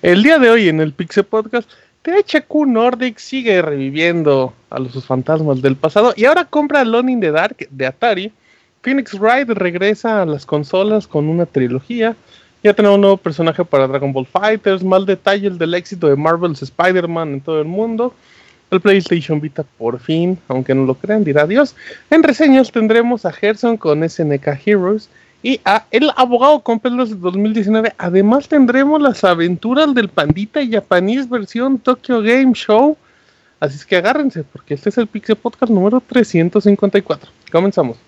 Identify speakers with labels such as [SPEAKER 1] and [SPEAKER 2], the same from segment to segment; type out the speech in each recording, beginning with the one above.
[SPEAKER 1] El día de hoy en el Pixel Podcast, THQ Nordic sigue reviviendo a los fantasmas del pasado y ahora compra Alone in the Dark de Atari. Phoenix Wright regresa a las consolas con una trilogía. Ya tenemos un nuevo personaje para Dragon Ball Fighters, mal detalle el del éxito de Marvel's Spider-Man en todo el mundo. El PlayStation Vita por fin, aunque no lo crean, dirá Dios. En reseñas tendremos a Gerson con SNK Heroes y a El Abogado con pelos de 2019. Además tendremos las aventuras del Pandita Japanese versión Tokyo Game Show. Así es que agárrense, porque este es el Pixel Podcast número 354. Comenzamos.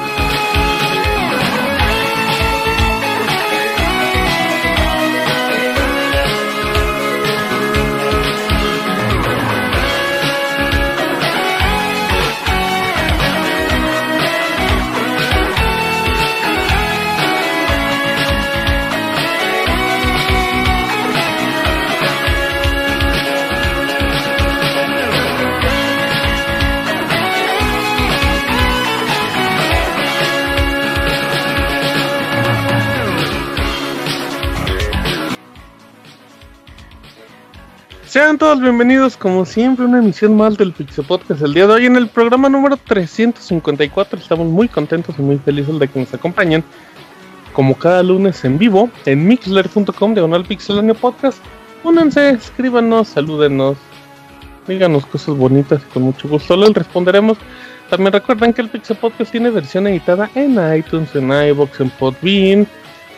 [SPEAKER 1] Sean todos bienvenidos, como siempre, a una emisión más del Pixel Podcast. El día de hoy, en el programa número 354, estamos muy contentos y muy felices de que nos acompañen, como cada lunes en vivo, en mixler.com, diagonal pixelania podcast. Únanse, escríbanos, salúdenos, díganos cosas bonitas y con mucho gusto les responderemos. También recuerden que el Pixel Podcast tiene versión editada en iTunes, en iBox, en Podbean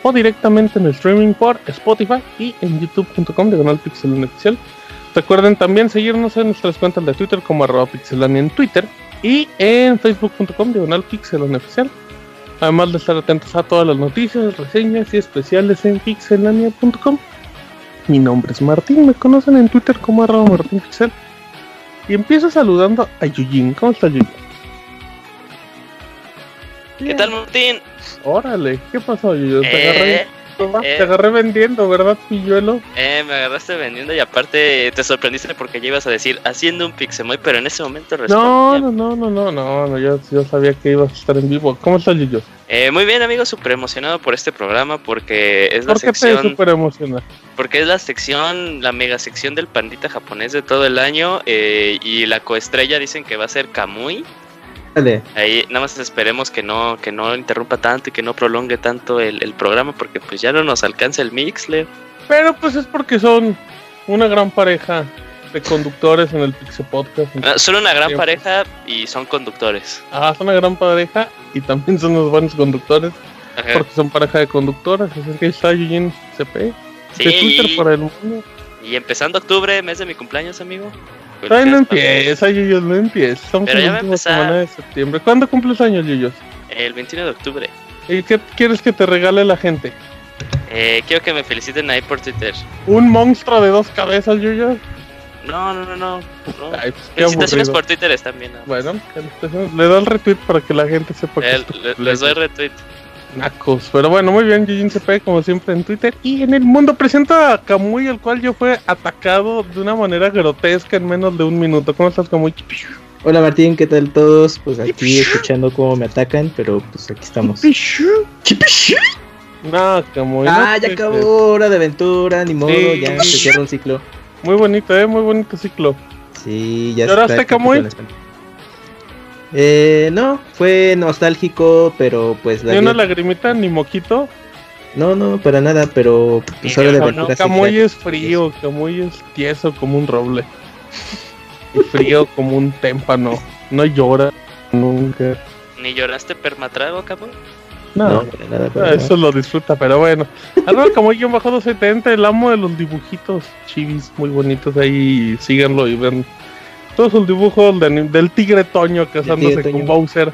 [SPEAKER 1] o directamente en el streaming por Spotify y en youtube.com diagonal pixelania oficial. Recuerden también seguirnos en nuestras cuentas de Twitter como arroba pixelania en Twitter y en facebook.com diagonal pixelania oficial. Además de estar atentos a todas las noticias, reseñas y especiales en pixelania.com. Mi nombre es Martín, me conocen en Twitter como arroba martinpixel. Y empiezo saludando a Yujin. ¿Cómo está Yujin?
[SPEAKER 2] ¿Qué tal, Martín?
[SPEAKER 1] Órale, ¿qué pasó? Te
[SPEAKER 2] Eh,
[SPEAKER 1] agarré,
[SPEAKER 2] eh.
[SPEAKER 1] te agarré vendiendo, ¿verdad, pilluelo?
[SPEAKER 2] Eh, me agarraste vendiendo y aparte te sorprendiste porque ya ibas a decir haciendo un Pixemoy, pero en ese momento
[SPEAKER 1] No, no, no, no, no, no, no, yo, yo sabía que ibas a estar en vivo. ¿Cómo está Yuyo?
[SPEAKER 2] Eh, muy bien, amigo, súper emocionado por este programa porque es la
[SPEAKER 1] ¿Por qué te
[SPEAKER 2] sección,
[SPEAKER 1] súper emocionado?
[SPEAKER 2] porque es la sección, la mega sección del pandita japonés de todo el año eh, y la coestrella dicen que va a ser Kamui.
[SPEAKER 3] Dale.
[SPEAKER 2] Ahí nada más esperemos que no, que no interrumpa tanto y que no prolongue tanto el, el programa porque pues ya no nos alcanza el mix, Leo.
[SPEAKER 1] Pero pues es porque son una gran pareja de conductores en el Pixel Podcast.
[SPEAKER 2] Ah, Son una gran pareja y son conductores.
[SPEAKER 1] Ah, son una gran pareja y también son los buenos conductores
[SPEAKER 2] Ajá.
[SPEAKER 1] porque son pareja de conductoras. Así que ahí está Yujin CP.
[SPEAKER 2] Sí,
[SPEAKER 1] De Twitter
[SPEAKER 2] y-
[SPEAKER 1] por el mundo.
[SPEAKER 2] Y empezando octubre, mes de mi cumpleaños, amigo.
[SPEAKER 1] Todavía no
[SPEAKER 2] Felicidades,
[SPEAKER 1] empieza, Yuyos, no empieza. Estamos
[SPEAKER 2] Pero
[SPEAKER 1] en la última semana de septiembre. ¿Cuándo cumples años, Yuyos?
[SPEAKER 2] El 21 de octubre.
[SPEAKER 1] ¿Y qué quieres que te regale la gente?
[SPEAKER 2] Eh, quiero que me feliciten ahí por Twitter.
[SPEAKER 1] ¿Un monstruo de dos cabezas, Yuyos?
[SPEAKER 2] No, no, no, no. no.
[SPEAKER 1] Ay, pues
[SPEAKER 2] Felicitaciones
[SPEAKER 1] aburrido.
[SPEAKER 2] por Twitter están bien.
[SPEAKER 1] Bueno, le da el retweet para que la gente sepa que
[SPEAKER 2] Eh,
[SPEAKER 1] es tu
[SPEAKER 2] le- les doy retweet.
[SPEAKER 1] Nacos. Pero bueno, muy bien, Yujin CP, como siempre en Twitter. Y en el mundo presenta a Kamui, el cual yo fue atacado de una manera grotesca en menos de un minuto. ¿Cómo estás, Kamui?
[SPEAKER 3] Hola Martín, ¿qué tal todos? Pues aquí escuchando cómo me atacan, pero pues aquí estamos.
[SPEAKER 1] No, Kamui.
[SPEAKER 3] Ah,
[SPEAKER 1] no
[SPEAKER 3] ya acabó, hora de aventura, ni modo,
[SPEAKER 1] Sí.
[SPEAKER 3] ya se cierra un ciclo.
[SPEAKER 1] Muy bonito, eh, muy bonito ciclo.
[SPEAKER 3] Sí, ya
[SPEAKER 1] ¿Lloraste,
[SPEAKER 3] está
[SPEAKER 1] Kamui?
[SPEAKER 3] Eh, no, fue nostálgico, pero pues la
[SPEAKER 1] Ni una lagrimita, ni moquito.
[SPEAKER 3] No, no, para nada, pero pues hora de aventura. sí,
[SPEAKER 1] Camuy es frío, Camuy es tieso como un roble. Y frío como un témpano. No llora nunca.
[SPEAKER 2] ¿Ni lloraste permatrago, cabrón?
[SPEAKER 1] No,
[SPEAKER 3] No, para nada, para
[SPEAKER 1] ah,
[SPEAKER 3] nada.
[SPEAKER 1] eso lo disfruta, pero bueno. Arroba Camuy bajo 270, el amo de los dibujitos chivis muy bonitos ahí. Síganlo y ven Todos sus dibujos de- del tigre Toño casándose
[SPEAKER 3] tigre
[SPEAKER 1] con
[SPEAKER 3] Toño.
[SPEAKER 1] Bowser.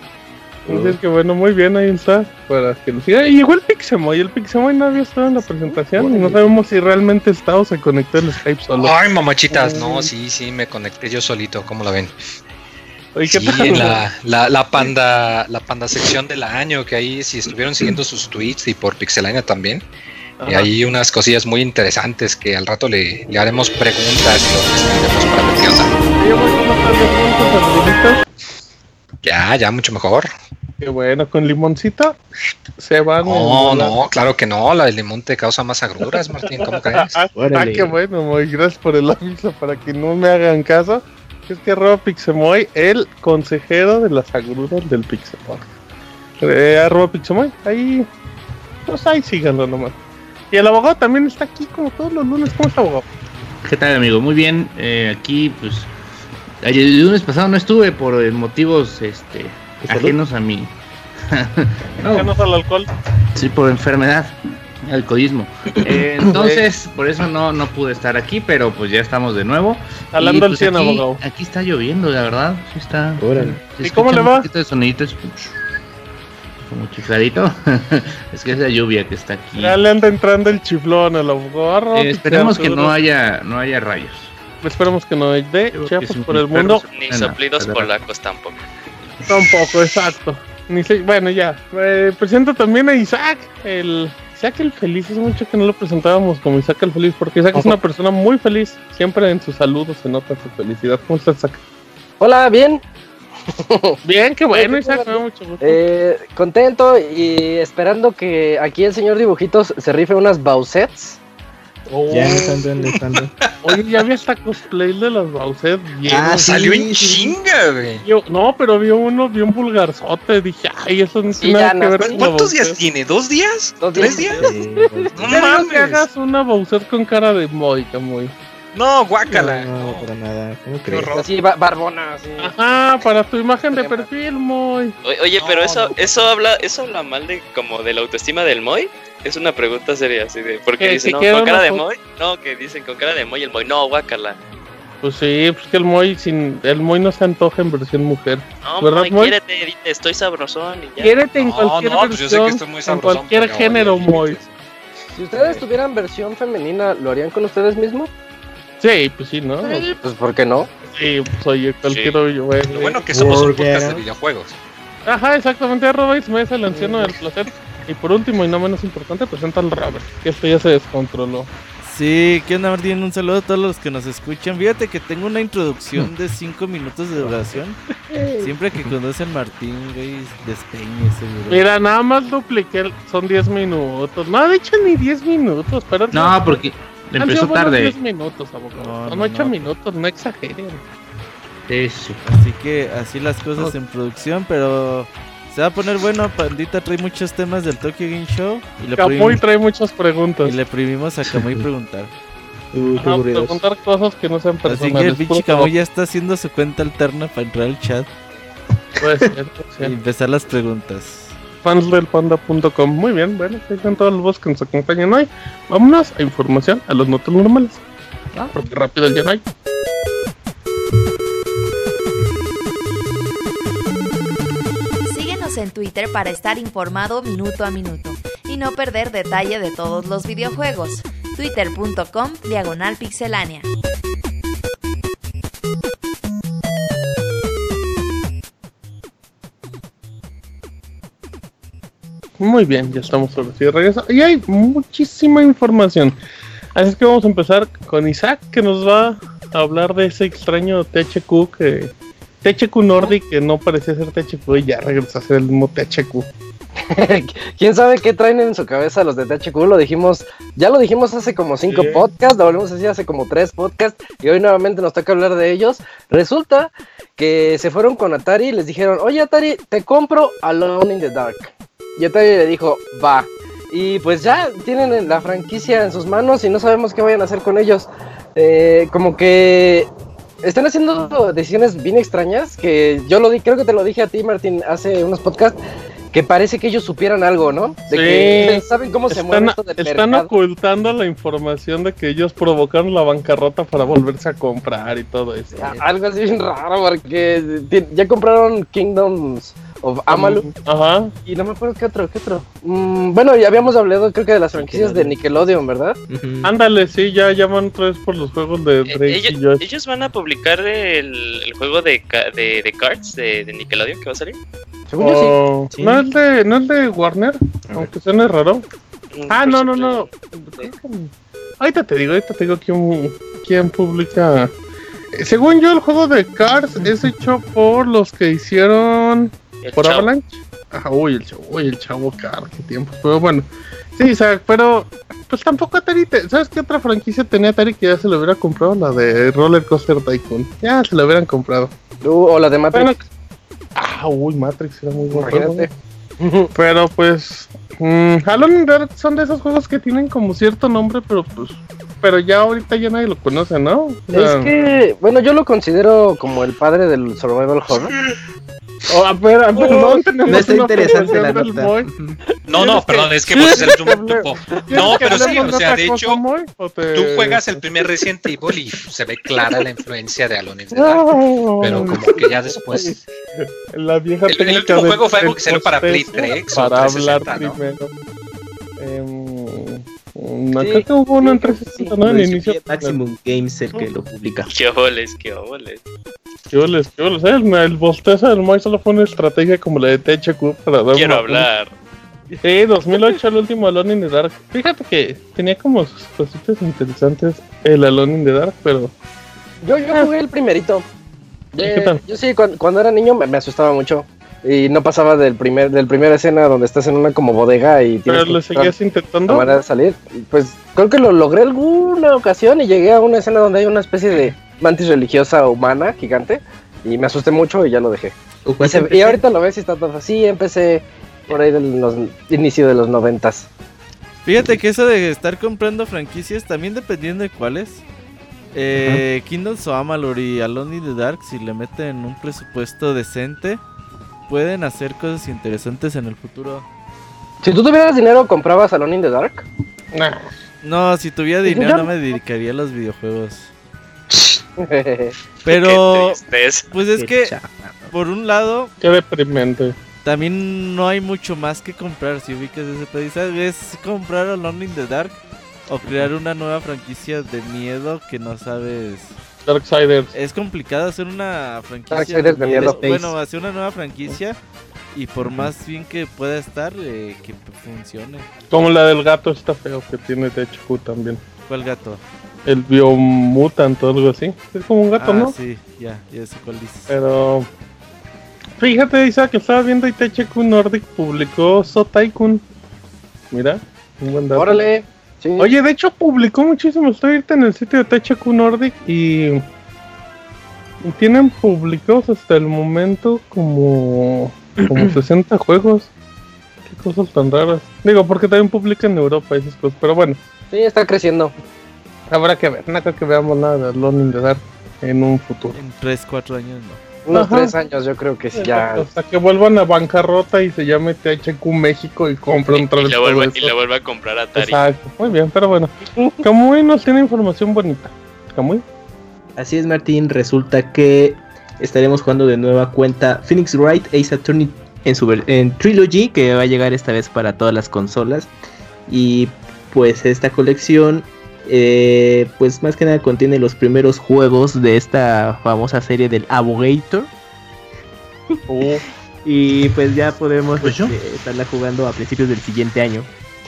[SPEAKER 1] Así es que bueno, muy bien, ahí está. Para que lo siga. Y llegó el Pixemoy. El Pixemoy no había estado en la presentación. Y no sabemos si realmente está o se conectó el Skype solo.
[SPEAKER 4] Ay, mamachitas,
[SPEAKER 1] Ay.
[SPEAKER 4] no, sí, sí, me conecté yo solito, ¿cómo la ven?
[SPEAKER 1] Oye, ¿qué
[SPEAKER 4] Sí,
[SPEAKER 1] tal?
[SPEAKER 4] la, la, la panda, la panda sección del año, que ahí si estuvieron siguiendo sus tweets y por Pixelania también, y hay unas cosillas muy interesantes que al rato le, le haremos preguntas y lo extenderemos para ver qué onda.
[SPEAKER 1] Ya.
[SPEAKER 4] Ya, ya, mucho mejor.
[SPEAKER 1] Qué bueno, con limoncito se van.
[SPEAKER 4] No, no, claro que no, la del limón te causa más agruras, Martín, ¿cómo crees?
[SPEAKER 1] Ah,
[SPEAKER 3] Órale.
[SPEAKER 1] qué bueno, Moy. Gracias por el aviso para que no me hagan caso. Es que arroba Pixemoy, el consejero de las agruras del Pixemoy. Eh, arroba Pixemoy, ahí. Pues ahí síganlo nomás. Y el abogado también está aquí como todos los lunes. ¿Cómo está, abogado?
[SPEAKER 5] ¿Qué tal, amigo? Muy bien. eh, aquí, pues, ayer- el lunes pasado no estuve por eh, motivos este, ajenos a mí. no,
[SPEAKER 1] Déjanos al alcohol.
[SPEAKER 5] sí, por enfermedad, alcoholismo. Eh, entonces, por eso no, no pude estar aquí, pero pues ya estamos de nuevo.
[SPEAKER 1] Hablando al
[SPEAKER 5] pues,
[SPEAKER 1] 100,
[SPEAKER 5] aquí,
[SPEAKER 1] abogado.
[SPEAKER 5] Aquí está lloviendo, la verdad. Sí está.
[SPEAKER 3] Órale.
[SPEAKER 1] ¿Y cómo le
[SPEAKER 5] un
[SPEAKER 1] va?
[SPEAKER 5] poquito de soniditos. Como chifladito. es que es la lluvia que está aquí.
[SPEAKER 1] Ya le anda entrando el chiflón al abogado. Arroba
[SPEAKER 5] Eh, esperemos que no haya, no haya rayos.
[SPEAKER 1] Esperemos que no. De Chiapas por el mundo.
[SPEAKER 2] Ni soplidos
[SPEAKER 5] perdón.
[SPEAKER 2] polacos tampoco.
[SPEAKER 1] Tampoco, exacto. Ni bueno, ya. Eh, presento también a Isaac, el Isaac el feliz. Es mucho que no lo presentábamos como Isaac el feliz, porque Isaac es una persona muy feliz. Siempre en sus saludos se nota su felicidad. ¿Cómo estás, Isaac?
[SPEAKER 6] Hola, bien,
[SPEAKER 1] Bien, qué bueno, Isaac. Me da mucho gusto.
[SPEAKER 6] eh, contento y esperando que aquí el señor Dibujitos se rife unas Bowsets.
[SPEAKER 1] Oh,
[SPEAKER 3] Ya están dando.
[SPEAKER 1] Oye, ya vi hasta cosplay de las Bowser. Bien.
[SPEAKER 3] Ah.
[SPEAKER 4] Salió en chinga, güey.
[SPEAKER 1] Yo- no, pero vi uno bien vulgarzote. Dije, ay, eso no tiene nada que
[SPEAKER 6] no,
[SPEAKER 1] ver
[SPEAKER 6] ¿cu-
[SPEAKER 1] con
[SPEAKER 4] ¿Cuántos días tiene? ¿Dos días?
[SPEAKER 6] Dos
[SPEAKER 4] ¿Tres
[SPEAKER 6] días.
[SPEAKER 4] días?
[SPEAKER 3] Sí,
[SPEAKER 4] No mames.
[SPEAKER 1] que hagas una Bowser con cara de Moica, muy.
[SPEAKER 4] No, guácala.
[SPEAKER 3] No, para nada. ¿Cómo crees?
[SPEAKER 6] Así, ba- barbona, así.
[SPEAKER 1] Ajá, para tu imagen de perfil, muy.
[SPEAKER 2] O- Oye,
[SPEAKER 4] No,
[SPEAKER 2] pero eso,
[SPEAKER 4] no.
[SPEAKER 2] eso habla, eso habla mal de como de la autoestima del Moy. Es una pregunta seria, así de, ¿por qué
[SPEAKER 1] Que-
[SPEAKER 2] dicen no, con cara de. Moy? No, que dicen con cara de Moy el Moy, no, guácala.
[SPEAKER 1] Pues sí, pues que el Moy sin el Moy no se antoja en versión mujer.
[SPEAKER 2] No,
[SPEAKER 1] ¿Verdad,
[SPEAKER 2] Moy,
[SPEAKER 1] Moy?
[SPEAKER 2] quiérete, dite, estoy sabrosón y ya.
[SPEAKER 1] Quiérete en
[SPEAKER 4] No,
[SPEAKER 1] cualquier
[SPEAKER 4] no, pues yo sé que
[SPEAKER 1] versión,
[SPEAKER 4] estoy muy
[SPEAKER 1] en
[SPEAKER 4] sabrosón,
[SPEAKER 1] cualquier género, Moy.
[SPEAKER 6] Si ustedes tuvieran versión femenina, ¿lo harían con ustedes mismos?
[SPEAKER 1] Sí, pues sí, ¿no?
[SPEAKER 6] Pues, ¿por qué no?
[SPEAKER 1] Sí, pues oye, cualquier hoyo, güey.
[SPEAKER 4] Lo bueno que somos un podcast de videojuegos.
[SPEAKER 1] Ajá, exactamente, arroba Ismael, el anciano del placer. Y por último y no menos importante, presenta al Robert, que esto ya se descontroló.
[SPEAKER 7] Sí, ¿qué onda Martín? Un saludo a todos los que nos escuchan. Fíjate que tengo una introducción de 5 minutos de duración. Siempre que conduce el Martín, güey, despeñe seguro.
[SPEAKER 1] Mira, nada más dupliqué, el- son 10 minutos. No, de hecho ni 10 minutos, espérate.
[SPEAKER 5] No, porque
[SPEAKER 1] Han
[SPEAKER 5] empezó tarde.
[SPEAKER 1] 10 minutos, abogado.
[SPEAKER 7] No,
[SPEAKER 1] Son
[SPEAKER 7] no,
[SPEAKER 1] 8
[SPEAKER 7] no.
[SPEAKER 1] minutos, no exageren.
[SPEAKER 5] Sí.
[SPEAKER 7] Así que así las cosas en producción, pero se va a poner bueno. Pandita trae muchos temas del Tokyo Game Show y le,
[SPEAKER 1] Camuy
[SPEAKER 7] prohibimos,
[SPEAKER 1] trae muchas preguntas.
[SPEAKER 7] y le prohibimos a Kamui preguntar.
[SPEAKER 3] Aburridos.
[SPEAKER 1] preguntar cosas que no sean
[SPEAKER 7] Así que el
[SPEAKER 1] personales.
[SPEAKER 7] pinche Kamui ya está haciendo su cuenta alterna para entrar al chat.
[SPEAKER 1] Puede ser, puede
[SPEAKER 7] y
[SPEAKER 1] ser.
[SPEAKER 7] empezar las preguntas.
[SPEAKER 1] fansdelpanda.com. Muy bien, bueno, ahí están todos los que nos acompañan hoy. Vámonos a información, a los notas normales. Ah, porque rápido ya no hay.
[SPEAKER 8] Síguenos en Twitter para estar informado minuto a minuto y no perder detalle de todos los videojuegos. Twitter.com Diagonal Pixelánea.
[SPEAKER 1] Muy bien, ya estamos sobre sí de regreso. Y hay muchísima información. Así es que vamos a empezar con Isaac, que nos va a hablar de ese extraño THQ que. THQ Nordic, que no parecía ser THQ y ya regresó a ser el mismo THQ.
[SPEAKER 6] ¿Quién sabe qué traen en su cabeza los de THQ? Lo dijimos, ya lo dijimos hace como cinco
[SPEAKER 1] Sí.
[SPEAKER 6] podcasts, lo volvemos a decir hace como tres podcasts y hoy nuevamente nos toca hablar de ellos. Resulta que se fueron con Atari y les dijeron, oye Atari, te compro Alone in the Dark. Y Atari le dijo, va. Y pues ya tienen la franquicia en sus manos y no sabemos qué vayan a hacer con ellos. Eh, como que están haciendo decisiones bien extrañas que yo lo di, creo que te lo dije a ti, Martín, hace unos podcasts, que parece que ellos supieran algo, ¿no? De
[SPEAKER 1] Sí.
[SPEAKER 6] que saben cómo se mueve
[SPEAKER 1] Están,
[SPEAKER 6] esto del
[SPEAKER 1] están
[SPEAKER 6] mercado.
[SPEAKER 1] ocultando la información de que ellos provocaron la bancarrota para volverse a comprar y todo eso.
[SPEAKER 6] Algo así bien raro, porque ya compraron Kingdoms of Amalur
[SPEAKER 1] Ajá.
[SPEAKER 6] y no me acuerdo qué otro, qué otro. Mm, bueno, ya habíamos hablado, creo que de las franquicias de Nickelodeon, ¿verdad?
[SPEAKER 1] Ándale, sí, ya llaman otra vez por los juegos de
[SPEAKER 2] Eh,
[SPEAKER 1] Drake y
[SPEAKER 2] ellos,
[SPEAKER 1] Josh.
[SPEAKER 2] ellos van a publicar el, el juego de, ca- de, de cards de, de Nickelodeon que va a salir.
[SPEAKER 6] Según yo
[SPEAKER 1] Oh,
[SPEAKER 3] Sí.
[SPEAKER 1] ¿No, es de, ¿No es de Warner? Aunque suene raro.
[SPEAKER 2] Mm,
[SPEAKER 1] Ah, no, no, no. Ahorita te digo, ahorita te digo quién, quién publica. Eh, Según yo, el juego de Cars es hecho por los que hicieron
[SPEAKER 2] el
[SPEAKER 1] por
[SPEAKER 2] Chavo.
[SPEAKER 1] Avalanche. Ah, uy, el chavo, uy, el chavo Car, qué tiempo. Pero bueno, sí, o sea, pero pues tampoco Atari. te- ¿Sabes qué otra franquicia tenía Atari que ya se lo hubiera comprado? La de Roller Coaster Tycoon. Ya se lo hubieran comprado.
[SPEAKER 6] Uh, o la de Matrix,
[SPEAKER 1] Bueno, ah, uy, Matrix era muy bueno. Pero pues, mm, Dark son de esos juegos que tienen como cierto nombre, pero pues, pero ya ahorita ya nadie lo conoce, ¿no? O sea,
[SPEAKER 6] Es que, bueno, yo lo considero como el padre del survival horror.
[SPEAKER 1] oh, a ver, a ver, perdón, tenemos
[SPEAKER 3] No está interesante la nota.
[SPEAKER 4] No, no,
[SPEAKER 1] ¿Quieres que-
[SPEAKER 4] perdón, es que
[SPEAKER 1] ¿quieres
[SPEAKER 4] pues es el tupo.
[SPEAKER 1] ¿Quieres
[SPEAKER 4] No, pero sí, o sea, de hecho?
[SPEAKER 1] ¿O te-
[SPEAKER 4] Tú juegas el primer Resident Evil y se ve clara la influencia de Alone in the Dark.
[SPEAKER 1] No.
[SPEAKER 4] Pero como que ya después.
[SPEAKER 1] La vieja
[SPEAKER 4] El- último juego fue algo que salió para Play
[SPEAKER 1] postezo
[SPEAKER 4] 3 o
[SPEAKER 1] Para hablar
[SPEAKER 4] 360, ¿no?
[SPEAKER 1] primero. Em,
[SPEAKER 6] Sí,
[SPEAKER 1] creo que hubo uno en
[SPEAKER 6] sí, creo que
[SPEAKER 1] 360, ¿no? En inicio.
[SPEAKER 3] Maximum Games el que lo publica.
[SPEAKER 2] Qué oles, qué oles.
[SPEAKER 1] ¿Qué oles, qué oles? Eh, El, el bostezo del Moy solo fue una estrategia como la de THQ para dar
[SPEAKER 2] Quiero
[SPEAKER 1] una-
[SPEAKER 2] hablar.
[SPEAKER 1] Sí, 2008 el último Alone in the Dark. Fíjate que tenía como sus cositas interesantes el Alone in the Dark, pero
[SPEAKER 6] Yo, yo jugué el primerito.
[SPEAKER 1] ¿Y
[SPEAKER 6] Eh,
[SPEAKER 1] qué tal?
[SPEAKER 6] Yo sí, cuan- cuando, era niño me, me asustaba mucho. Y no pasaba del primer, del primera escena donde estás en una como bodega y tienes
[SPEAKER 1] pero
[SPEAKER 6] buscar
[SPEAKER 1] seguías intentando.
[SPEAKER 6] manera de salir. Pues creo que lo logré alguna ocasión y llegué a una escena donde hay una especie de mantis religiosa humana gigante. Y me asusté mucho y ya lo dejé.
[SPEAKER 3] ¿O
[SPEAKER 6] Y, se- ahorita lo ves y está todo así. Empecé por ahí del los, inicio de los noventas.
[SPEAKER 7] Fíjate que eso de estar comprando franquicias, también dependiendo de cuáles. Eh, Kingdoms of Amalur y Alone in the Dark, si le meten un presupuesto decente, pueden hacer cosas interesantes en el futuro.
[SPEAKER 6] Si tú tuvieras dinero, ¿comprabas Alone in the Dark?
[SPEAKER 1] Nah.
[SPEAKER 7] No, si tuviera dinero no me dedicaría a los videojuegos. Pero, pues es
[SPEAKER 3] Qué
[SPEAKER 7] que, por un lado,
[SPEAKER 1] Qué deprimente.
[SPEAKER 7] también no hay mucho más que comprar. Si ubicas ese país, es comprar Alone in the Dark o crear una nueva franquicia de miedo que no sabes.
[SPEAKER 1] Darksiders.
[SPEAKER 7] Es complicado hacer una franquicia.
[SPEAKER 6] Darksiders de miedo.
[SPEAKER 7] Bueno, hacer una nueva franquicia y por más bien que pueda estar, eh, que funcione.
[SPEAKER 1] Como la del gato está feo que tiene THQ también.
[SPEAKER 7] ¿Cuál gato?
[SPEAKER 1] El Biomutant o algo así. Es como un gato,
[SPEAKER 7] ah,
[SPEAKER 1] ¿no?
[SPEAKER 7] sí, ya, ya sé cuál dices.
[SPEAKER 1] Pero fíjate, Isaac, que estaba viendo y THQ Nordic publicó So Tycoon. Mira, un buen dato.
[SPEAKER 6] Órale. Sí.
[SPEAKER 1] Oye, de hecho publicó muchísimo. Estoy ahorita en el sitio de THQ Nordic y, y tienen publicados hasta el momento como, como 60 juegos. Qué cosas tan raras. Digo, porque también publican en Europa esas cosas. Pero bueno,
[SPEAKER 6] Sí, está creciendo.
[SPEAKER 1] habrá que ver. No creo que veamos nada de Alone in the Dark en un futuro.
[SPEAKER 7] En 3, 4 años no.
[SPEAKER 6] Unos
[SPEAKER 1] Ajá.
[SPEAKER 6] tres años yo creo que sí, ya.
[SPEAKER 1] Hasta que vuelvan a bancarrota y se llame THQ México y compren otra
[SPEAKER 2] Y
[SPEAKER 1] vez todo
[SPEAKER 2] vuelve,
[SPEAKER 1] eso.
[SPEAKER 2] y le vuelve a comprar a Atari.
[SPEAKER 1] Exacto, muy bien, pero bueno. Kamui nos tiene información bonita. Kamui.
[SPEAKER 3] Así es, Martín. Resulta que estaremos jugando de nueva cuenta Phoenix Wright Ace Attorney en su ver- en Trilogy, que va a llegar esta vez para todas las consolas. Y pues esta colección, eh, pues más que nada contiene los primeros juegos de esta famosa serie del Abogator. Y pues ya podemos
[SPEAKER 4] Pues
[SPEAKER 3] este, estarla jugando a principios del siguiente año.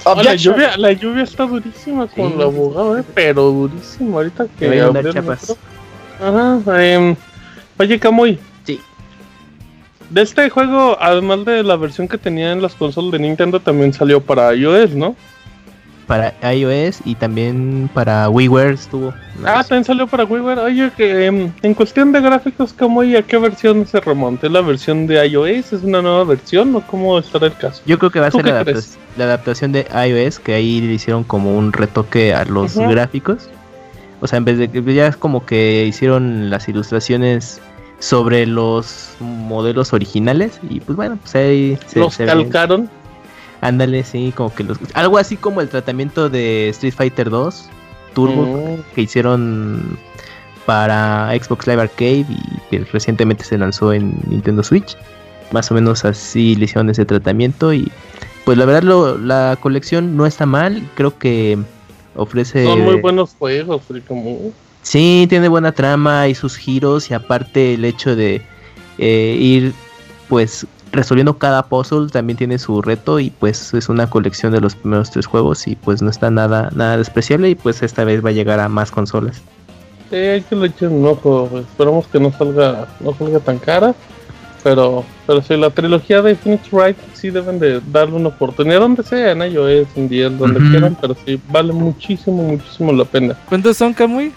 [SPEAKER 1] Ah, la, lluvia, la lluvia está durísima con
[SPEAKER 3] Sí.
[SPEAKER 1] el abogado, eh, pero durísima. Ahorita que
[SPEAKER 3] Me voy a
[SPEAKER 1] el
[SPEAKER 3] chapas.
[SPEAKER 1] Ajá, em, oye, Kamui.
[SPEAKER 3] Sí.
[SPEAKER 1] De este juego, además de la versión que tenía en las consolas de Nintendo, también salió para iOS, ¿no?
[SPEAKER 3] Para iOS y también para WiiWare estuvo.
[SPEAKER 1] Ah, también salió para WiiWare. Oye, que em, en cuestión de gráficos, Kamui, ¿a qué versión se remonta? ¿Es la versión de iOS? ¿Es una nueva versión o cómo estará el caso?
[SPEAKER 3] Yo creo que va a
[SPEAKER 1] ¿Tú
[SPEAKER 3] ser la,
[SPEAKER 1] crees?
[SPEAKER 3] adapta- la adaptación de iOS, que ahí le hicieron como un retoque a los gráficos. O sea, en vez de que ya es como que hicieron las ilustraciones sobre los modelos originales y pues bueno, pues ahí se,
[SPEAKER 1] Los
[SPEAKER 3] se ven. Ándale, sí, como que los algo así como el tratamiento de Street Fighter 2 Turbo
[SPEAKER 1] Mm.
[SPEAKER 3] que hicieron para Xbox Live Arcade y que recientemente se lanzó en Nintendo Switch. Más o menos así le hicieron ese tratamiento y pues la verdad lo- la colección no está mal, creo que ofrece
[SPEAKER 1] Son muy buenos juegos, como.
[SPEAKER 3] Sí, tiene buena trama y sus giros y aparte el hecho de eh, ir pues resolviendo cada puzzle también tiene su reto y pues es una colección de los primeros tres juegos y pues no está nada nada despreciable y pues esta vez va a llegar a más consolas.
[SPEAKER 1] Sí, hay que le echen un ojo. Esperamos que no salga, no salga tan cara. Pero, pero si la trilogía de Phoenix Wright sí deben de darle una oportunidad donde sea, en iOS, en 10, donde quieran, pero sí vale muchísimo, muchísimo la pena.
[SPEAKER 7] ¿Cuántos son, Kamui?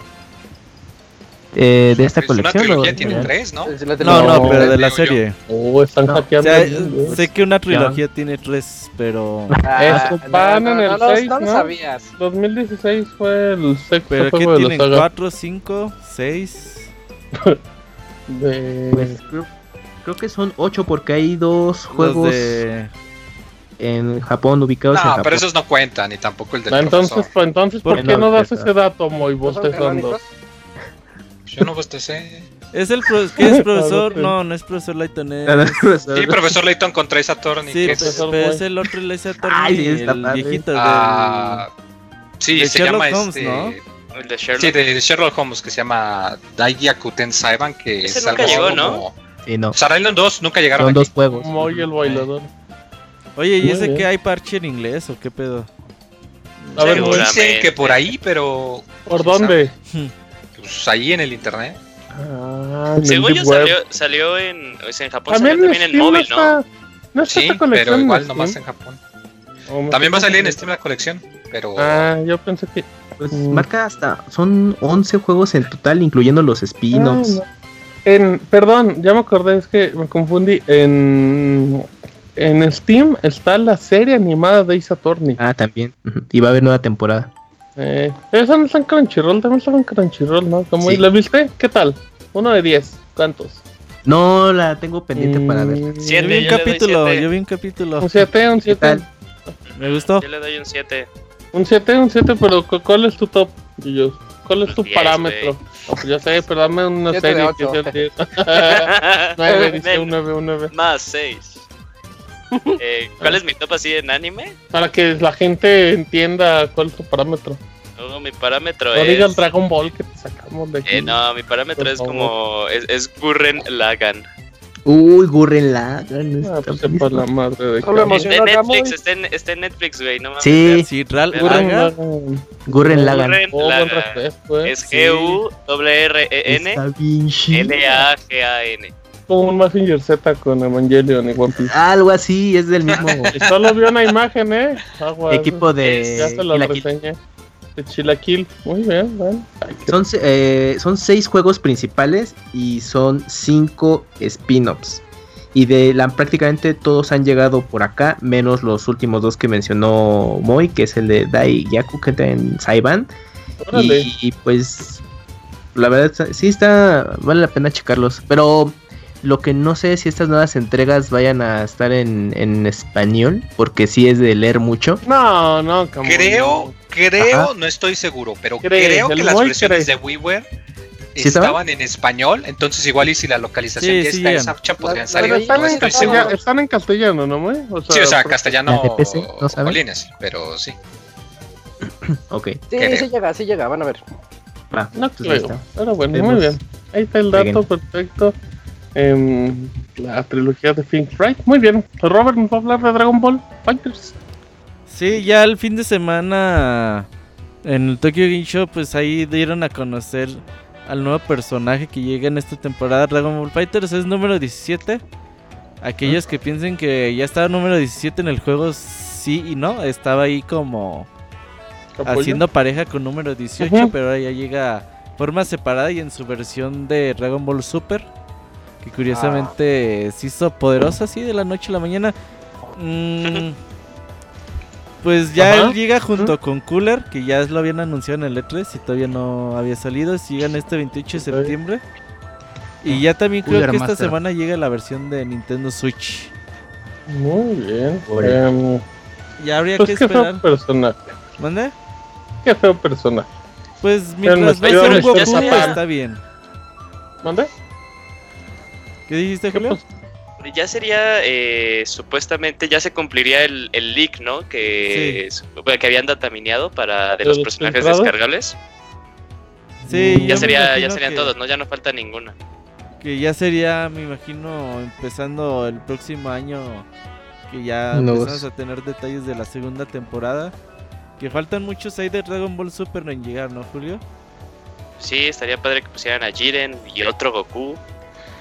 [SPEAKER 3] Eh, de esta
[SPEAKER 4] Es una
[SPEAKER 3] colección.
[SPEAKER 4] trilogía,
[SPEAKER 3] ¿o?
[SPEAKER 4] tiene tres, ¿no?
[SPEAKER 7] No, no, pero de la serie.
[SPEAKER 1] Oh, están
[SPEAKER 3] No,
[SPEAKER 7] O
[SPEAKER 1] hackeando.
[SPEAKER 7] sea, sé que una trilogía tiene tres, pero.
[SPEAKER 1] Van en el
[SPEAKER 6] no, no,
[SPEAKER 1] seis,
[SPEAKER 6] no lo
[SPEAKER 1] ¿no?
[SPEAKER 6] sabías.
[SPEAKER 1] 2016 fue el sexto
[SPEAKER 7] Pero que
[SPEAKER 1] juego de la
[SPEAKER 7] tienen
[SPEAKER 1] saga.
[SPEAKER 7] cuatro, cinco, seis.
[SPEAKER 1] De...
[SPEAKER 3] Pues creo, creo que son ocho porque hay dos
[SPEAKER 7] Los
[SPEAKER 3] juegos
[SPEAKER 7] de.
[SPEAKER 3] en Japón ubicados en
[SPEAKER 4] No,
[SPEAKER 3] Japón.
[SPEAKER 4] pero esos no cuentan, ni tampoco el del
[SPEAKER 1] Ah, entonces,
[SPEAKER 4] profesor.
[SPEAKER 1] pues, entonces, ¿por
[SPEAKER 3] ¿Por
[SPEAKER 1] qué no
[SPEAKER 3] no?
[SPEAKER 1] das ese dato, muy
[SPEAKER 6] ¿No son
[SPEAKER 1] bostezando?
[SPEAKER 4] Yo no bostecé.
[SPEAKER 7] ¿Es el pro- ¿qué es profesor?
[SPEAKER 1] ok.
[SPEAKER 7] No, no es profesor Lighton. Es...
[SPEAKER 3] Ah, no,
[SPEAKER 4] Sí, profesor Layton contra Ace Attorney.
[SPEAKER 7] Sí,
[SPEAKER 4] es,
[SPEAKER 1] profesor
[SPEAKER 7] pero
[SPEAKER 1] Boy.
[SPEAKER 7] es el otro Laser
[SPEAKER 3] Ay, sí, está
[SPEAKER 7] el
[SPEAKER 3] padre.
[SPEAKER 7] viejito
[SPEAKER 4] ah, sí,
[SPEAKER 7] de
[SPEAKER 4] se
[SPEAKER 7] Sherlock
[SPEAKER 4] llama
[SPEAKER 7] Holmes,
[SPEAKER 4] este.
[SPEAKER 7] ¿no?
[SPEAKER 2] El de Sherlock.
[SPEAKER 4] Sí, de Sherlock Holmes, que se llama Daiyakuten Saiban, que
[SPEAKER 2] Ese
[SPEAKER 4] es
[SPEAKER 2] nunca
[SPEAKER 4] algo
[SPEAKER 2] llegó, ¿no?
[SPEAKER 4] como-
[SPEAKER 3] Sí, no.
[SPEAKER 4] Star Island 2 nunca llegaron
[SPEAKER 3] Son
[SPEAKER 4] aquí.
[SPEAKER 3] dos juegos.
[SPEAKER 1] Moy el bailador.
[SPEAKER 7] Oye, ¿y
[SPEAKER 1] Muy
[SPEAKER 7] ese
[SPEAKER 1] bien.
[SPEAKER 7] que hay parche en inglés o qué pedo?
[SPEAKER 1] A ver.
[SPEAKER 4] Dicen que por ahí, pero
[SPEAKER 1] ¿por dónde?
[SPEAKER 4] pues ahí en el internet.
[SPEAKER 1] Ah,
[SPEAKER 2] Según yo salió, salió en, o sea, en Japón
[SPEAKER 1] También,
[SPEAKER 2] salió también en
[SPEAKER 1] Steam
[SPEAKER 2] móvil,
[SPEAKER 1] no
[SPEAKER 2] ¿no?
[SPEAKER 1] está, no está
[SPEAKER 4] Sí,
[SPEAKER 1] esta colección
[SPEAKER 4] pero igual nomás en Japón.
[SPEAKER 1] Oh,
[SPEAKER 4] También va a salir en. Steam la colección, pero
[SPEAKER 1] Ah, yo pensé que.
[SPEAKER 3] Pues
[SPEAKER 1] Mm.
[SPEAKER 3] marca hasta. Son 11 juegos en total, incluyendo los spin-offs.
[SPEAKER 1] Ah, no. Perdón, ya me acordé, es que me confundí. En, en Steam está la serie animada de Ace Attorney.
[SPEAKER 3] Ah, también. Y va a haber nueva temporada.
[SPEAKER 1] Eh, esa no está en Crunchyroll, también estaba en Crunchyroll, ¿no? ¿Cómo
[SPEAKER 3] Sí.
[SPEAKER 1] ¿La viste? ¿Qué tal? Uno de 10. ¿Cuántos?
[SPEAKER 3] No la tengo pendiente para ver.
[SPEAKER 1] Mm,
[SPEAKER 2] Siete,
[SPEAKER 7] yo vi un
[SPEAKER 2] yo
[SPEAKER 7] capítulo, yo vi un capítulo.
[SPEAKER 1] Un 7, un 7.
[SPEAKER 3] tal?
[SPEAKER 7] Me gustó.
[SPEAKER 2] Yo le doy un 7.
[SPEAKER 1] Un 7, un 7, pero cu- ¿cuál es tu top? Gillos? ¿Cuál es tu
[SPEAKER 2] Diez,
[SPEAKER 1] parámetro? No, pues ya sé, pero dame una serie que sea 10. 9, dice un 9, un 9.
[SPEAKER 2] Más 6. Eh, ¿Cuál es mi top así en anime?
[SPEAKER 1] Para que la gente entienda cuál es tu parámetro.
[SPEAKER 2] Oh, mi parámetro
[SPEAKER 1] No diga el
[SPEAKER 2] es.
[SPEAKER 1] Dragon Ball que te sacamos de aquí.
[SPEAKER 2] Eh, no, mi parámetro
[SPEAKER 1] Por
[SPEAKER 2] es
[SPEAKER 1] favor.
[SPEAKER 2] como. Es, es Gurren Lagan.
[SPEAKER 3] Uy, Gurren Lagann.
[SPEAKER 1] Ah,
[SPEAKER 3] está
[SPEAKER 1] pues sepa la madre de
[SPEAKER 2] Está en Netflix,
[SPEAKER 6] muy.
[SPEAKER 2] está en, está en Netflix, güey. No mames.
[SPEAKER 3] Sí,
[SPEAKER 7] Sí, Ral
[SPEAKER 1] Gurren.
[SPEAKER 7] Lagann.
[SPEAKER 3] Gurren.
[SPEAKER 2] Gurren
[SPEAKER 1] Oh, eh.
[SPEAKER 2] Es. G-U-R-R-E-N.
[SPEAKER 3] Está bien chido.
[SPEAKER 2] L-A-G-A-N.
[SPEAKER 1] Como un Mazinger Z con Evangelion y One Piece.
[SPEAKER 3] Algo así, es del mismo
[SPEAKER 1] Y solo vi una imagen, eh. Aguas.
[SPEAKER 3] equipo
[SPEAKER 1] Ya
[SPEAKER 3] de
[SPEAKER 1] se
[SPEAKER 3] Kill la Kill.
[SPEAKER 1] reseñé. De Chilaquil. Muy bien, bueno. Ay,
[SPEAKER 3] Son, se- eh, son seis juegos principales y son cinco spin-offs. Y de la prácticamente todos han llegado por acá, menos los últimos dos que mencionó Moy, que es el de Dai Yaku que está en Saiban.
[SPEAKER 1] Órale.
[SPEAKER 3] Y, y, pues la verdad sí está vale la pena checarlos, pero lo que no sé es si estas nuevas entregas vayan a estar en, en español, porque sí es de leer mucho.
[SPEAKER 1] No, no, como.
[SPEAKER 4] creo, creo,
[SPEAKER 3] Ajá.
[SPEAKER 4] no estoy seguro, pero
[SPEAKER 1] Cree,
[SPEAKER 4] creo que las versiones
[SPEAKER 1] cree.
[SPEAKER 4] de WiiWare
[SPEAKER 3] ¿Sí estaban?
[SPEAKER 4] en español, entonces igual y si la localización
[SPEAKER 7] Sí,
[SPEAKER 4] ya
[SPEAKER 7] sí
[SPEAKER 4] está fecha podrían salir,
[SPEAKER 1] están,
[SPEAKER 4] no
[SPEAKER 1] en
[SPEAKER 4] estoy
[SPEAKER 1] castellano,
[SPEAKER 4] seguro.
[SPEAKER 1] están en castellano, ¿no, güey? O
[SPEAKER 4] Sí, o sea, castellano
[SPEAKER 3] ¿La de PC? ¿No saben?
[SPEAKER 4] Polines, pero sí.
[SPEAKER 3] Ok,
[SPEAKER 6] Sí,
[SPEAKER 4] Creo.
[SPEAKER 6] sí llega, sí llega, van a ver.
[SPEAKER 3] va,
[SPEAKER 1] No
[SPEAKER 3] pues ahí
[SPEAKER 1] creo.
[SPEAKER 3] está.
[SPEAKER 1] Pero bueno,
[SPEAKER 3] Vemos.
[SPEAKER 1] muy bien. Ahí está el dato perfecto. Em, la trilogía de Think Right. Muy bien. Robert nos va a hablar de Dragon Ball Fighters.
[SPEAKER 7] Sí, ya el fin de semana en el Tokyo Game Show, pues ahí dieron a conocer al nuevo personaje que llega en esta temporada Dragon Ball Fighters, es número 17. Aquellos que piensen que ya estaba número 17 en el juego, sí y no, estaba ahí como
[SPEAKER 1] Apoyo.
[SPEAKER 7] haciendo pareja con número 18,
[SPEAKER 1] Ujú.
[SPEAKER 7] pero ahora ya llega forma separada y en su versión de Dragon Ball Super, que curiosamente se hizo poderosa así de la noche a la mañana. Mm, pues ya
[SPEAKER 1] Ajá.
[SPEAKER 7] él llega junto con Cooler, que ya lo habían anunciado en el E3 y todavía no había salido. Llegan este 28 de septiembre. Y ya también creo
[SPEAKER 5] Cooler
[SPEAKER 7] que esta
[SPEAKER 5] Master.
[SPEAKER 7] semana llega la versión de Nintendo Switch.
[SPEAKER 1] Muy bien. Em,
[SPEAKER 7] Ya habría
[SPEAKER 1] pues
[SPEAKER 7] que
[SPEAKER 1] qué feo
[SPEAKER 7] esperar.
[SPEAKER 1] personaje.
[SPEAKER 7] ¿Mande?
[SPEAKER 1] Qué feo personaje.
[SPEAKER 7] Pues mientras no un Goku, está bien.
[SPEAKER 1] ¿Mande?
[SPEAKER 7] ¿Qué dijiste,
[SPEAKER 1] ¿Qué
[SPEAKER 7] Julio?
[SPEAKER 1] pas-
[SPEAKER 2] Ya sería, eh, supuestamente, ya se cumpliría el, el leak, ¿no? Que, que habían datamineado para de
[SPEAKER 1] ¿De
[SPEAKER 2] los personajes descargables.
[SPEAKER 7] Sí,
[SPEAKER 2] Ya sería, ya serían
[SPEAKER 7] que-
[SPEAKER 2] todos, ¿no? Ya no falta ninguna.
[SPEAKER 7] Que ya sería, me imagino, empezando el próximo año, que ya empezamos a tener detalles de la segunda temporada. Que faltan muchos ahí de Dragon Ball Super en llegar, ¿no, Julio?
[SPEAKER 2] Sí, estaría padre que pusieran a Jiren y otro Goku.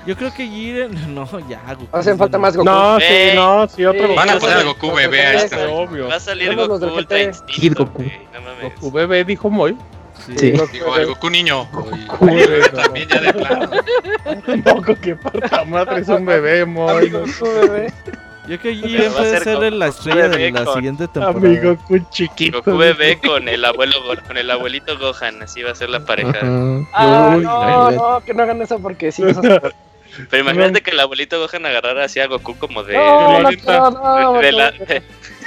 [SPEAKER 7] Yo creo que Jiren, no, ya, Goku.
[SPEAKER 6] Hacen falta más Goku.
[SPEAKER 1] No, sí,
[SPEAKER 2] Ey.
[SPEAKER 1] no, sí, otro
[SPEAKER 6] Sí.
[SPEAKER 4] Van a
[SPEAKER 1] Goku.
[SPEAKER 4] poner a Goku bebé a
[SPEAKER 6] Sí,
[SPEAKER 4] este.
[SPEAKER 1] Sí, obvio.
[SPEAKER 2] Va a salir
[SPEAKER 6] Vemos los
[SPEAKER 2] Goku
[SPEAKER 6] del
[SPEAKER 2] Ultra. Instinto.
[SPEAKER 3] Goku.
[SPEAKER 2] güey, no mames.
[SPEAKER 1] Goku bebé dijo Moy.
[SPEAKER 7] Sí.
[SPEAKER 1] Goku
[SPEAKER 4] Digo,
[SPEAKER 1] bebé.
[SPEAKER 4] el Goku niño.
[SPEAKER 1] Goku bebé.
[SPEAKER 4] También ya de plano.
[SPEAKER 1] Tampoco que parta madre es un bebé, Moy.
[SPEAKER 6] Amigo, Goku, bebé.
[SPEAKER 7] Yo creo que Jiren
[SPEAKER 2] va a
[SPEAKER 7] puede
[SPEAKER 2] ser
[SPEAKER 7] ser
[SPEAKER 2] Goku
[SPEAKER 7] la estrella de
[SPEAKER 2] bebé
[SPEAKER 7] la
[SPEAKER 2] con-
[SPEAKER 7] siguiente temporada.
[SPEAKER 1] Amigo, Goku chiquito.
[SPEAKER 2] Goku bebé con el abuelo Go- con el abuelito Gohan, así va a ser la pareja.
[SPEAKER 3] Ajá.
[SPEAKER 6] Ah,
[SPEAKER 3] Uy,
[SPEAKER 6] no, no, que no hagan eso porque sí. eso es-
[SPEAKER 2] Pero imagínate que el abuelito Gohan agarrara así a Goku como de,
[SPEAKER 6] No, no, no,
[SPEAKER 2] de, la-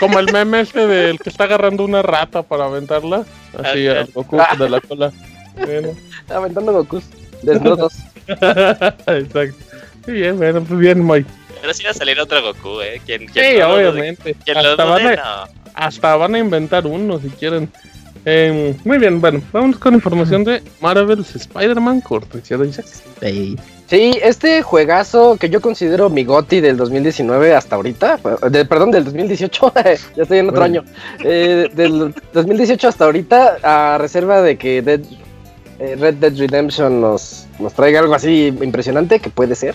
[SPEAKER 1] Como el meme este del que está agarrando una rata para aventarla. Así al Goku de la cola. Bueno.
[SPEAKER 6] Aventando Gokus. Desnudos.
[SPEAKER 1] Exacto. Sí, bien, bueno, pues bien, Moy.
[SPEAKER 2] Pero sí va a salir otro Goku, ¿eh? ¿Quién, quién
[SPEAKER 1] Sí, obviamente.
[SPEAKER 2] ¿Quién
[SPEAKER 1] Hasta van, a,
[SPEAKER 2] No.
[SPEAKER 1] hasta van a inventar uno si quieren. Eh, muy bien, bueno, vamos con información de Marvel's Spider-Man, cortesía de Isaac.
[SPEAKER 6] Sí, este juegazo que yo considero mi GOTY del 2019 hasta ahorita, de- perdón, del 2018, ya estoy en otro
[SPEAKER 3] Bueno.
[SPEAKER 6] año, Eh, del 2018 hasta ahorita, a reserva de que Dead- eh, Red Dead Redemption nos, nos traiga algo así impresionante, que puede ser.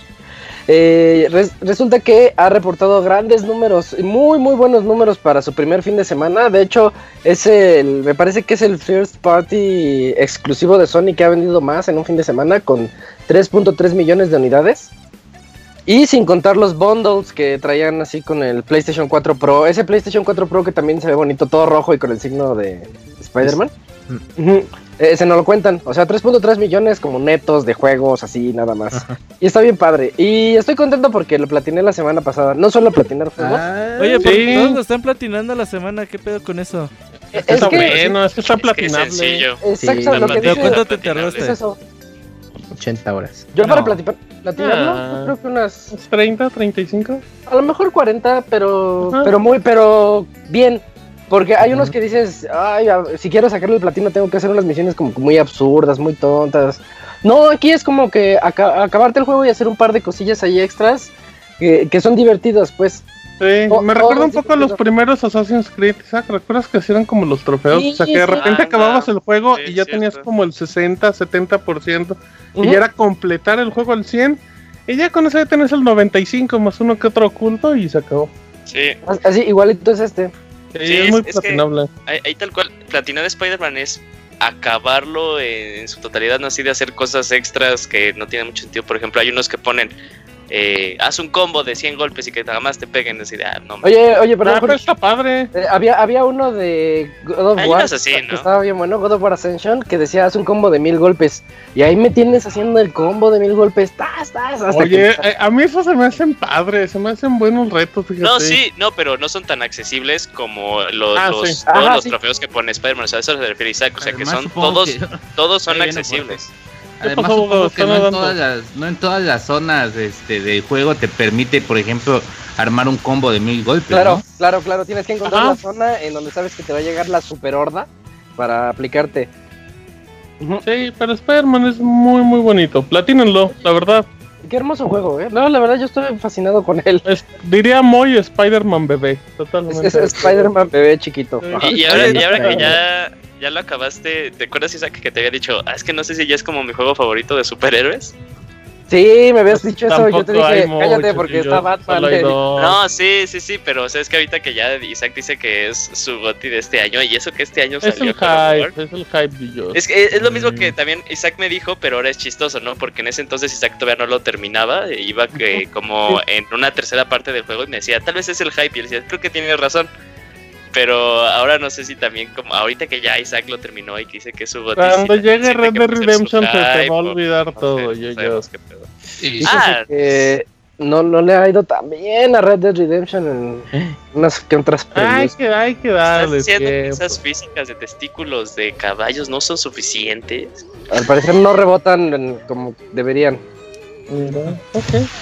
[SPEAKER 6] Eh, res- resulta que ha reportado grandes números, muy muy buenos números para su primer fin de semana. De hecho, es el, me parece que es el first party exclusivo de Sony que ha vendido más en un fin de semana con 3.3 millones de unidades. Y sin contar los bundles que traían así con el PlayStation 4 Pro. Ese PlayStation 4 Pro que también se ve bonito, todo rojo y con el signo de Spider-Man. Ujú. Ese no lo cuentan. O sea, 3.3 millones como netos de juegos, así nada más. Y está bien padre. Y estoy contento porque lo platiné la semana pasada. No suelo platinar juegos.
[SPEAKER 3] Ah,
[SPEAKER 7] Oye,
[SPEAKER 1] Sí.
[SPEAKER 7] todos lo están platinando la semana, ¿qué pedo con eso?
[SPEAKER 6] es
[SPEAKER 1] Está
[SPEAKER 6] que,
[SPEAKER 1] bueno, es que está
[SPEAKER 2] Es que es
[SPEAKER 1] platinable.
[SPEAKER 2] sencillo.
[SPEAKER 6] exacto,
[SPEAKER 3] Sí.
[SPEAKER 6] lo que
[SPEAKER 2] Está
[SPEAKER 7] ¿Pero
[SPEAKER 6] dije
[SPEAKER 7] cuánto te
[SPEAKER 2] platinable.
[SPEAKER 6] es
[SPEAKER 7] tardaste?
[SPEAKER 6] eso.
[SPEAKER 3] 80 horas.
[SPEAKER 6] Yo para
[SPEAKER 5] No.
[SPEAKER 6] plati- platinarlo,
[SPEAKER 1] Ah.
[SPEAKER 6] yo creo que unas
[SPEAKER 1] ¿Es 30, 35?
[SPEAKER 6] A lo mejor 40, pero
[SPEAKER 1] Ajá.
[SPEAKER 6] pero muy, pero bien. Porque hay unos que dices, ay, a- si quiero sacarle el platino tengo que hacer unas misiones como que muy absurdas, muy tontas. No, aquí es como que aca- acabarte el juego y hacer un par de cosillas ahí extras que, que son divertidas, pues.
[SPEAKER 1] Sí,
[SPEAKER 6] Oh,
[SPEAKER 1] me
[SPEAKER 6] oh,
[SPEAKER 1] recuerda un
[SPEAKER 6] sí,
[SPEAKER 1] poco a los primeros Assassin's Creed, Isaac. ¿Recuerdas que hacían como los trofeos?
[SPEAKER 6] Sí,
[SPEAKER 1] o sea, que de repente
[SPEAKER 2] Ah,
[SPEAKER 1] acababas
[SPEAKER 2] no.
[SPEAKER 1] el juego
[SPEAKER 2] Sí,
[SPEAKER 1] y ya
[SPEAKER 2] cierto.
[SPEAKER 1] tenías como el 60, 70%.
[SPEAKER 6] Ujú.
[SPEAKER 1] Y ya era completar el juego al 100. Y ya con eso ya tenés el 95 más uno que otro oculto y se acabó.
[SPEAKER 2] Sí,
[SPEAKER 6] Así, igualito es este.
[SPEAKER 1] Sí,
[SPEAKER 2] Sí,
[SPEAKER 1] es
[SPEAKER 2] es-
[SPEAKER 1] muy
[SPEAKER 2] es
[SPEAKER 1] platinable.
[SPEAKER 2] ahí, ahí tal cual. Platinar Spider-Man es acabarlo en su totalidad, no así de hacer cosas extras que no tienen mucho sentido. Por ejemplo, hay unos que ponen, eh, haz un combo de 100 golpes y que nada más te peguen. Así de, ah, no,
[SPEAKER 6] Oye, oye, perdón,
[SPEAKER 1] Ah, pero está padre.
[SPEAKER 6] eh, había, había uno de God of War que
[SPEAKER 2] ¿no?
[SPEAKER 6] estaba bien bueno, God of War Ascension, que decía haz un combo de mil golpes. Y ahí me tienes haciendo el combo de mil golpes. ¡Tas, tas! Hasta
[SPEAKER 1] Oye,
[SPEAKER 6] que-
[SPEAKER 1] eh, a mí eso se me hacen padres, se me hacen buenos retos, fíjate.
[SPEAKER 2] No, sí, no, pero no son tan accesibles como los,
[SPEAKER 1] Ah,
[SPEAKER 2] los-
[SPEAKER 1] sí.
[SPEAKER 2] todos
[SPEAKER 6] Ajá,
[SPEAKER 2] los
[SPEAKER 6] sí.
[SPEAKER 2] trofeos que pone Spider-Man. O sea, a eso se refiere Isaac. O sea, que son todos,
[SPEAKER 5] que-
[SPEAKER 2] todos son accesibles.
[SPEAKER 5] Además,
[SPEAKER 1] pasó,
[SPEAKER 5] supongo que no en, todas las, no en todas las zonas este, de juego te permite, por ejemplo, armar un combo de mil golpes.
[SPEAKER 6] Claro,
[SPEAKER 5] ¿no?
[SPEAKER 6] claro, claro. Tienes que encontrar
[SPEAKER 1] Ajá.
[SPEAKER 6] la zona en donde sabes que te va a llegar la super horda para aplicarte.
[SPEAKER 1] Sí, pero Spider-Man es muy, muy bonito. Platínenlo, la verdad.
[SPEAKER 6] Qué hermoso juego, ¿eh? No, la verdad yo estoy fascinado con él.
[SPEAKER 1] Es- diría Moy Spider-Man bebé.
[SPEAKER 6] Es,
[SPEAKER 1] Totalmente.
[SPEAKER 6] es Spider-Man bebé chiquito.
[SPEAKER 2] Y, y ahora,
[SPEAKER 7] Oye,
[SPEAKER 2] y ahora que ya lo acabaste, ¿te acuerdas, Isaac, que te había dicho, ah, es que no sé si ya es como mi juego favorito de superhéroes?
[SPEAKER 6] Sí, me habías dicho eso. Yo te dije, cállate porque está Batman.
[SPEAKER 2] No, sí, sí, sí, pero o sea, es que ahorita que ya Isaac dice que es su goti de este año, y eso que este año
[SPEAKER 1] Es el
[SPEAKER 2] salió War,
[SPEAKER 1] hype, es el hype de yo.
[SPEAKER 2] Es que es lo mismo que
[SPEAKER 1] Mm.
[SPEAKER 2] también Isaac me dijo, pero ahora es chistoso, ¿no? Porque en ese entonces Isaac todavía no lo terminaba, e iba que como en una tercera parte del juego y me decía, tal vez es el hype, y él decía, creo que tienes razón. Pero ahora no sé si también, como ahorita que ya Isaac lo terminó y que dice que es su
[SPEAKER 1] Cuando llegue Red Dead Redemption se te va a
[SPEAKER 2] o
[SPEAKER 1] olvidar
[SPEAKER 2] no sé,
[SPEAKER 1] todo,
[SPEAKER 2] no
[SPEAKER 1] yo, yo.
[SPEAKER 2] sabemos qué pedo.
[SPEAKER 4] Y
[SPEAKER 2] Ah,
[SPEAKER 6] que no, no le ha ido tan bien a Red Dead Redemption en unas que otras
[SPEAKER 1] Hay que, hay que
[SPEAKER 2] ¿Estás
[SPEAKER 1] darle
[SPEAKER 2] diciendo que esas físicas de testículos de caballos no son suficientes?
[SPEAKER 6] Al parecer no rebotan en- como deberían.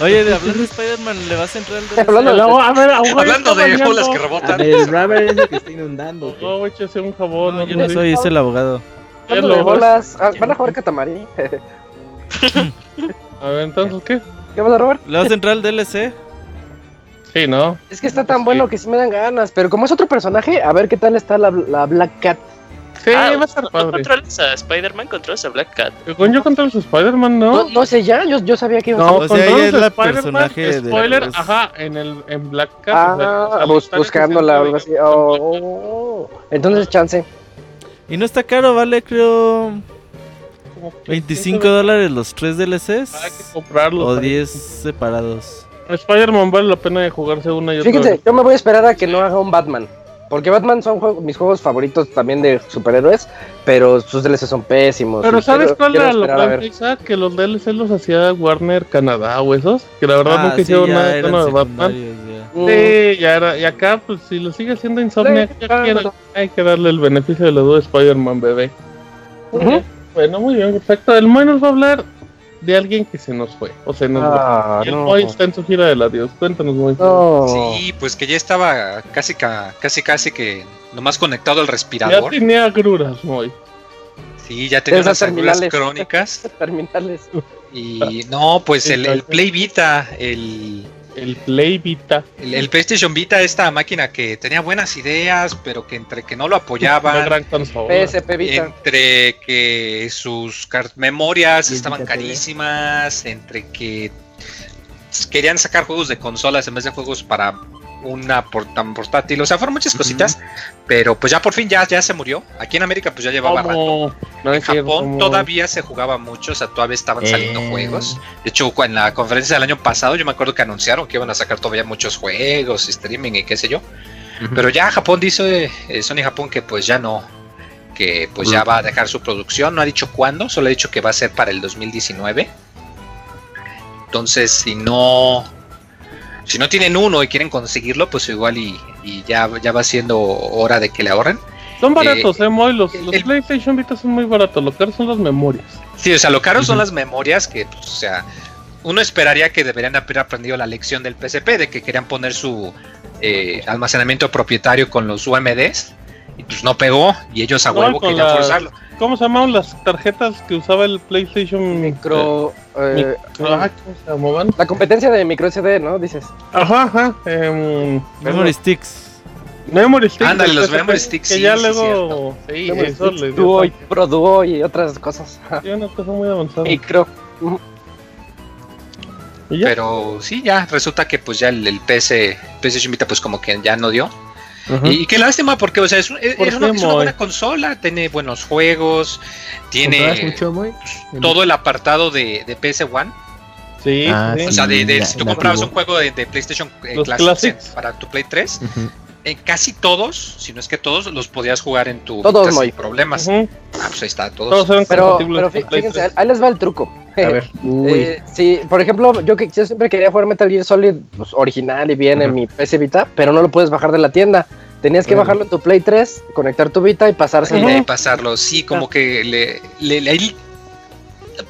[SPEAKER 7] Oye, de hablar de Spider-Man, ¿le vas a entrar al DLC?
[SPEAKER 6] Hablando de-
[SPEAKER 1] No, a ver, a
[SPEAKER 4] Hablando de bolas que
[SPEAKER 3] A
[SPEAKER 4] rebotan.
[SPEAKER 3] el rubber es el que está inundando.
[SPEAKER 1] No, échese un jabón.
[SPEAKER 7] No, yo no soy, es el abogado.
[SPEAKER 6] Hablando
[SPEAKER 1] lo
[SPEAKER 6] de
[SPEAKER 1] vas-
[SPEAKER 6] bolas, ah, ¿van a jugar Katamari?
[SPEAKER 1] A ver, entonces, ¿qué?
[SPEAKER 6] ¿Qué pasa, Robert?
[SPEAKER 7] ¿Le vas a entrar al DLC?
[SPEAKER 1] Sí, ¿no?
[SPEAKER 6] Es que está tan bueno que sí me dan ganas, pero como es otro personaje, a ver qué tal está la, la Black Cat.
[SPEAKER 1] Sí,
[SPEAKER 2] Ah,
[SPEAKER 1] va a estar
[SPEAKER 2] ¿no
[SPEAKER 1] padre.
[SPEAKER 2] controlas a Spider-Man? ¿Controlas a Black Cat?
[SPEAKER 1] Con yo contra los Spider-Man,
[SPEAKER 6] No,
[SPEAKER 1] ¿no?
[SPEAKER 6] no sé ya, yo, yo sabía que iba a
[SPEAKER 1] No,
[SPEAKER 7] O sea,
[SPEAKER 1] controlas
[SPEAKER 7] ella es
[SPEAKER 1] a
[SPEAKER 7] la personaje de-
[SPEAKER 1] Spoiler,
[SPEAKER 7] pues-
[SPEAKER 1] ajá, en el en Black Cat.
[SPEAKER 6] Ah,
[SPEAKER 1] o sea,
[SPEAKER 6] bus- buscándola o algo así. Oh, oh. Entonces, chance.
[SPEAKER 7] Y no está caro, vale, creo.
[SPEAKER 1] como que
[SPEAKER 7] 25 dólares los tres DLCs.
[SPEAKER 1] Hay que comprarlos.
[SPEAKER 7] O 10 separados.
[SPEAKER 1] Spider-Man vale la pena de jugarse una y otra
[SPEAKER 6] Fíjense,
[SPEAKER 1] vez.
[SPEAKER 6] yo me voy a esperar a que no haga un Batman. Porque Batman son juegos- mis juegos favoritos también de superhéroes, pero sus DLC son pésimos.
[SPEAKER 1] Pero ¿sabes
[SPEAKER 6] quiero-
[SPEAKER 1] cuál era lo
[SPEAKER 6] esperar a ver.
[SPEAKER 1] que los DLC los hacía Warner Canadá o esos. Que la verdad
[SPEAKER 7] Ah,
[SPEAKER 1] nunca
[SPEAKER 7] sí,
[SPEAKER 1] hicieron nada de Batman.
[SPEAKER 7] ya.
[SPEAKER 6] Mm,
[SPEAKER 1] Sí, ya era. Y acá, pues si lo sigue haciendo Insomnia,
[SPEAKER 6] Sí, claro,
[SPEAKER 1] hay que darle el beneficio de la duda a Spider-Man bebé. Bueno, muy bien, perfecto. El Moy nos va a hablar de alguien que se nos fue. O sea, nos
[SPEAKER 6] Ah,
[SPEAKER 1] y el
[SPEAKER 6] no.
[SPEAKER 1] Moy está en su gira del adiós. Cuéntanos, Moy.
[SPEAKER 6] No.
[SPEAKER 4] Sí, pues que ya estaba casi ca- casi casi que nomás conectado al
[SPEAKER 1] ya
[SPEAKER 4] respirador.
[SPEAKER 1] tenía agruras, Moy.
[SPEAKER 4] Sí, ya tenía
[SPEAKER 6] Esas
[SPEAKER 4] unas agruras crónicas.
[SPEAKER 6] Terminales.
[SPEAKER 4] Y no, pues el, el Play Vita, el,
[SPEAKER 1] El Play Vita.
[SPEAKER 4] el, el PlayStation Vita, esta máquina que tenía buenas ideas, pero que entre que no lo
[SPEAKER 1] Una
[SPEAKER 4] apoyaban,
[SPEAKER 1] gran consola.
[SPEAKER 6] PSP Vita.
[SPEAKER 4] entre que sus memorias
[SPEAKER 3] el
[SPEAKER 4] estaban
[SPEAKER 3] Vita TV.
[SPEAKER 4] carísimas, entre que querían sacar juegos de consolas en vez de juegos para una por- tan portátil, o sea, fueron muchas cositas, pero pues ya por fin ya, ya se murió. Aquí en América pues ya llevaba rato.
[SPEAKER 1] No
[SPEAKER 4] En Japón todavía se jugaba mucho, o sea, todavía estaban saliendo
[SPEAKER 3] Eh.
[SPEAKER 4] juegos. De hecho, en la conferencia del año pasado yo me acuerdo que anunciaron que iban a sacar todavía muchos juegos, streaming y qué sé yo. Pero ya Japón dice, eh, Sony Japón que pues ya no, que pues ya va a dejar su producción, no ha dicho cuándo, solo ha dicho que va a ser para el 2019. Entonces, si no si no tienen uno y quieren conseguirlo, pues igual y, y ya, ya va siendo hora de que le ahorren.
[SPEAKER 1] Son baratos, eh, Moy. Los,
[SPEAKER 4] el-
[SPEAKER 1] los
[SPEAKER 4] el-
[SPEAKER 1] PlayStation Vita son muy baratos. Lo caro son las memorias.
[SPEAKER 4] Sí, o sea, lo caro son las memorias que, pues, o sea, uno esperaría que deberían haber aprendido la lección del PSP de que querían poner su eh, almacenamiento propietario con los UMDs y pues no pegó y ellos a
[SPEAKER 1] No,
[SPEAKER 4] huevo
[SPEAKER 1] con
[SPEAKER 4] querían
[SPEAKER 1] las-
[SPEAKER 4] forzarlo.
[SPEAKER 1] ¿Cómo se llamaban las tarjetas que usaba el PlayStation?
[SPEAKER 6] Micro. eh,
[SPEAKER 1] Micro- ah, ¿Cómo se llamaban?
[SPEAKER 6] la competencia de micro SD, ¿no? Dices.
[SPEAKER 1] Ajá, ajá. em,
[SPEAKER 7] Memory Sticks.
[SPEAKER 1] Memory Sticks.
[SPEAKER 4] Ándale, los memory sticks,
[SPEAKER 1] Que
[SPEAKER 4] sí,
[SPEAKER 1] ya
[SPEAKER 4] sí,
[SPEAKER 1] luego. Sí, eso le dio
[SPEAKER 6] Duo y. Pro Duo y otras cosas.
[SPEAKER 1] Sí, una cosa muy avanzada.
[SPEAKER 6] Micro.
[SPEAKER 1] Y ya.
[SPEAKER 4] Pero sí, ya resulta que pues ya el, el PS, PlayStation Vita pues como que ya no dio.
[SPEAKER 1] Ajá.
[SPEAKER 4] Y, y qué lástima porque, o sea, es, un- es-
[SPEAKER 1] ¿Por
[SPEAKER 4] es una, es una buena consola, tiene buenos juegos,
[SPEAKER 3] ¿Comprabas
[SPEAKER 4] tiene
[SPEAKER 3] mucho,
[SPEAKER 4] todo el apartado de, de PS One.
[SPEAKER 1] Sí,
[SPEAKER 3] Ah,
[SPEAKER 1] sí.
[SPEAKER 4] O sea, de, de-
[SPEAKER 3] Ya,
[SPEAKER 4] si tú
[SPEAKER 3] nativo.
[SPEAKER 4] comprabas un juego de, de PlayStation eh, eh, para tu Play 3,
[SPEAKER 3] Ujú.
[SPEAKER 4] eh, casi todos, si no es que todos, los podías jugar en tu
[SPEAKER 6] Todos,
[SPEAKER 4] sin problemas.
[SPEAKER 1] Ujú.
[SPEAKER 4] Ah, pues ahí está, todos.
[SPEAKER 1] Todos
[SPEAKER 6] Pero, pero fíjense,
[SPEAKER 1] 3.
[SPEAKER 6] ahí les va el truco.
[SPEAKER 3] A ver. Uy.
[SPEAKER 6] Eh, sí, por ejemplo, yo que yo siempre quería jugar Metal Gear Solid pues, original y bien en mi PC Vita, pero no lo puedes bajar de la tienda. Tenías que bajarlo en tu Play 3, conectar tu Vita y
[SPEAKER 4] Y
[SPEAKER 6] pasárselo.
[SPEAKER 4] de ahí pasarlo, sí, como que le, le- le- ahí,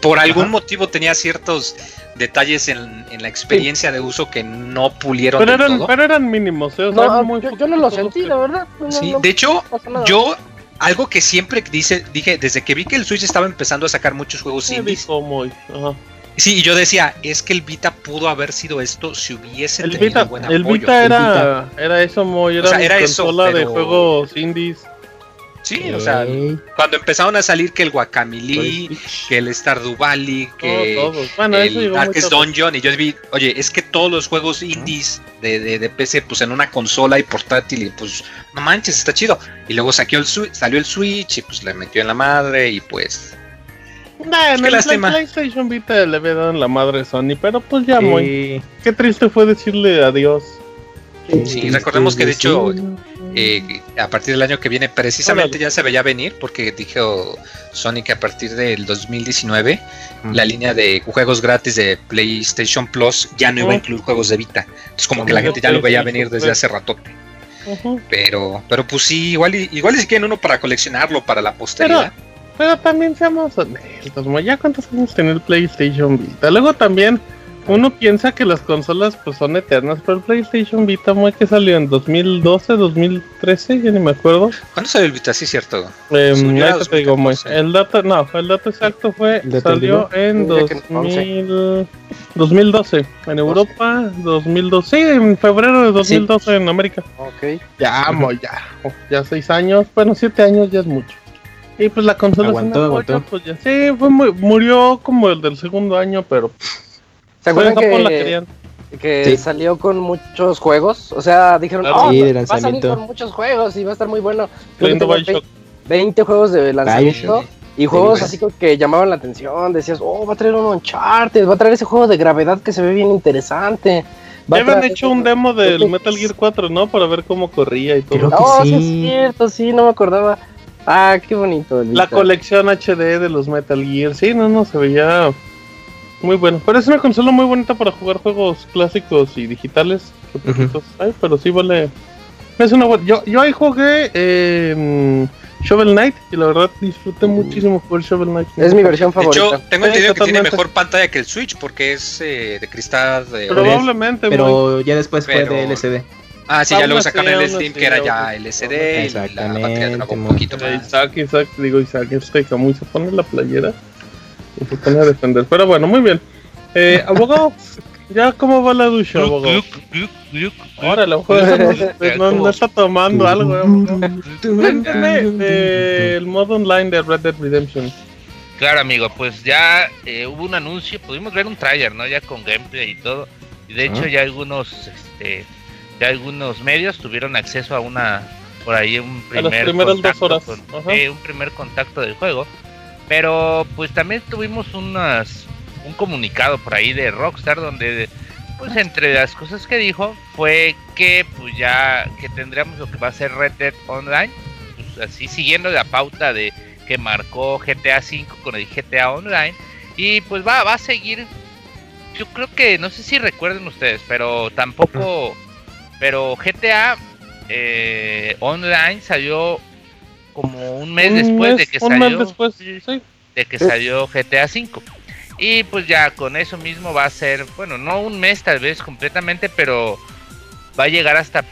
[SPEAKER 4] por algún motivo tenía ciertos detalles en, en la experiencia de uso que no pulieron
[SPEAKER 1] Pero
[SPEAKER 4] del
[SPEAKER 1] eran,
[SPEAKER 4] todo.
[SPEAKER 1] pero eran mínimos, ¿eh? O sea,
[SPEAKER 6] No,
[SPEAKER 1] muy
[SPEAKER 6] yo, yo no lo sentí,
[SPEAKER 1] que-
[SPEAKER 6] la verdad. No,
[SPEAKER 4] Sí,
[SPEAKER 6] no
[SPEAKER 4] de hecho, yo algo que siempre dice, dije, desde que vi que el Switch estaba empezando a sacar muchos juegos
[SPEAKER 1] Sí,
[SPEAKER 4] indies.
[SPEAKER 1] Ajá.
[SPEAKER 4] sí, y yo decía, es que el Vita pudo haber sido esto si hubiese
[SPEAKER 1] El
[SPEAKER 4] tenido
[SPEAKER 1] Vita,
[SPEAKER 4] buen
[SPEAKER 1] el
[SPEAKER 4] apoyo.
[SPEAKER 1] Vita
[SPEAKER 3] El
[SPEAKER 1] era, era eso, Moy. Era,
[SPEAKER 4] O sea, era eso,
[SPEAKER 1] consola de
[SPEAKER 4] pero-
[SPEAKER 1] juegos indies.
[SPEAKER 4] Sí, o sea, cuando empezaron a salir que el Guacamole,
[SPEAKER 3] Switch.
[SPEAKER 4] que el Stardew Valley, que.
[SPEAKER 1] Bueno, eso
[SPEAKER 4] el
[SPEAKER 1] llegó muy
[SPEAKER 4] Darkest. Dungeon, y yo vi, oye, es que todos los juegos indies de, de, de PC, pues en una consola y portátil, y pues, no manches, está chido. Y luego salió el, Switch, salió el Switch, y pues le metió en la madre, y pues,
[SPEAKER 1] Nah, en el
[SPEAKER 4] lástima.
[SPEAKER 1] PlayStation Vita le había dado en la madre a Sony, pero pues ya.
[SPEAKER 3] Sí.
[SPEAKER 1] Qué triste fue decirle adiós.
[SPEAKER 4] Sí, recordemos que de hecho, eh, a partir del año que viene, precisamente
[SPEAKER 1] Órale.
[SPEAKER 4] ya se veía venir, porque dijo Sony que a partir del 2019 la línea de juegos gratis de PlayStation Plus ya no iba a incluir juegos de Vita. Entonces como que la gente ya lo veía venir desde hace ratote. Pero, pero pues sí, igual y, igual y si quieren uno para coleccionarlo para la posteridad.
[SPEAKER 1] Pero también seamos honestos, ya cuántos años tiene el PlayStation Vita. Luego también uno piensa que las consolas pues son eternas, pero el PlayStation Vita, muy que salió en 2012, 2013, ya ni me acuerdo.
[SPEAKER 4] ¿Cuándo sale el Vita? Sí, cierto.
[SPEAKER 1] Eh, te digo.
[SPEAKER 4] 2014.
[SPEAKER 1] el dato, no, el dato exacto fue,
[SPEAKER 3] ¿El dato
[SPEAKER 1] salió en
[SPEAKER 6] Diría que
[SPEAKER 1] 2000, 2012, en Europa, 2012, sí, en febrero de 2012 en América.
[SPEAKER 6] Ok.
[SPEAKER 1] Ya, Moy, ya, ya seis años, bueno, siete años ya es mucho. Y pues la consola
[SPEAKER 3] Aguantó, aguantó.
[SPEAKER 1] pues ya, sí, fue muy- murió como el del segundo año, pero
[SPEAKER 6] ¿Se acuerdan
[SPEAKER 1] la
[SPEAKER 6] que,
[SPEAKER 1] querían.
[SPEAKER 6] que
[SPEAKER 3] Sí.
[SPEAKER 6] salió con muchos juegos? O sea, dijeron,
[SPEAKER 1] Claro.
[SPEAKER 6] "Oh,
[SPEAKER 3] Sí, de
[SPEAKER 6] va a salir con muchos juegos y va a estar muy bueno. Creo que
[SPEAKER 1] Incluyendo
[SPEAKER 6] tenía
[SPEAKER 1] Bioshock.
[SPEAKER 6] 20 juegos de lanzamiento
[SPEAKER 3] Bioshock.
[SPEAKER 6] y juegos
[SPEAKER 3] Sí,
[SPEAKER 6] así como que llamaban la atención. Decías, oh, va a traer un Uncharted, va a traer ese juego de gravedad que se ve bien interesante.
[SPEAKER 1] Ya habían hecho un demo del Metal Gear 4, ¿no? Para ver cómo corría y todo.
[SPEAKER 3] Creo que
[SPEAKER 6] Oh, sí.
[SPEAKER 3] sí.
[SPEAKER 6] es cierto, sí, no me acordaba. Ah, qué bonito.
[SPEAKER 1] La colección HD de los Metal Gear, sí, no, no, se veía muy bueno. Pero es una consola muy bonita para jugar juegos clásicos y digitales. que poquitos hay, pero sí vale. Es una buena. Yo, yo ahí jugué eh, Shovel Knight y la verdad disfruté muchísimo jugar Shovel Knight.
[SPEAKER 6] Es mi versión
[SPEAKER 4] De
[SPEAKER 6] favorita.
[SPEAKER 4] hecho, tengo
[SPEAKER 1] Sí,
[SPEAKER 4] entendido que tiene mejor pantalla que el Switch porque es eh, de cristal. De...
[SPEAKER 1] Probablemente, muy-
[SPEAKER 3] Pero ya después fue
[SPEAKER 4] Pero-
[SPEAKER 3] de LCD.
[SPEAKER 4] Ah, sí, ya luego sacaron el
[SPEAKER 1] así,
[SPEAKER 4] que era ya. LCD y la batería duraba un
[SPEAKER 3] Exactamente,
[SPEAKER 4] poquito más.
[SPEAKER 1] Isaac, Isaac, digo Isaac, este Camuy se pone la playera pone a defender. Pero bueno, muy bien. Eh, abogado, ¿ya cómo va la ducha, abogado? Órale, abogado, no, no está tomando algo, eh, abogado. Cuénteme del modo online de Red Dead Redemption.
[SPEAKER 9] Claro, amigo, pues ya eh, hubo un anuncio, pudimos ver un tráiler, ¿no? Ya con gameplay y todo. Y de hecho
[SPEAKER 3] Ah.
[SPEAKER 9] ya algunos, este, ya algunos medios tuvieron acceso a una, por ahí un
[SPEAKER 1] A las
[SPEAKER 9] primer
[SPEAKER 1] primeras dos
[SPEAKER 9] contacto
[SPEAKER 1] horas,
[SPEAKER 9] con- sí, un primer contacto del juego. Pero pues también tuvimos unas, un comunicado por ahí de Rockstar donde, pues entre las cosas que dijo fue que pues ya que tendríamos lo que va a ser Red Dead Online, pues así siguiendo la pauta de que marcó GTA V con el GTA Online. Y pues va, va a seguir yo creo que no sé si recuerden ustedes pero tampoco pero GTA eh, Online salió como un mes
[SPEAKER 1] Un
[SPEAKER 9] después de que salió
[SPEAKER 1] después, sí.
[SPEAKER 9] de que salió GTA V. Y pues ya con eso mismo va a ser, bueno, no un mes tal vez completamente, pero va a llegar hasta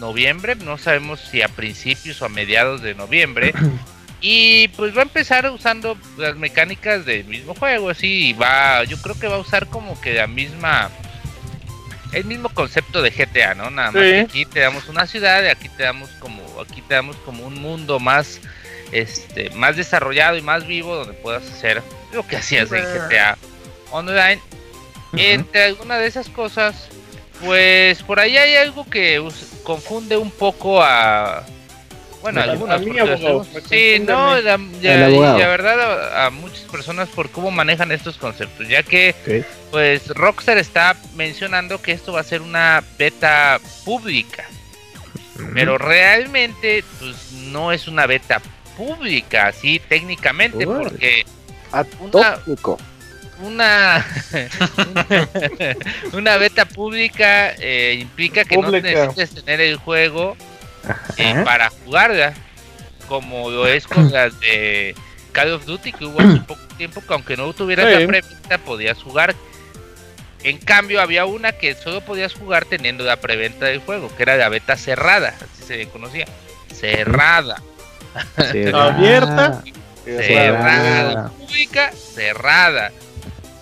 [SPEAKER 9] noviembre, no sabemos si a principios o a mediados de noviembre. Y pues va a empezar usando las mecánicas del mismo juego, así, y va, yo creo que va a usar como que la misma, el mismo concepto de GTA, ¿no? Nada más
[SPEAKER 1] Sí.
[SPEAKER 9] que aquí te damos una ciudad y aquí te damos como, aquí te damos como un mundo más, este, más desarrollado y más vivo donde puedas hacer lo que hacías en GTA Online. Entre alguna de esas cosas, pues por ahí hay algo que confunde un poco a. Bueno, a algunas
[SPEAKER 1] mí, abogado,
[SPEAKER 9] Sí, no, la, ya- verdad a, a muchas personas por cómo manejan estos conceptos, ya que pues Rockstar está mencionando que esto va a ser una beta pública, pero realmente pues no es una beta pública, así técnicamente, porque
[SPEAKER 6] Atómico.
[SPEAKER 9] una una beta pública eh, implica que
[SPEAKER 1] Pública.
[SPEAKER 9] no necesites tener el juego eh, para jugarla como lo es con las de Call of Duty que hubo hace poco tiempo que aunque no tuvieras
[SPEAKER 1] Sí.
[SPEAKER 9] la preventa podías jugar. En cambio había una que solo podías jugar teniendo la preventa del juego que era la beta cerrada así se conocía. Cerrada.
[SPEAKER 1] Abierta.
[SPEAKER 9] cerrada, pública, cerrada.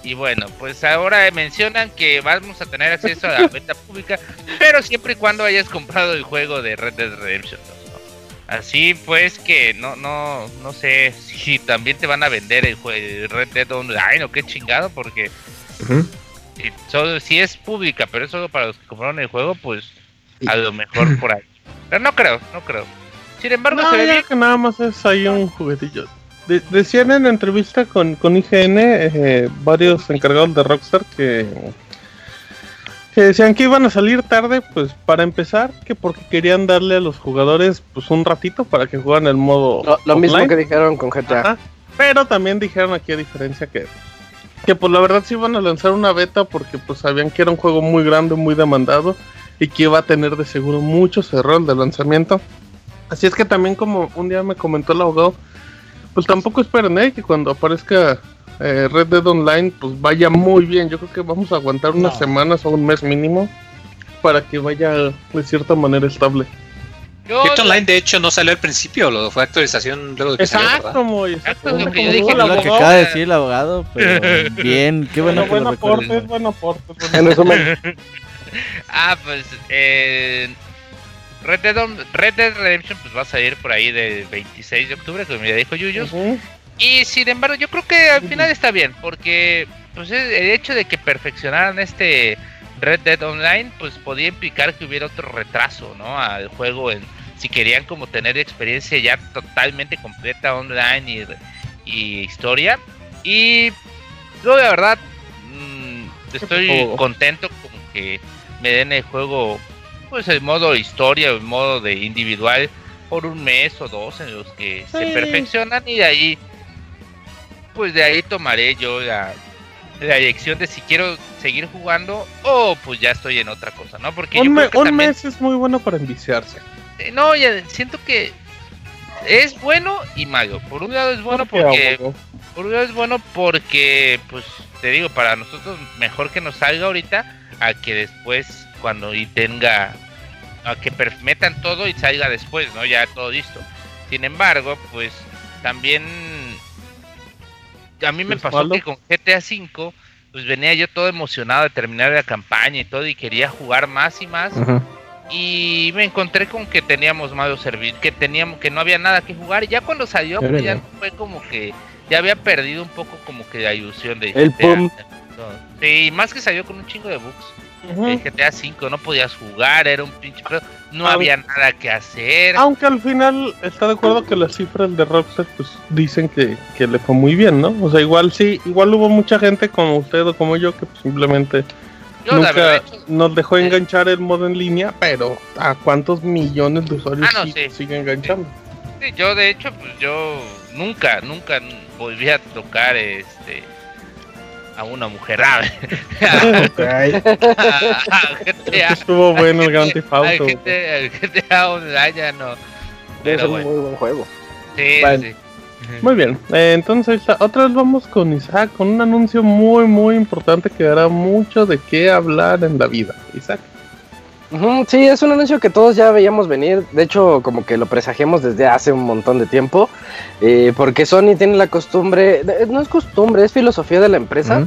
[SPEAKER 9] Y bueno, pues ahora mencionan que vamos a tener acceso a la beta pública, pero siempre y cuando hayas comprado el juego de Red Dead Redemption 2. ¿no? Así pues que no, no, no sé si también te van a vender el, jue- el Red Dead Online o qué chingado, porque si, solo, si es pública, pero es solo para los que compraron el juego, pues a lo mejor por ahí. Pero no creo, no creo. Sin embargo,
[SPEAKER 1] No,
[SPEAKER 9] se ve
[SPEAKER 1] ya
[SPEAKER 9] bien.
[SPEAKER 1] que nada más es ahí un juguetillo. De- decían en entrevista con, con IGN eh, varios encargados de Rockstar que que decían que iban a salir tarde, pues para empezar, que porque querían darle a los jugadores pues un ratito para que juegan el modo
[SPEAKER 6] Lo, lo mismo que dijeron con GTA.
[SPEAKER 1] Ajá. Pero también dijeron aquí a diferencia que que pues la verdad sí iban a lanzar una beta porque pues sabían que era un juego muy grande, muy demandado y que iba a tener de seguro muchos errores de lanzamiento. Así es que también como un día me comentó el abogado, pues tampoco esperen eh, que cuando aparezca eh, Red Dead Online pues vaya muy bien. Yo creo que vamos a aguantar unas
[SPEAKER 5] No.
[SPEAKER 1] semanas o un mes mínimo para que vaya de cierta manera estable.
[SPEAKER 9] Yo,
[SPEAKER 4] Kit Online, de hecho, no salió al principio, lo fue actualización luego de que salió.
[SPEAKER 1] Exacto, muy
[SPEAKER 9] Exacto,
[SPEAKER 1] exacto.
[SPEAKER 9] lo que yo
[SPEAKER 1] Como
[SPEAKER 9] dije,
[SPEAKER 7] lo que acaba de decir el abogado, pero bien, qué bueno,
[SPEAKER 1] bueno, buen
[SPEAKER 7] que
[SPEAKER 1] aporte, buen aporte. buen
[SPEAKER 9] Ah, pues eh, Red, Dead, Red Dead Redemption pues va a salir por ahí del 26 de octubre, como ya dijo Yuyos. Y sin embargo, yo creo que al final está bien, porque pues es- el hecho de que perfeccionaran este Red Dead Online, pues podía implicar que hubiera otro retraso, ¿no? Al juego, en, si querían como tener experiencia ya totalmente completa online y, y historia. Y yo la verdad mm, estoy contento con que me den el juego, pues el modo historia, el modo de individual por un mes o dos en los que se perfeccionan y de ahí pues de ahí tomaré yo la, la elección de si quiero seguir jugando o pues ya estoy en otra cosa, ¿no? Porque yo
[SPEAKER 1] Un,
[SPEAKER 9] creo
[SPEAKER 1] me- un
[SPEAKER 9] también-
[SPEAKER 1] mes es muy bueno para enviciarse.
[SPEAKER 9] eh, no, ya siento que es bueno y malo. Por un lado es bueno
[SPEAKER 1] ¿Por qué,
[SPEAKER 9] porque por un lado es bueno porque pues te digo, para nosotros mejor que nos salga ahorita a que después cuando y tenga a que metan todo y salga después, ¿no? Ya todo listo. Sin embargo, pues también a mí me
[SPEAKER 1] ¿Es
[SPEAKER 9] pasó
[SPEAKER 1] malo?
[SPEAKER 9] que con GTA V pues venía yo todo emocionado de terminar la campaña y todo y quería jugar más y más y me encontré con que teníamos malos servicios, que teníamos que no había nada que jugar y ya cuando salió
[SPEAKER 3] Es
[SPEAKER 9] pues, ya fue como que ya había perdido un poco como que la ilusión de
[SPEAKER 6] El
[SPEAKER 9] GTA. Sí, más que salió con un chingo de bugs. El GTA 5 no podías jugar, era un pinche pedo, no
[SPEAKER 1] Ah,
[SPEAKER 9] había nada que hacer.
[SPEAKER 1] Aunque al final está de acuerdo que las cifras de Rockstar pues dicen que, que le fue muy bien, ¿no? O sea, igual sí, igual hubo mucha gente como usted o como yo que pues, simplemente
[SPEAKER 9] Yo
[SPEAKER 1] nunca
[SPEAKER 9] verdad, hecho,
[SPEAKER 1] nos dejó enganchar el modo en línea, pero ¿a cuántos millones de usuarios
[SPEAKER 9] Ah, no,
[SPEAKER 1] sí-
[SPEAKER 9] sí.
[SPEAKER 1] sigue enganchando?
[SPEAKER 9] sí, yo de hecho pues yo nunca, nunca volví a tocar este a una mujer ah, a GTA.
[SPEAKER 1] Estuvo bueno el Grand Theft Auto.
[SPEAKER 9] GTA, GTA Online ya no. Pero
[SPEAKER 6] ser un
[SPEAKER 9] bueno,
[SPEAKER 6] muy buen juego.
[SPEAKER 9] sí,
[SPEAKER 1] Bueno.
[SPEAKER 9] sí.
[SPEAKER 1] Muy bien, eh, entonces otra vez vamos con Isaac, con un anuncio muy muy importante que dará mucho de qué hablar en la vida. Isaac.
[SPEAKER 6] Sí, es un anuncio que todos ya veíamos venir. De hecho, como que lo presagiamos desde hace un montón de tiempo. eh, porque Sony tiene la costumbre, no es costumbre, es filosofía de la empresa.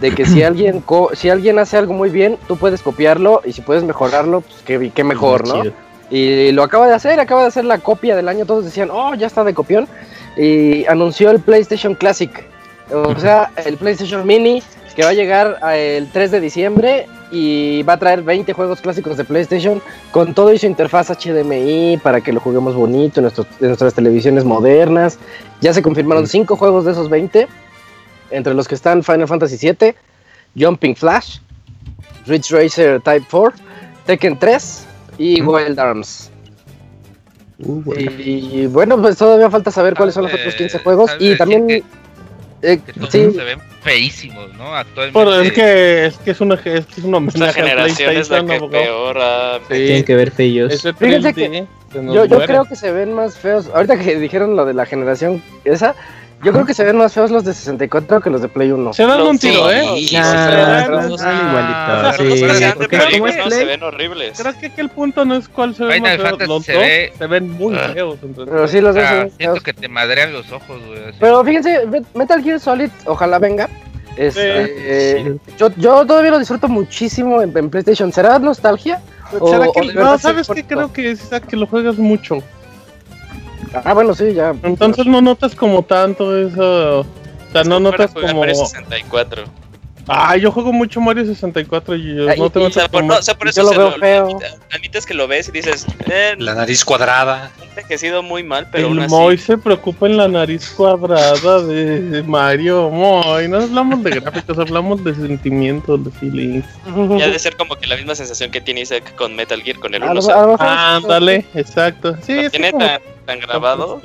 [SPEAKER 6] De que si alguien co- si alguien hace algo muy bien, tú puedes copiarlo. Y si puedes mejorarlo, pues qué, qué mejor, ¿no?
[SPEAKER 3] Chido.
[SPEAKER 6] Y lo acaba de hacer, acaba de hacer la copia del año. Todos decían, oh, ya está de copión. Y anunció el PlayStation Classic. O sea, el PlayStation Mini, que va a llegar a el 3 de diciembre. Y va a traer 20 juegos clásicos de PlayStation. Con todo y su interfaz HDMI para que lo juguemos bonito en, nuestros- en nuestras televisiones modernas. Ya se confirmaron 5 juegos de esos 20. Entre los que están Final Fantasy VII, Jumping Flash, Ridge Racer Type 4, Tekken 3 y Wild Arms. Y bueno, pues todavía falta saber cuáles son los otros 15 juegos.
[SPEAKER 9] Sabe
[SPEAKER 6] Y también.
[SPEAKER 9] Que-
[SPEAKER 6] eh,
[SPEAKER 9] Que todos
[SPEAKER 6] sí,
[SPEAKER 9] se ven feísimos, ¿no? Actualmente.
[SPEAKER 1] Pero es que es que es una es que es una
[SPEAKER 2] Esta generación es la que peor ha-
[SPEAKER 3] Tienen que ver.
[SPEAKER 1] Ese
[SPEAKER 6] Fíjense
[SPEAKER 1] 3D se nos
[SPEAKER 6] yo, yo creo que se ven más feos. Ahorita que dijeron lo de la generación esa, yo creo que se ven más feos los de 64 que los de Play 1.
[SPEAKER 1] Se dan un tiro,
[SPEAKER 2] dos,
[SPEAKER 1] ¿eh?
[SPEAKER 2] sí,
[SPEAKER 1] Se
[SPEAKER 2] sí,
[SPEAKER 1] dan-
[SPEAKER 2] sí,
[SPEAKER 1] se
[SPEAKER 2] dos
[SPEAKER 1] Ah,
[SPEAKER 3] igualitos. Sí, porque como es
[SPEAKER 2] no,
[SPEAKER 3] Play,
[SPEAKER 2] se ven horribles.
[SPEAKER 1] Creo que aquí el punto no es cuál se ve más feo. Los
[SPEAKER 9] se
[SPEAKER 1] dos
[SPEAKER 9] ve-
[SPEAKER 1] se ven muy
[SPEAKER 9] Ah.
[SPEAKER 1] feos. entonces.
[SPEAKER 6] Pero sí, los dos
[SPEAKER 9] Ah,
[SPEAKER 6] ven
[SPEAKER 9] siento
[SPEAKER 6] feos.
[SPEAKER 9] que te madrean los ojos, güey. así.
[SPEAKER 6] Pero fíjense, Met- Metal Gear Solid, ojalá venga. Este,
[SPEAKER 1] Sí.
[SPEAKER 6] eh, yo, yo todavía lo disfruto muchísimo en, en PlayStation. ¿Será nostalgia?
[SPEAKER 1] ¿Será
[SPEAKER 6] o-
[SPEAKER 1] que-
[SPEAKER 6] o de
[SPEAKER 1] no,
[SPEAKER 6] verdad
[SPEAKER 1] ¿sabes
[SPEAKER 6] sí,
[SPEAKER 1] qué? Creo que es que lo juegas mucho.
[SPEAKER 6] Ah, bueno, sí, ya.
[SPEAKER 1] Entonces no notas como tanto eso. O sea, no
[SPEAKER 2] Es como
[SPEAKER 1] notas como.
[SPEAKER 2] Mario 64.
[SPEAKER 1] Ah, yo juego mucho Mario 64 y yo
[SPEAKER 6] Ay,
[SPEAKER 1] no tengo
[SPEAKER 2] O sea, por, no, o sea, por
[SPEAKER 6] Yo
[SPEAKER 2] eso
[SPEAKER 6] lo
[SPEAKER 2] se
[SPEAKER 6] veo
[SPEAKER 2] lo-
[SPEAKER 6] feo.
[SPEAKER 2] admites que lo ves y dices, eh,
[SPEAKER 4] La nariz cuadrada.
[SPEAKER 2] Envejecido muy mal, pero aún
[SPEAKER 1] el
[SPEAKER 2] así.
[SPEAKER 1] Moy se preocupa en la nariz cuadrada de, Mario Moy. No hablamos de gráficos, hablamos de sentimientos, de feelings.
[SPEAKER 2] Ya de ser como que la misma sensación que tiene Isaac con Metal Gear, con el
[SPEAKER 6] A
[SPEAKER 2] 1.
[SPEAKER 6] lo-
[SPEAKER 2] o sea,
[SPEAKER 6] a lo mejor-
[SPEAKER 1] Ándale, exacto. Sí,
[SPEAKER 2] lo tiene
[SPEAKER 1] como-
[SPEAKER 2] tan, tan grabado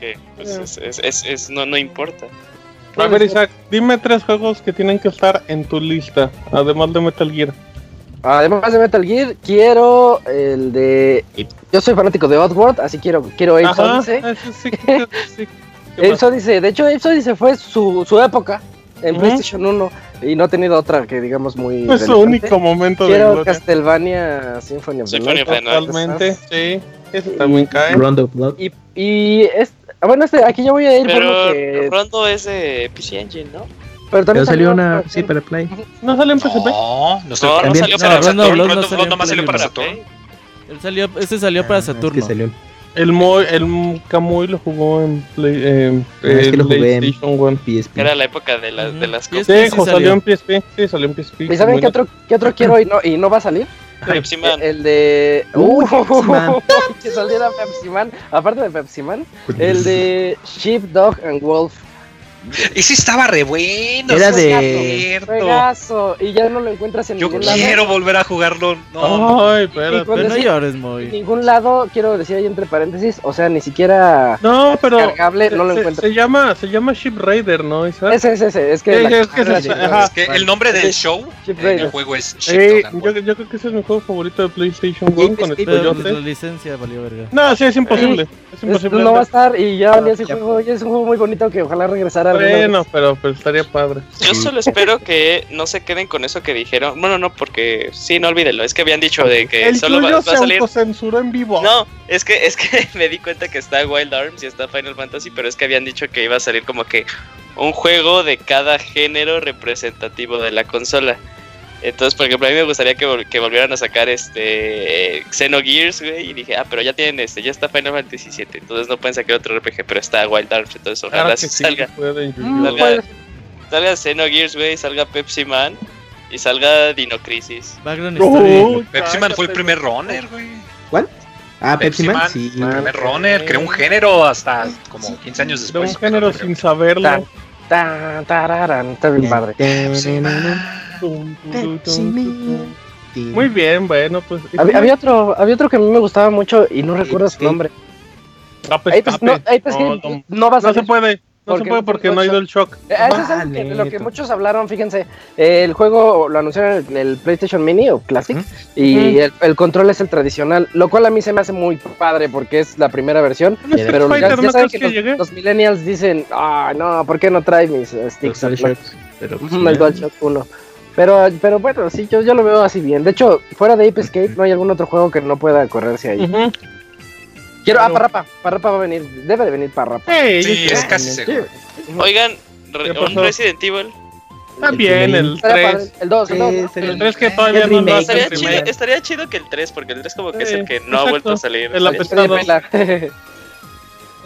[SPEAKER 2] que pues, es, es- es- es- no, no importa.
[SPEAKER 1] A ver, Isaac, dime tres juegos que tienen que estar en tu lista, además de Metal Gear.
[SPEAKER 6] Además de Metal Gear, quiero el de. Yo soy fanático de Oddworld, así quiero, quiero Apes Odyssey.
[SPEAKER 1] eso sí, sí, sí.
[SPEAKER 6] Odyssey, de hecho, Apes Odyssey fue su, su época en. PlayStation 1 y no ha tenido otra que digamos muy.
[SPEAKER 1] Fue su único momento de
[SPEAKER 6] Quiero. Castlevania Symphony of the
[SPEAKER 2] Symphony
[SPEAKER 6] Night.
[SPEAKER 2] of the Night.
[SPEAKER 1] Totalmente, sí. Eso también cae.
[SPEAKER 3] Rondo of Blood.
[SPEAKER 6] Y, y es, ah, bueno, este, aquí yo voy a ir por lo
[SPEAKER 2] Pero
[SPEAKER 6] que.
[SPEAKER 2] Rondo es de PC Engine, ¿no?
[SPEAKER 6] Pero
[SPEAKER 3] salió una,
[SPEAKER 6] para-
[SPEAKER 3] sí, para Play.
[SPEAKER 1] ¿No sale en PSP?
[SPEAKER 4] No, no,
[SPEAKER 2] salió para Saturn.
[SPEAKER 7] Blood no salió
[SPEAKER 2] salió para Saturn.
[SPEAKER 7] Él salió, ese salió para
[SPEAKER 3] es que
[SPEAKER 7] Saturno.
[SPEAKER 3] salió.
[SPEAKER 1] El Moy, el Kamui lo jugó en Play, en
[SPEAKER 3] Ah, es que lo jugué en-
[SPEAKER 1] PlayStation 1.
[SPEAKER 3] PSP.
[SPEAKER 2] Era la época de, las de las cosas.
[SPEAKER 7] Sí,
[SPEAKER 1] salió
[SPEAKER 7] salió.
[SPEAKER 1] en PSP. Sí, salió en PSP.
[SPEAKER 6] ¿Y saben qué otro, qué otro quiero y no, y no va a salir?
[SPEAKER 2] Pepsi Man.
[SPEAKER 6] El de.
[SPEAKER 3] Uh, Pepsi Man.
[SPEAKER 6] que saliera Pepsi Man. Aparte de Pepsi Man, el de Sheepdog and Wolf.
[SPEAKER 4] Y sí estaba re bueno.
[SPEAKER 3] Era
[SPEAKER 4] es
[SPEAKER 3] de-.
[SPEAKER 6] Juegazo. Y ya no lo encuentras en
[SPEAKER 4] Yo
[SPEAKER 6] ningún lado.
[SPEAKER 4] quiero volver a jugarlo. No,
[SPEAKER 1] Ay,
[SPEAKER 6] con
[SPEAKER 7] Pero no
[SPEAKER 6] ese-
[SPEAKER 7] llores,
[SPEAKER 6] En
[SPEAKER 7] Moy.
[SPEAKER 6] ningún lado, quiero decir ahí entre paréntesis, o sea, ni siquiera
[SPEAKER 1] No, pero.
[SPEAKER 6] cargable, no lo
[SPEAKER 1] se,
[SPEAKER 6] encuentro.
[SPEAKER 1] se llama, se llama Ship Raider, ¿no, Isaac?
[SPEAKER 6] Ese, ese, ese, es que.
[SPEAKER 1] Sí, es que
[SPEAKER 6] de-
[SPEAKER 1] ajá.
[SPEAKER 4] es que el nombre del show en el juego es
[SPEAKER 1] Sí,
[SPEAKER 4] Ship and
[SPEAKER 1] yo, yo creo que ese es mi juego favorito de PlayStation
[SPEAKER 6] Y
[SPEAKER 1] 1 con el
[SPEAKER 6] es-
[SPEAKER 7] Pero la licencia valió verga.
[SPEAKER 1] No, sí, es imposible. Es
[SPEAKER 6] Es-
[SPEAKER 1] imposible.
[SPEAKER 6] no va a estar y ya olía ese
[SPEAKER 3] ya.
[SPEAKER 6] juego. Y es un juego muy bonito que ojalá regresara.
[SPEAKER 1] Bueno, pero, pero estaría padre.
[SPEAKER 2] Yo solo espero que no se queden con eso que dijeron. Bueno, no, porque sí, no olvídenlo. Es que habían dicho de que
[SPEAKER 1] El
[SPEAKER 2] solo va, a salir.
[SPEAKER 1] autocensuró en vivo.
[SPEAKER 2] No, es que es que me di cuenta que está Wild Arms y está Final Fantasy, pero es que habían dicho que iba a salir como que un juego de cada género representativo de la consola. Entonces, por ejemplo, a mí me gustaría que, vol- que volvieran a sacar este eh, Xenogears, güey, y dije, ah, pero ya tienen este, ya está Final Fantasy 7, entonces no pueden sacar otro RPG, pero está Wild Arms, entonces ojalá
[SPEAKER 1] Claro que
[SPEAKER 2] sí
[SPEAKER 1] sí,
[SPEAKER 2] salga,
[SPEAKER 6] Mm, pues,
[SPEAKER 2] salga Xenogears, güey, salga Pepsi Man y salga Dino Crisis.
[SPEAKER 4] Pepsi Man fue el primer runner, güey.
[SPEAKER 3] Ah, Pepsi Man, sí.
[SPEAKER 4] el primer runner, creó un género hasta como 15 años
[SPEAKER 1] De
[SPEAKER 4] después.
[SPEAKER 1] un género sin saberlo.
[SPEAKER 6] Está bien padre.
[SPEAKER 1] Muy bien, bueno, pues.
[SPEAKER 6] Había, había otro, había otro que a mí me gustaba mucho y no recuerdo su nombre. Ahí pues, no, ahí pues
[SPEAKER 1] No,
[SPEAKER 6] que
[SPEAKER 1] no,
[SPEAKER 6] no va a
[SPEAKER 1] no se puede. No se puede porque no ha ido el shock.
[SPEAKER 6] Eh, Eso es algo que- de lo que muchos hablaron, fíjense. eh, el juego lo anunciaron en el PlayStation Mini o Classic y el, el control es el tradicional, lo cual a mí se me hace muy padre porque es la primera versión. Pero
[SPEAKER 1] Fighter,
[SPEAKER 6] ya
[SPEAKER 1] ¿no
[SPEAKER 6] saben
[SPEAKER 1] crees
[SPEAKER 6] que
[SPEAKER 1] que
[SPEAKER 6] los, los millennials dicen, ah, no, ¿por qué no trae mis eh,
[SPEAKER 3] Los
[SPEAKER 6] sticks?
[SPEAKER 3] Pero pues,
[SPEAKER 6] el DualShock 1. Pero, pero bueno, sí, yo, yo lo veo así bien. De hecho, fuera de Ape Escape, no hay algún otro juego que no pueda correrse ahí.
[SPEAKER 1] Ujú.
[SPEAKER 6] Quiero, ah, Parrapa, Parrapa va a venir, debe de venir Parrapa.
[SPEAKER 4] Sí,
[SPEAKER 1] yo
[SPEAKER 4] es casi seguro.
[SPEAKER 2] Oigan, re-
[SPEAKER 1] ¿Qué
[SPEAKER 2] un? Resident Evil.
[SPEAKER 1] Bien, el
[SPEAKER 6] Estaría
[SPEAKER 1] 3.
[SPEAKER 6] padre, El 2, el 2.
[SPEAKER 3] Sí,
[SPEAKER 6] ¿no?
[SPEAKER 3] sería-
[SPEAKER 1] El 3 que todavía
[SPEAKER 3] El
[SPEAKER 1] no lo
[SPEAKER 2] Estaría
[SPEAKER 1] el
[SPEAKER 2] chido, estaría chido que el 3, porque el 3 como que es
[SPEAKER 1] Sí,
[SPEAKER 2] el que no ha vuelto a salir.
[SPEAKER 1] El apestado.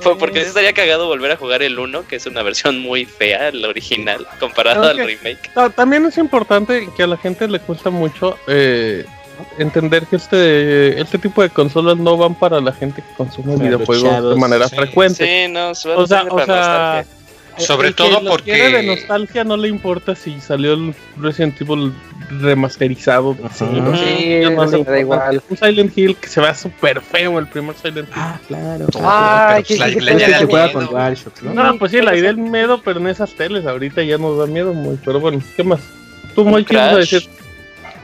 [SPEAKER 2] Porque sí estaría cagado volver a jugar el 1, que es una versión muy fea, la original, comparado al remake.
[SPEAKER 1] Ta- También es importante que a la gente le cuesta mucho eh, entender que este este tipo de consolas no van para la gente que consume videojuegos de manera
[SPEAKER 4] sí.
[SPEAKER 1] frecuente.
[SPEAKER 2] Sí, no,
[SPEAKER 1] sea, o sea,
[SPEAKER 4] Sobre
[SPEAKER 1] el que
[SPEAKER 4] todo
[SPEAKER 1] lo
[SPEAKER 4] porque-
[SPEAKER 1] de nostalgia no le importa si salió el Resident Evil remasterizado. Sí, no sé,
[SPEAKER 6] Sí,
[SPEAKER 1] no
[SPEAKER 6] no da igual.
[SPEAKER 1] Un Silent Hill que se vea súper feo el primer Silent Hill.
[SPEAKER 3] Ah, claro.
[SPEAKER 6] Qué-
[SPEAKER 4] pues, la-
[SPEAKER 6] qué-
[SPEAKER 4] la idea miedo.
[SPEAKER 3] ¿no?
[SPEAKER 1] No, pues sí, la idea del miedo, pero en esas teles ahorita ya nos da miedo muy. Pero bueno, ¿qué más? Tú, muy ¿qué ibas a
[SPEAKER 2] Crash.
[SPEAKER 1] decir?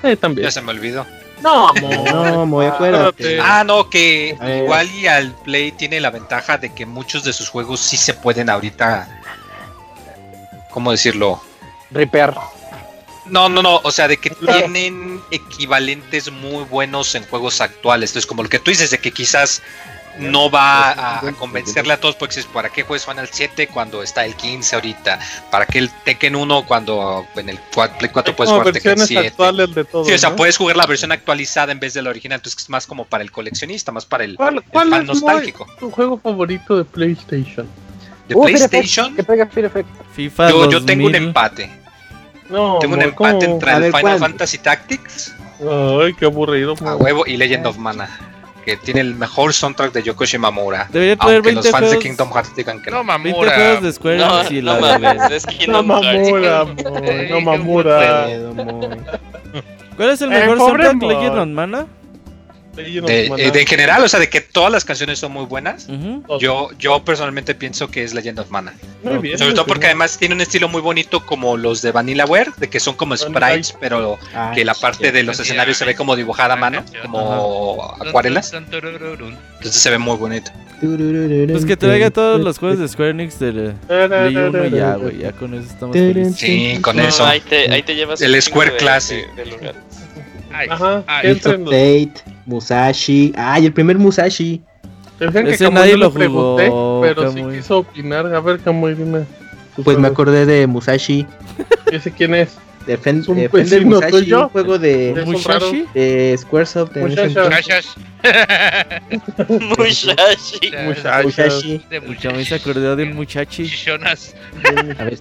[SPEAKER 1] Eh, también.
[SPEAKER 4] Ya se me olvidó.
[SPEAKER 1] No,
[SPEAKER 3] No, muy acuérdate.
[SPEAKER 4] Ah, no, que igual y al Play tiene la ventaja de que muchos de sus juegos sí se pueden ahorita. ¿Cómo decirlo?
[SPEAKER 6] Ripear.
[SPEAKER 4] No, no, no, o sea, de que tienen equivalentes muy buenos en juegos actuales. Entonces, como lo que tú dices, de que quizás no va a, a convencerle a todos, porque dices, ¿para qué juegas Final 7 cuando está el 15 ahorita? ¿Para qué el Tekken 1 cuando en el cua- Play 4 puedes jugar Tekken
[SPEAKER 1] versiones
[SPEAKER 4] 7?
[SPEAKER 1] actuales de todo.
[SPEAKER 4] Sí, o sea,
[SPEAKER 1] ¿no?
[SPEAKER 4] puedes jugar la versión actualizada en vez de la original, entonces es más como para el coleccionista, más para el,
[SPEAKER 1] ¿Cuál,
[SPEAKER 4] el
[SPEAKER 1] cuál
[SPEAKER 4] fan
[SPEAKER 1] es
[SPEAKER 4] nostálgico.
[SPEAKER 1] Tu juego favorito de PlayStation?
[SPEAKER 4] De
[SPEAKER 6] Uh,
[SPEAKER 4] PlayStation,
[SPEAKER 6] Que pega.
[SPEAKER 7] FIFA
[SPEAKER 4] yo, yo tengo un
[SPEAKER 7] 2000.
[SPEAKER 4] empate.
[SPEAKER 1] No,
[SPEAKER 4] Tengo un
[SPEAKER 1] amor,
[SPEAKER 4] empate
[SPEAKER 1] ¿cómo?
[SPEAKER 4] entre el
[SPEAKER 3] ver,
[SPEAKER 4] Final
[SPEAKER 3] ¿cuál?
[SPEAKER 4] Fantasy Tactics
[SPEAKER 1] Ay, qué aburrido.
[SPEAKER 4] a huevo y Legend of Mana, que tiene el mejor soundtrack de Yoko Shimamura.
[SPEAKER 7] Debería traer
[SPEAKER 4] Aunque
[SPEAKER 7] 20
[SPEAKER 4] los fans de
[SPEAKER 7] juegos-
[SPEAKER 4] Kingdom Hearts digan que
[SPEAKER 9] No,
[SPEAKER 4] no.
[SPEAKER 7] 20
[SPEAKER 9] Mamura.
[SPEAKER 7] juegos de Square
[SPEAKER 2] No, no
[SPEAKER 7] la
[SPEAKER 2] mames, es
[SPEAKER 1] No,
[SPEAKER 2] Kingdom Hearts.
[SPEAKER 1] mamura, no mamura.
[SPEAKER 7] ¿Cuál es el
[SPEAKER 1] Eh,
[SPEAKER 7] mejor soundtrack?
[SPEAKER 1] mod.
[SPEAKER 7] Legend of Mana.
[SPEAKER 4] De, eh, de general, o sea, de que todas las canciones son muy buenas. Yo, yo personalmente pienso que es Legend of Mana.
[SPEAKER 1] Muy bien,
[SPEAKER 4] Sobre todo
[SPEAKER 1] muy
[SPEAKER 4] porque
[SPEAKER 1] bien.
[SPEAKER 4] además tiene un estilo muy bonito como los de Vanillaware, de que son como sprites, pero
[SPEAKER 3] Ah,
[SPEAKER 4] que la parte de los escenarios se ve como dibujada a mano, como acuarelas. Entonces se ve muy bonito.
[SPEAKER 7] Pues que traiga todos los juegos de Square Enix de Play 1 y ya, güey. Ya con eso estamos felices.
[SPEAKER 4] Sí, con
[SPEAKER 2] No,
[SPEAKER 4] eso.
[SPEAKER 2] ahí te, ahí te llevas
[SPEAKER 4] El Square Classic.
[SPEAKER 1] Ajá,
[SPEAKER 9] ay,
[SPEAKER 1] ¿qué
[SPEAKER 3] Streets of
[SPEAKER 1] entren
[SPEAKER 3] Musashi. Ay, el primer Musashi.
[SPEAKER 1] Decían que
[SPEAKER 7] Ese
[SPEAKER 1] Kamui
[SPEAKER 7] nadie lo jugó,
[SPEAKER 1] pregunté, pero sí
[SPEAKER 7] Kamui.
[SPEAKER 1] quiso opinar. A ver, Kamui, dime.
[SPEAKER 3] Pues me acordé de Musashi.
[SPEAKER 1] ¿Ese quién es?
[SPEAKER 3] Defen-
[SPEAKER 1] ¿Es un
[SPEAKER 3] Defender
[SPEAKER 1] vecino
[SPEAKER 3] Musashi, un juego de,
[SPEAKER 1] ¿Es un
[SPEAKER 7] ¿Mushashi?
[SPEAKER 3] de Squaresoft. de. Musashi.
[SPEAKER 9] De
[SPEAKER 7] El Kamui se acordó del muchachi.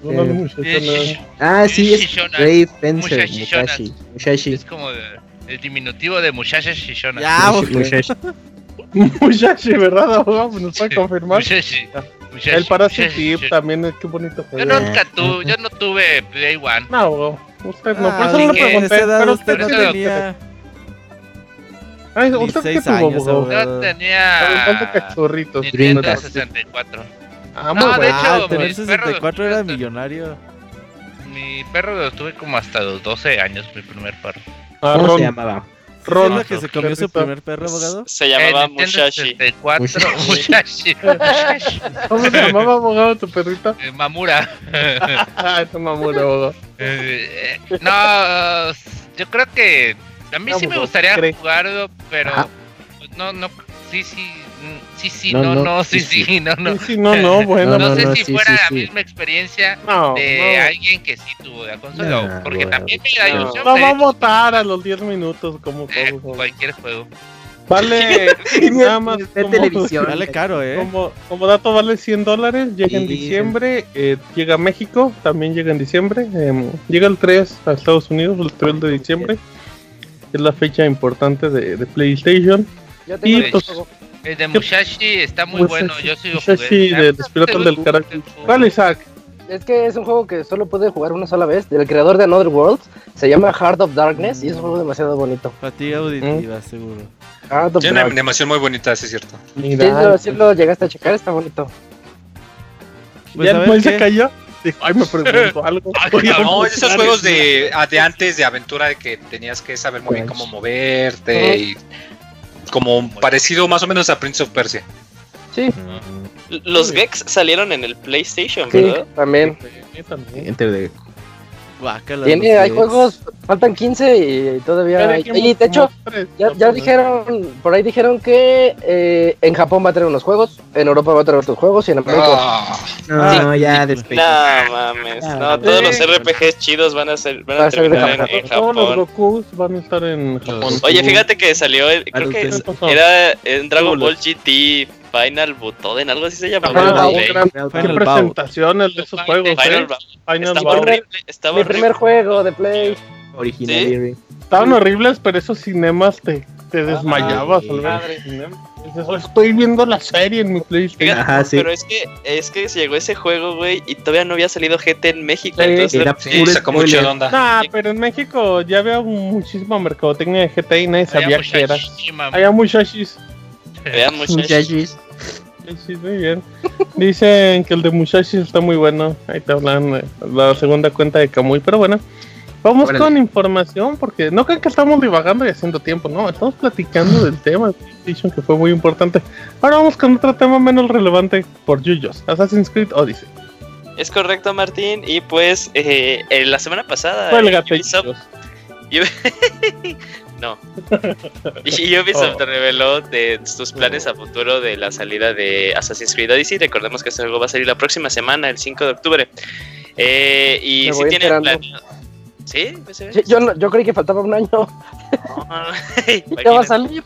[SPEAKER 1] No,
[SPEAKER 3] este-. Ah, sí, es. Brave Fencer. Musashi. Musashi.
[SPEAKER 9] Es como de- el diminutivo de muchachas chichonas.
[SPEAKER 7] Ya,
[SPEAKER 3] Musashi,
[SPEAKER 7] güey.
[SPEAKER 3] Musashi.
[SPEAKER 1] Muchachi, ¿verdad, abogado? ¿Nos puede confirmar?
[SPEAKER 9] Muchachi.
[SPEAKER 1] El
[SPEAKER 9] muchachi.
[SPEAKER 1] también, es qué bonito
[SPEAKER 9] Yo
[SPEAKER 1] juego.
[SPEAKER 9] nunca tuve, yo no tuve Play One.
[SPEAKER 1] No, abogado. Usted no, por
[SPEAKER 7] Ah,
[SPEAKER 1] eso no le
[SPEAKER 9] que
[SPEAKER 1] pregunté. Pero
[SPEAKER 7] usted
[SPEAKER 1] usted
[SPEAKER 7] no
[SPEAKER 1] sí
[SPEAKER 7] tenía.
[SPEAKER 1] Ay, ¿usted qué
[SPEAKER 7] 16
[SPEAKER 1] tuvo,
[SPEAKER 7] años,
[SPEAKER 1] abogado?
[SPEAKER 9] Yo tenía
[SPEAKER 1] ¿Cuántos cachorritos?
[SPEAKER 9] Nintendo
[SPEAKER 1] Dreamcast.
[SPEAKER 9] 64.
[SPEAKER 1] Ah, muy
[SPEAKER 9] No, de
[SPEAKER 1] bueno.
[SPEAKER 7] Ah,
[SPEAKER 9] hecho,
[SPEAKER 7] tener
[SPEAKER 9] mis
[SPEAKER 7] 64 era millonario.
[SPEAKER 9] Mi perro lo tuve como hasta los 12 años, mi primer perro.
[SPEAKER 1] Ah,
[SPEAKER 3] ¿Cómo
[SPEAKER 1] Ron.
[SPEAKER 3] se llamaba?
[SPEAKER 1] Ron.
[SPEAKER 7] ¿Es la que se comió su primer perro, abogado?
[SPEAKER 2] Se llamaba
[SPEAKER 9] Eh. 64,
[SPEAKER 3] Musashi.
[SPEAKER 9] Musashi. Musashi.
[SPEAKER 1] ¿Cómo se llamaba, abogado, tu perrita?
[SPEAKER 9] Eh, Mamura.
[SPEAKER 1] Ah, es un mamura, abogado.
[SPEAKER 9] Eh, no, yo creo que a mí
[SPEAKER 1] No,
[SPEAKER 9] sí me gustaría
[SPEAKER 1] cree.
[SPEAKER 9] jugarlo, pero
[SPEAKER 3] Ajá.
[SPEAKER 9] no, no, sí, sí, sí, sí,
[SPEAKER 3] No,
[SPEAKER 9] no,
[SPEAKER 3] no,
[SPEAKER 9] no, sí,
[SPEAKER 3] sí,
[SPEAKER 9] sí, no, no.
[SPEAKER 1] Sí, sí, no, no, bueno.
[SPEAKER 9] No,
[SPEAKER 3] no,
[SPEAKER 9] sé
[SPEAKER 3] no,
[SPEAKER 9] si
[SPEAKER 3] sí,
[SPEAKER 9] fuera
[SPEAKER 3] sí,
[SPEAKER 9] la
[SPEAKER 3] sí.
[SPEAKER 9] misma experiencia
[SPEAKER 1] No,
[SPEAKER 9] de
[SPEAKER 1] no.
[SPEAKER 9] alguien que sí tuvo la consola, porque
[SPEAKER 3] bueno.
[SPEAKER 9] también me da
[SPEAKER 2] No.
[SPEAKER 9] ilusión
[SPEAKER 1] No
[SPEAKER 9] de
[SPEAKER 1] va a votar a los 10 minutos como
[SPEAKER 9] eh,
[SPEAKER 1] todo.
[SPEAKER 9] cualquier juego.
[SPEAKER 1] Vale, nada más
[SPEAKER 3] De
[SPEAKER 1] como,
[SPEAKER 3] televisión.
[SPEAKER 7] Vale caro, ¿eh?
[SPEAKER 1] como, como dato vale 100 dólares, llega en diciembre, eh, llega a México, también llega en diciembre, em, llega el 3 a Estados Unidos, el 3 de diciembre, es la fecha importante de, de PlayStation.
[SPEAKER 6] Ya tengo
[SPEAKER 1] Y
[SPEAKER 6] el
[SPEAKER 1] pues,
[SPEAKER 6] juego.
[SPEAKER 9] El de Mushashi está muy
[SPEAKER 1] Musashi-
[SPEAKER 9] bueno, yo sigo
[SPEAKER 1] Musashi
[SPEAKER 9] jugué.
[SPEAKER 1] de los piratas del carácter. ¿Cuál Isaac?
[SPEAKER 6] Es que es un juego que solo pude jugar una sola vez, del creador de Another Worlds. Se llama Heart of Darkness y es un juego demasiado bonito.
[SPEAKER 7] Fatiga auditiva, seguro.
[SPEAKER 6] Heart of
[SPEAKER 4] Tiene una animación muy bonita, sí es cierto.
[SPEAKER 6] Sí, lo, sí lo llegaste a checar, está bonito.
[SPEAKER 7] Pues,
[SPEAKER 1] ¿Ya el se cayó? Dijo, ay, me pregunto algo.
[SPEAKER 9] Ay,
[SPEAKER 1] Voy a
[SPEAKER 4] No, es esos juegos de, ah, de antes de aventura de que tenías que saber muy bien cómo moverte y como parecido más o menos a Prince of Persia.
[SPEAKER 6] Sí,
[SPEAKER 2] Los Gex salieron en el PlayStation,
[SPEAKER 6] sí,
[SPEAKER 2] ¿verdad?
[SPEAKER 6] también.
[SPEAKER 1] Sí, también.
[SPEAKER 7] Guácala,
[SPEAKER 6] Tiene, hay juegos, faltan 15 y todavía hay. Y de hecho, ya,
[SPEAKER 1] ¿no?
[SPEAKER 6] ya dijeron, por ahí dijeron que eh, en Japón va a traer unos juegos, en Europa va a traer otros juegos y en América.
[SPEAKER 4] Ah,
[SPEAKER 3] No, ya después.
[SPEAKER 2] No mames,
[SPEAKER 3] Ah,
[SPEAKER 2] no, todos los. RPGs chidos van a ser van
[SPEAKER 6] Va
[SPEAKER 2] a
[SPEAKER 6] a ser de
[SPEAKER 2] terminar en, en
[SPEAKER 1] Todos los
[SPEAKER 2] Japón.
[SPEAKER 1] Gokus van a estar en Japón.
[SPEAKER 2] Oye, fíjate que salió, el- creo que era en Dragon Ball GT Final Butoden, algo así se
[SPEAKER 1] un
[SPEAKER 2] play.
[SPEAKER 1] gran-
[SPEAKER 7] Final
[SPEAKER 1] qué presentaciones de esos juegos,
[SPEAKER 2] Final
[SPEAKER 1] ¿eh? Final
[SPEAKER 2] Estaba horrible, estaba
[SPEAKER 6] Mi
[SPEAKER 2] horrible.
[SPEAKER 6] primer juego de Play.
[SPEAKER 3] Original.
[SPEAKER 1] Estaban horribles, pero esos cinemas te, te desmayabas
[SPEAKER 3] sí.
[SPEAKER 1] al ver el cinema. Dices, "Oh, estoy viendo la serie en mi PlayStation.
[SPEAKER 2] Fíjate,
[SPEAKER 3] Ajá, sí.
[SPEAKER 2] Pero es que es que llegó ese juego, güey, y todavía no había salido GT en México.
[SPEAKER 1] Sí,
[SPEAKER 2] entonces,
[SPEAKER 3] Era
[SPEAKER 4] sí,
[SPEAKER 3] puro
[SPEAKER 4] sacó mucho de onda.
[SPEAKER 1] Nah, pero en México ya había muchísima mercadotecnia de GTA y nadie sabía
[SPEAKER 9] Había
[SPEAKER 1] qué era.
[SPEAKER 9] Mushashi, mamá.
[SPEAKER 1] Había muchachis.
[SPEAKER 2] Había muchachos.
[SPEAKER 3] Muchachos.
[SPEAKER 1] Sí, muy bien. Dicen que el de muchachis está muy bueno. Ahí te hablan de la segunda cuenta de Kamui, pero bueno. Vamos
[SPEAKER 3] Órale.
[SPEAKER 1] con información porque no crean que estamos divagando y haciendo tiempo, no, estamos platicando del tema de PlayStation que fue muy importante. Ahora vamos con otro tema menos relevante por Yuyos, Assassin's Creed Odyssey.
[SPEAKER 2] Es correcto, Martín. Y pues, eh, eh, la semana pasada.
[SPEAKER 1] Fue el
[SPEAKER 2] eh, Ubisoft- no. Y Ubisoft
[SPEAKER 1] Oh.
[SPEAKER 2] reveló de sus planes a futuro de la salida de Assassin's Creed Odyssey. Recordemos que este juego va a salir la próxima semana, el 5 de octubre. Eh, y si
[SPEAKER 6] voy
[SPEAKER 2] tiene
[SPEAKER 6] enterando.
[SPEAKER 2] planeado. ¿Sí? ¿Pues ve?
[SPEAKER 6] Yo, yo, no- yo creí que faltaba un año.
[SPEAKER 2] No.
[SPEAKER 6] Ya va a salir.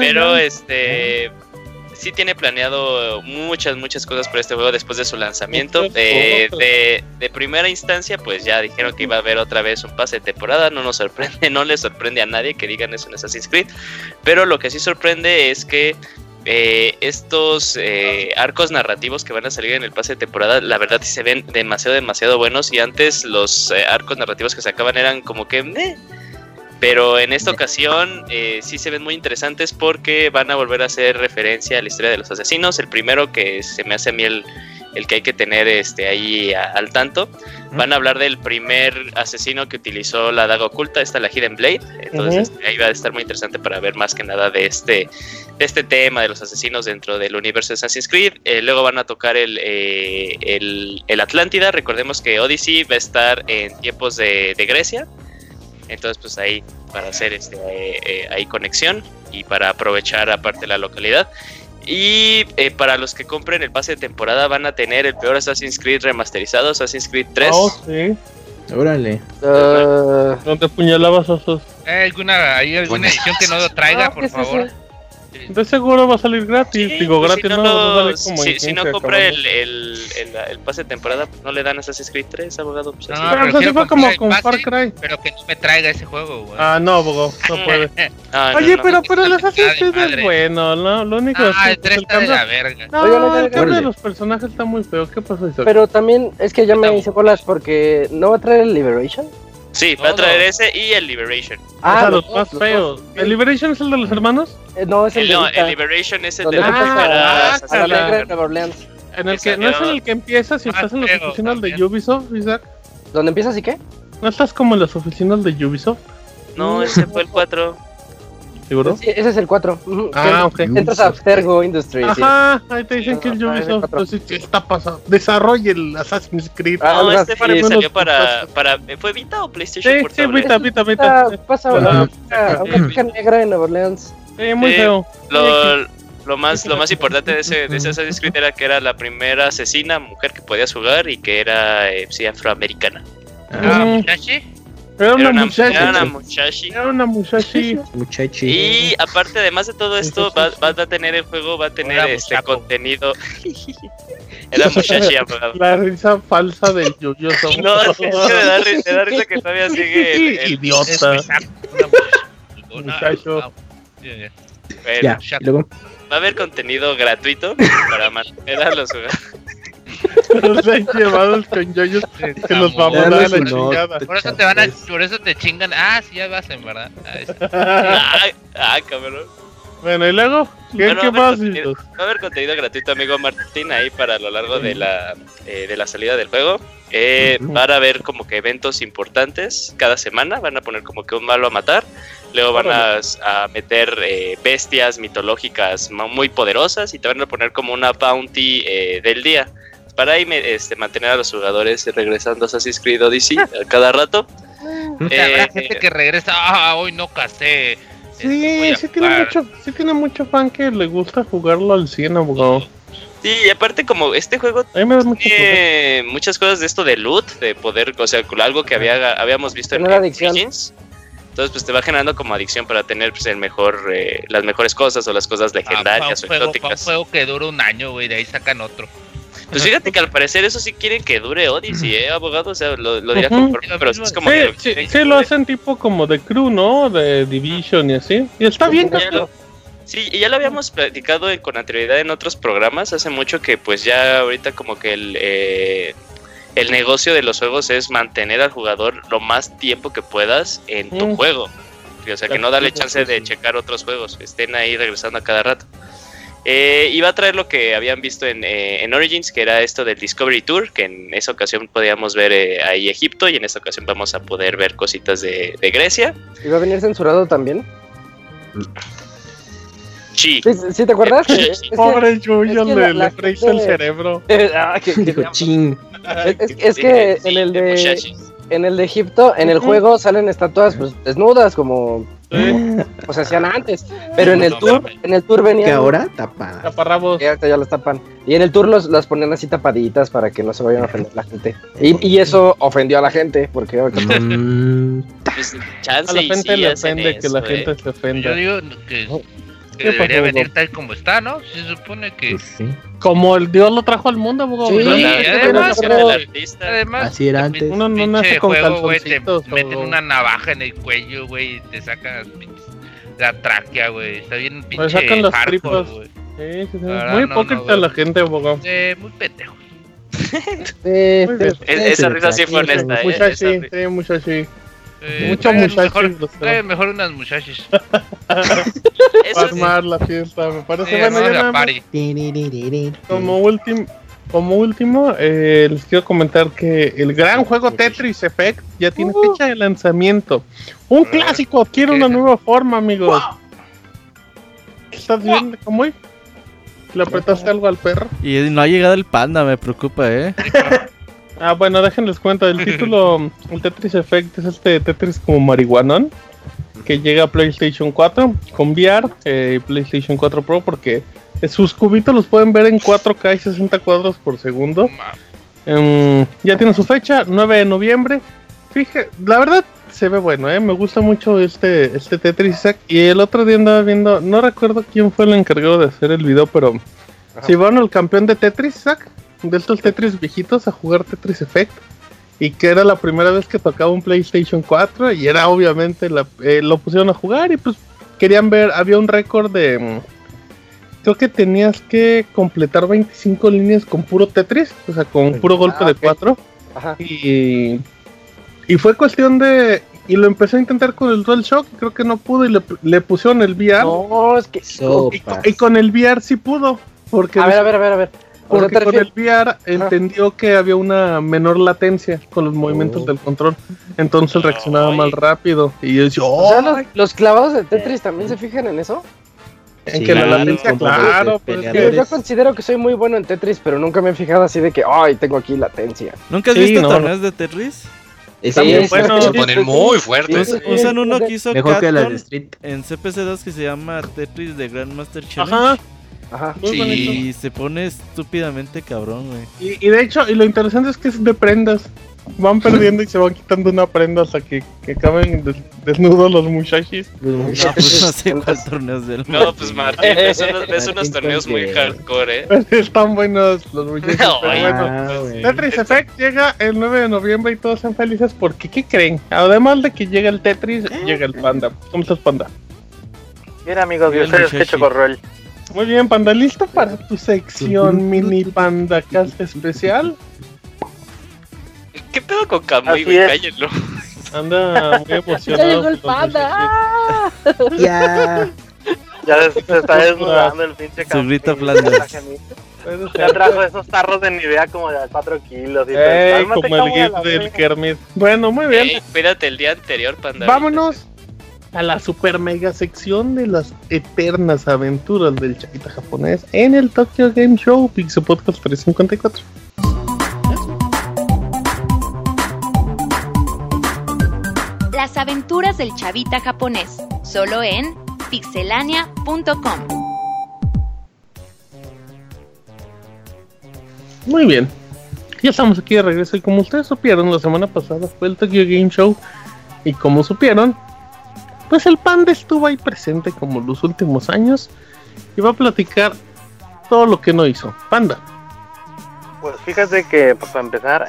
[SPEAKER 2] Pero este. Sí tiene planeado muchas, muchas cosas para este juego después de su lanzamiento. Eh, de, de primera instancia, pues ya dijeron que iba a haber otra vez un pase de temporada. No nos sorprende, no le sorprende a nadie que digan eso en Assassin's Creed. Pero lo que sí sorprende es que eh, estos eh, arcos narrativos que van a salir en el pase de temporada, la verdad sí se ven demasiado, demasiado buenos. Y antes los eh, arcos narrativos que sacaban eran como que... Pero en esta ocasión eh, sí se ven muy interesantes porque van a volver a hacer referencia a la historia de los asesinos. El primero que se me hace a mí el, el que hay que tener este, ahí a- al tanto. Van a hablar del primer asesino que utilizó la daga oculta, esta la Hidden Blade. Entonces este, ahí va a estar muy interesante para ver más que nada de este, de este tema de los asesinos dentro del universo de Assassin's Creed. Eh, luego van a tocar el, eh, el, el Atlántida. Recordemos que Odyssey va a estar en tiempos de, de Grecia. Entonces, pues ahí para hacer este, eh, eh, ahí conexión y para aprovechar aparte la localidad. Y eh, para los que compren el pase de temporada van a tener el peor Assassin's Creed remasterizado, Assassin's Creed 3.
[SPEAKER 1] Oh, sí.
[SPEAKER 3] Órale.
[SPEAKER 6] Ah,
[SPEAKER 1] Donde apuñalabas a esos.
[SPEAKER 9] ¿Hay alguna, hay alguna edición que no lo traiga,
[SPEAKER 6] Ah,
[SPEAKER 9] por favor?
[SPEAKER 6] sí.
[SPEAKER 1] De seguro va a salir gratis.
[SPEAKER 2] Sí,
[SPEAKER 1] Digo,
[SPEAKER 2] pues,
[SPEAKER 1] gratis
[SPEAKER 2] si
[SPEAKER 1] no,
[SPEAKER 2] no,
[SPEAKER 1] no
[SPEAKER 2] lo-
[SPEAKER 1] sale como
[SPEAKER 2] si, si no
[SPEAKER 1] 15
[SPEAKER 2] compra el, el, el- el pase de temporada, pues no le dan Assassin's Creed 3, abogado. Pues, así.
[SPEAKER 9] No,
[SPEAKER 1] Pero pues así
[SPEAKER 9] prefiero
[SPEAKER 1] fue como
[SPEAKER 9] comprar el
[SPEAKER 1] con
[SPEAKER 9] pase,
[SPEAKER 1] Far Cry.
[SPEAKER 9] Pero que no me traiga ese juego, güey.
[SPEAKER 1] Ah, no, abogado, no puede.
[SPEAKER 2] Ah, no,
[SPEAKER 1] Oye,
[SPEAKER 2] no.
[SPEAKER 1] pero, pero el Assassin's Creed es bueno, ¿no? Lo único
[SPEAKER 9] Ah,
[SPEAKER 1] es
[SPEAKER 9] el
[SPEAKER 1] que
[SPEAKER 9] 3
[SPEAKER 1] el
[SPEAKER 9] está de la verga.
[SPEAKER 1] No, el cambio de los personajes está muy feo. ¿Qué pasó, Isaac?
[SPEAKER 6] Pero también es que ya me hice bolas porque no va a traer el Liberation.
[SPEAKER 2] Sí, va a traer ese y el Liberation.
[SPEAKER 1] o sea, los, más feos. ¿El Liberation es el de los hermanos?
[SPEAKER 6] Eh, no, es el
[SPEAKER 2] El,
[SPEAKER 6] de
[SPEAKER 2] no, el Liberation es el de
[SPEAKER 1] Ah,
[SPEAKER 6] la de
[SPEAKER 2] Creed.
[SPEAKER 6] Nueva Orleans.
[SPEAKER 1] En el
[SPEAKER 2] Que
[SPEAKER 1] ¿No es en el que empiezas y
[SPEAKER 9] Más
[SPEAKER 1] estás en las
[SPEAKER 9] feo
[SPEAKER 1] oficinas de. Ubisoft, Isaac?
[SPEAKER 6] ¿Dónde empiezas y qué?
[SPEAKER 1] ¿No estás como en las oficinas de Ubisoft?
[SPEAKER 2] No, ese fue el 4.
[SPEAKER 1] ¿Seguro?
[SPEAKER 6] Sí, ese es el 4.
[SPEAKER 1] Ah, ok.
[SPEAKER 6] Entras a Abstergo Industries. sí.
[SPEAKER 1] Ajá, ahí te dicen que el Ubisoft pues, sí, sí está pasando. Desarrolle el Assassin's Creed.
[SPEAKER 6] Ah,
[SPEAKER 2] No, este para salió para, para. ¿Fue Vita o PlayStation
[SPEAKER 1] Sí, sí? Vita, Vita, Vita.
[SPEAKER 6] Ah, pasa una, a una chica negra de Nueva Orleans.
[SPEAKER 1] Sí, muy
[SPEAKER 2] Sí.
[SPEAKER 1] feo.
[SPEAKER 2] Lo, lo más, lo más importante de ese, de ese Assassin's Creed era que era la primera asesina mujer que podías jugar y que era eh, sí, afroamericana.
[SPEAKER 9] Ah.
[SPEAKER 1] Era
[SPEAKER 2] Era
[SPEAKER 1] una
[SPEAKER 2] una,
[SPEAKER 1] muchacha.
[SPEAKER 2] era una muchachi.
[SPEAKER 1] Era una muchachi.
[SPEAKER 3] Muchachi.
[SPEAKER 2] Y aparte, además de todo esto, va, va a tener el juego, va a tener
[SPEAKER 9] Era
[SPEAKER 2] este contenido. era muchachi, abogado.
[SPEAKER 1] La risa falsa del Yuyoso.
[SPEAKER 2] No, es que me da, ri- me da risa que todavía sigue el, el-
[SPEAKER 1] Idiota.
[SPEAKER 9] Es muchacho,
[SPEAKER 2] bueno,
[SPEAKER 3] Ya, luego.
[SPEAKER 2] va a haber contenido gratuito para mantener a los jugadores.
[SPEAKER 1] Nos han llevado con yoyos que nos vamos a dar la chingada.
[SPEAKER 9] Por eso te van a, por eso te chingan. Ah, sí, ya vas en verdad. Ah,
[SPEAKER 2] Ah, ah, cabrón.
[SPEAKER 1] Bueno, y luego, ¿qué,
[SPEAKER 2] Bueno,
[SPEAKER 1] qué
[SPEAKER 2] a ver,
[SPEAKER 1] más?
[SPEAKER 2] Va a haber contenido gratuito, amigo Martín, ahí para lo largo de la, eh, de la salida del juego. Eh. Van a haber como que eventos importantes cada semana. Van a poner como que un malo a matar. Luego van a, a meter eh, bestias mitológicas muy poderosas y te van a poner como una bounty eh, del día. Para ahí me- este, mantener a los jugadores regresando a Assassin's Creed Odyssey a cada rato.
[SPEAKER 9] Sea, habrá
[SPEAKER 2] Eh,
[SPEAKER 9] gente que regresa. Ah, hoy no casé. este,
[SPEAKER 1] Sí, sí tiene,
[SPEAKER 9] jugar".
[SPEAKER 1] mucho, sí tiene mucho fan que le gusta jugarlo al 100, abogado.
[SPEAKER 2] Sí, y aparte como este juego tiene muchas cosas de esto de loot, de poder, o sea, algo que había, habíamos visto en. Origins. Entonces, pues te va generando como adicción para tener pues, el mejor, eh, las mejores cosas o las cosas
[SPEAKER 9] Ah,
[SPEAKER 2] legendarias o
[SPEAKER 9] juego, pa' un
[SPEAKER 2] exóticas.
[SPEAKER 9] juego que dura un año, güey. De ahí sacan otro.
[SPEAKER 2] Pues fíjate que al parecer eso sí quieren que dure Odyssey, ¿eh, abogado? O sea, lo, lo dirá
[SPEAKER 1] Ujú.
[SPEAKER 2] conforme, pero es como que
[SPEAKER 1] Sí,
[SPEAKER 2] lo
[SPEAKER 1] sí, sí
[SPEAKER 2] que
[SPEAKER 1] lo hacen tipo como de crew, ¿no? De Division y así. Y está bien,
[SPEAKER 2] Ya lo- Sí, y ya lo habíamos platicado con anterioridad en otros programas, hace mucho que pues ya ahorita como que el, eh, el negocio de los juegos es mantener al jugador lo más tiempo que puedas en tu
[SPEAKER 1] Mm.
[SPEAKER 2] juego. O sea, que no darle chance de checar otros juegos, que estén ahí regresando a cada rato. Eh, va a traer lo que habían visto en, eh, en Origins, que era esto del Discovery Tour, que en esa ocasión podíamos ver eh, ahí Egipto y en esta ocasión vamos a poder ver cositas de, de Grecia.
[SPEAKER 6] ¿Y va a venir censurado también?
[SPEAKER 2] Sí,
[SPEAKER 6] ¿Sí, te acuerdas? Es que-
[SPEAKER 1] Pobre
[SPEAKER 6] que
[SPEAKER 1] le,
[SPEAKER 6] la-
[SPEAKER 1] le freíste el cerebro.
[SPEAKER 6] Ah, que- que-
[SPEAKER 3] Dijo, ching.
[SPEAKER 6] es, es- es que en el de en el de Egipto, en el juego salen estatuas pues, desnudas como pues hacían antes, pero en el
[SPEAKER 9] No,
[SPEAKER 6] tour, en el tour venían
[SPEAKER 3] Que ahora tapa.
[SPEAKER 1] Taparrabos.
[SPEAKER 6] ya las tapan. Y en el tour los, las ponían así tapaditas para que no se vayan a ofender la gente. Y, y eso ofendió a la gente, porque
[SPEAKER 3] Mm,
[SPEAKER 2] Pues, chance
[SPEAKER 1] A la gente
[SPEAKER 2] sí
[SPEAKER 1] le
[SPEAKER 2] hacen
[SPEAKER 1] ofende que la
[SPEAKER 2] eso,
[SPEAKER 1] gente
[SPEAKER 2] eh.
[SPEAKER 1] se ofenda.
[SPEAKER 9] Yo digo que Que
[SPEAKER 1] ¿Qué
[SPEAKER 9] debería
[SPEAKER 1] pasó,
[SPEAKER 9] venir tal como está, ¿no? Se supone que.
[SPEAKER 3] Pues sí.
[SPEAKER 1] Como el Dios lo trajo al mundo, abogado.
[SPEAKER 6] Sí,
[SPEAKER 2] la
[SPEAKER 9] además. Además,
[SPEAKER 3] Así era antes.
[SPEAKER 1] Uno no nace con
[SPEAKER 9] juego, güey, te meten una navaja en el cuello, güey, y te sacan la tráquea, güey. Está bien pinche
[SPEAKER 1] Pues sacan las
[SPEAKER 9] hardcore,
[SPEAKER 1] tripas. Sí, sí, sí. Muy
[SPEAKER 9] no,
[SPEAKER 1] hipócrita
[SPEAKER 9] no,
[SPEAKER 1] la gente, abogado.
[SPEAKER 9] Eh, muy pendejo.
[SPEAKER 6] Sí,
[SPEAKER 1] Muy bien.
[SPEAKER 6] sí.
[SPEAKER 2] Es- esa risa sí fue honesta, ¿eh? Esa ri-
[SPEAKER 1] sí, muchachi.
[SPEAKER 9] Eh,
[SPEAKER 1] Mucho
[SPEAKER 9] traigan
[SPEAKER 1] muchacho
[SPEAKER 9] Mejor,
[SPEAKER 1] los trae.
[SPEAKER 9] traigan mejor unas muchachas.
[SPEAKER 1] Para armar la fiesta, me parece
[SPEAKER 9] Eh, party.
[SPEAKER 1] como último, como último, eh, les quiero comentar que el gran juego Tetris Effect ya tiene fecha de lanzamiento. Un clásico adquiere
[SPEAKER 9] ¿qué
[SPEAKER 1] una
[SPEAKER 9] es?
[SPEAKER 1] nueva forma, amigos. ¿Qué estás viendo, cómo? ¿Le apretaste algo al perro?
[SPEAKER 7] Y no ha llegado el panda, me preocupa, ¿eh?
[SPEAKER 1] Ah, bueno, déjenles cuento. El título, el Tetris Effect es este Tetris como marihuanón que llega a PlayStation 4 con VR eh, PlayStation 4 Pro porque sus cubitos los pueden ver en 4K y 60 cuadros por segundo. Em, ya tiene su fecha, 9 de noviembre. Fíjate, la verdad se ve bueno, ¿eh? me gusta mucho este, este Tetris. Y el otro día andaba viendo, no recuerdo quién fue el encargado de hacer el video, pero si van al campeón de Tetris Effect, de estos Tetris viejitos, a jugar Tetris Effect. Y que era la primera vez que tocaba un PlayStation 4 y era obviamente, la, eh, lo pusieron a jugar y pues querían ver, había un récord de... mm, Creo que tenías que completar 25 líneas con puro Tetris, o sea, con puro golpe
[SPEAKER 6] Ah,
[SPEAKER 1] de
[SPEAKER 6] ok.
[SPEAKER 1] 4.
[SPEAKER 6] Ajá.
[SPEAKER 1] Y, y fue cuestión de... Y lo empecé a intentar con el DualShock, y creo que no pudo y le, le pusieron el VR.
[SPEAKER 6] No, es que.
[SPEAKER 1] y, y con el VR sí pudo. Porque,
[SPEAKER 6] A ver, a ver, a ver, a ver. O sea,
[SPEAKER 1] porque
[SPEAKER 6] ¿te
[SPEAKER 1] con el VR entendió que había una menor latencia con los movimientos
[SPEAKER 3] Oh.
[SPEAKER 1] del control. Entonces reaccionaba más rápido. Y yo decía,
[SPEAKER 6] O sea,
[SPEAKER 1] "Oh,
[SPEAKER 6] los, los clavados de Tetris también se fijan en eso.
[SPEAKER 1] en
[SPEAKER 3] Sí,
[SPEAKER 1] que la
[SPEAKER 2] claro,
[SPEAKER 1] latencia, claro. pues,
[SPEAKER 6] yo considero que soy muy bueno en Tetris, pero nunca me he fijado así de que, ay, tengo aquí latencia.
[SPEAKER 7] ¿Nunca has
[SPEAKER 1] Sí,
[SPEAKER 7] visto
[SPEAKER 1] no,
[SPEAKER 7] torneos de Tetris?
[SPEAKER 1] También bueno.
[SPEAKER 4] Se ponen muy fuertes.
[SPEAKER 6] Sí,
[SPEAKER 7] Us-
[SPEAKER 6] sí,
[SPEAKER 7] usan uno
[SPEAKER 6] sí.
[SPEAKER 7] que hizo
[SPEAKER 3] mejor que las de Street.
[SPEAKER 7] en CPC2 que se llama Tetris de Grandmaster Challenge.
[SPEAKER 1] Ajá,
[SPEAKER 6] Ajá.
[SPEAKER 1] muy
[SPEAKER 4] Sí.
[SPEAKER 1] bonito.
[SPEAKER 7] Y se pone estúpidamente cabrón, güey.
[SPEAKER 1] Y, y de hecho, y lo interesante es que es de prendas. Van perdiendo y se van quitando una prenda hasta que, que acaben des- desnudos los muchachis.
[SPEAKER 7] No, pues no sé cuál torneos del
[SPEAKER 2] No, pues Martín, es unos, es unos
[SPEAKER 3] Martín
[SPEAKER 2] torneos muy hardcore, ¿eh?
[SPEAKER 1] Están buenos los muchachos.
[SPEAKER 2] No,
[SPEAKER 1] pero
[SPEAKER 2] ay,
[SPEAKER 1] bueno.
[SPEAKER 3] Ah, güey.
[SPEAKER 1] Tetris Effect llega el 9 de noviembre y todos sean felices porque ¿qué creen? Además de que llega el Tetris, llega el Panda. ¿Cómo estás, Panda?
[SPEAKER 10] Bien amigos,
[SPEAKER 7] Bien,
[SPEAKER 10] yo soy el
[SPEAKER 7] muchachi.
[SPEAKER 10] Sketch Corrol.
[SPEAKER 1] Muy bien, Panda, ¿listo para tu sección mini Panda Cast especial?
[SPEAKER 2] ¿Qué pedo con Camuy,
[SPEAKER 10] Así
[SPEAKER 2] güey? Cállenlo.
[SPEAKER 1] Anda muy emocionado.
[SPEAKER 6] Ya llegó el panda.
[SPEAKER 3] Ya.
[SPEAKER 10] Ya se, se está desnudando el pinche
[SPEAKER 7] Su grito
[SPEAKER 10] Ya trajo esos tarros de Nivea como de 4 kilos. Y
[SPEAKER 1] Ey, como el gif del. Kermit. Bueno, muy bien.
[SPEAKER 2] Ey, cuídate el día anterior, panda.
[SPEAKER 1] Vámonos a la super mega sección de las eternas aventuras del chavita japonés en el Tokyo Game Show Pixel Podcast 354.
[SPEAKER 8] Las aventuras del chavita japonés, solo en pixelania.com.
[SPEAKER 1] Muy bien. Ya estamos aquí de regreso y como ustedes supieron, la semana pasada fue el Tokyo Game Show y como supieron, pues el panda estuvo ahí presente como los últimos años y va a platicar todo lo que no hizo. Panda.
[SPEAKER 10] Pues fíjate que, pues para empezar,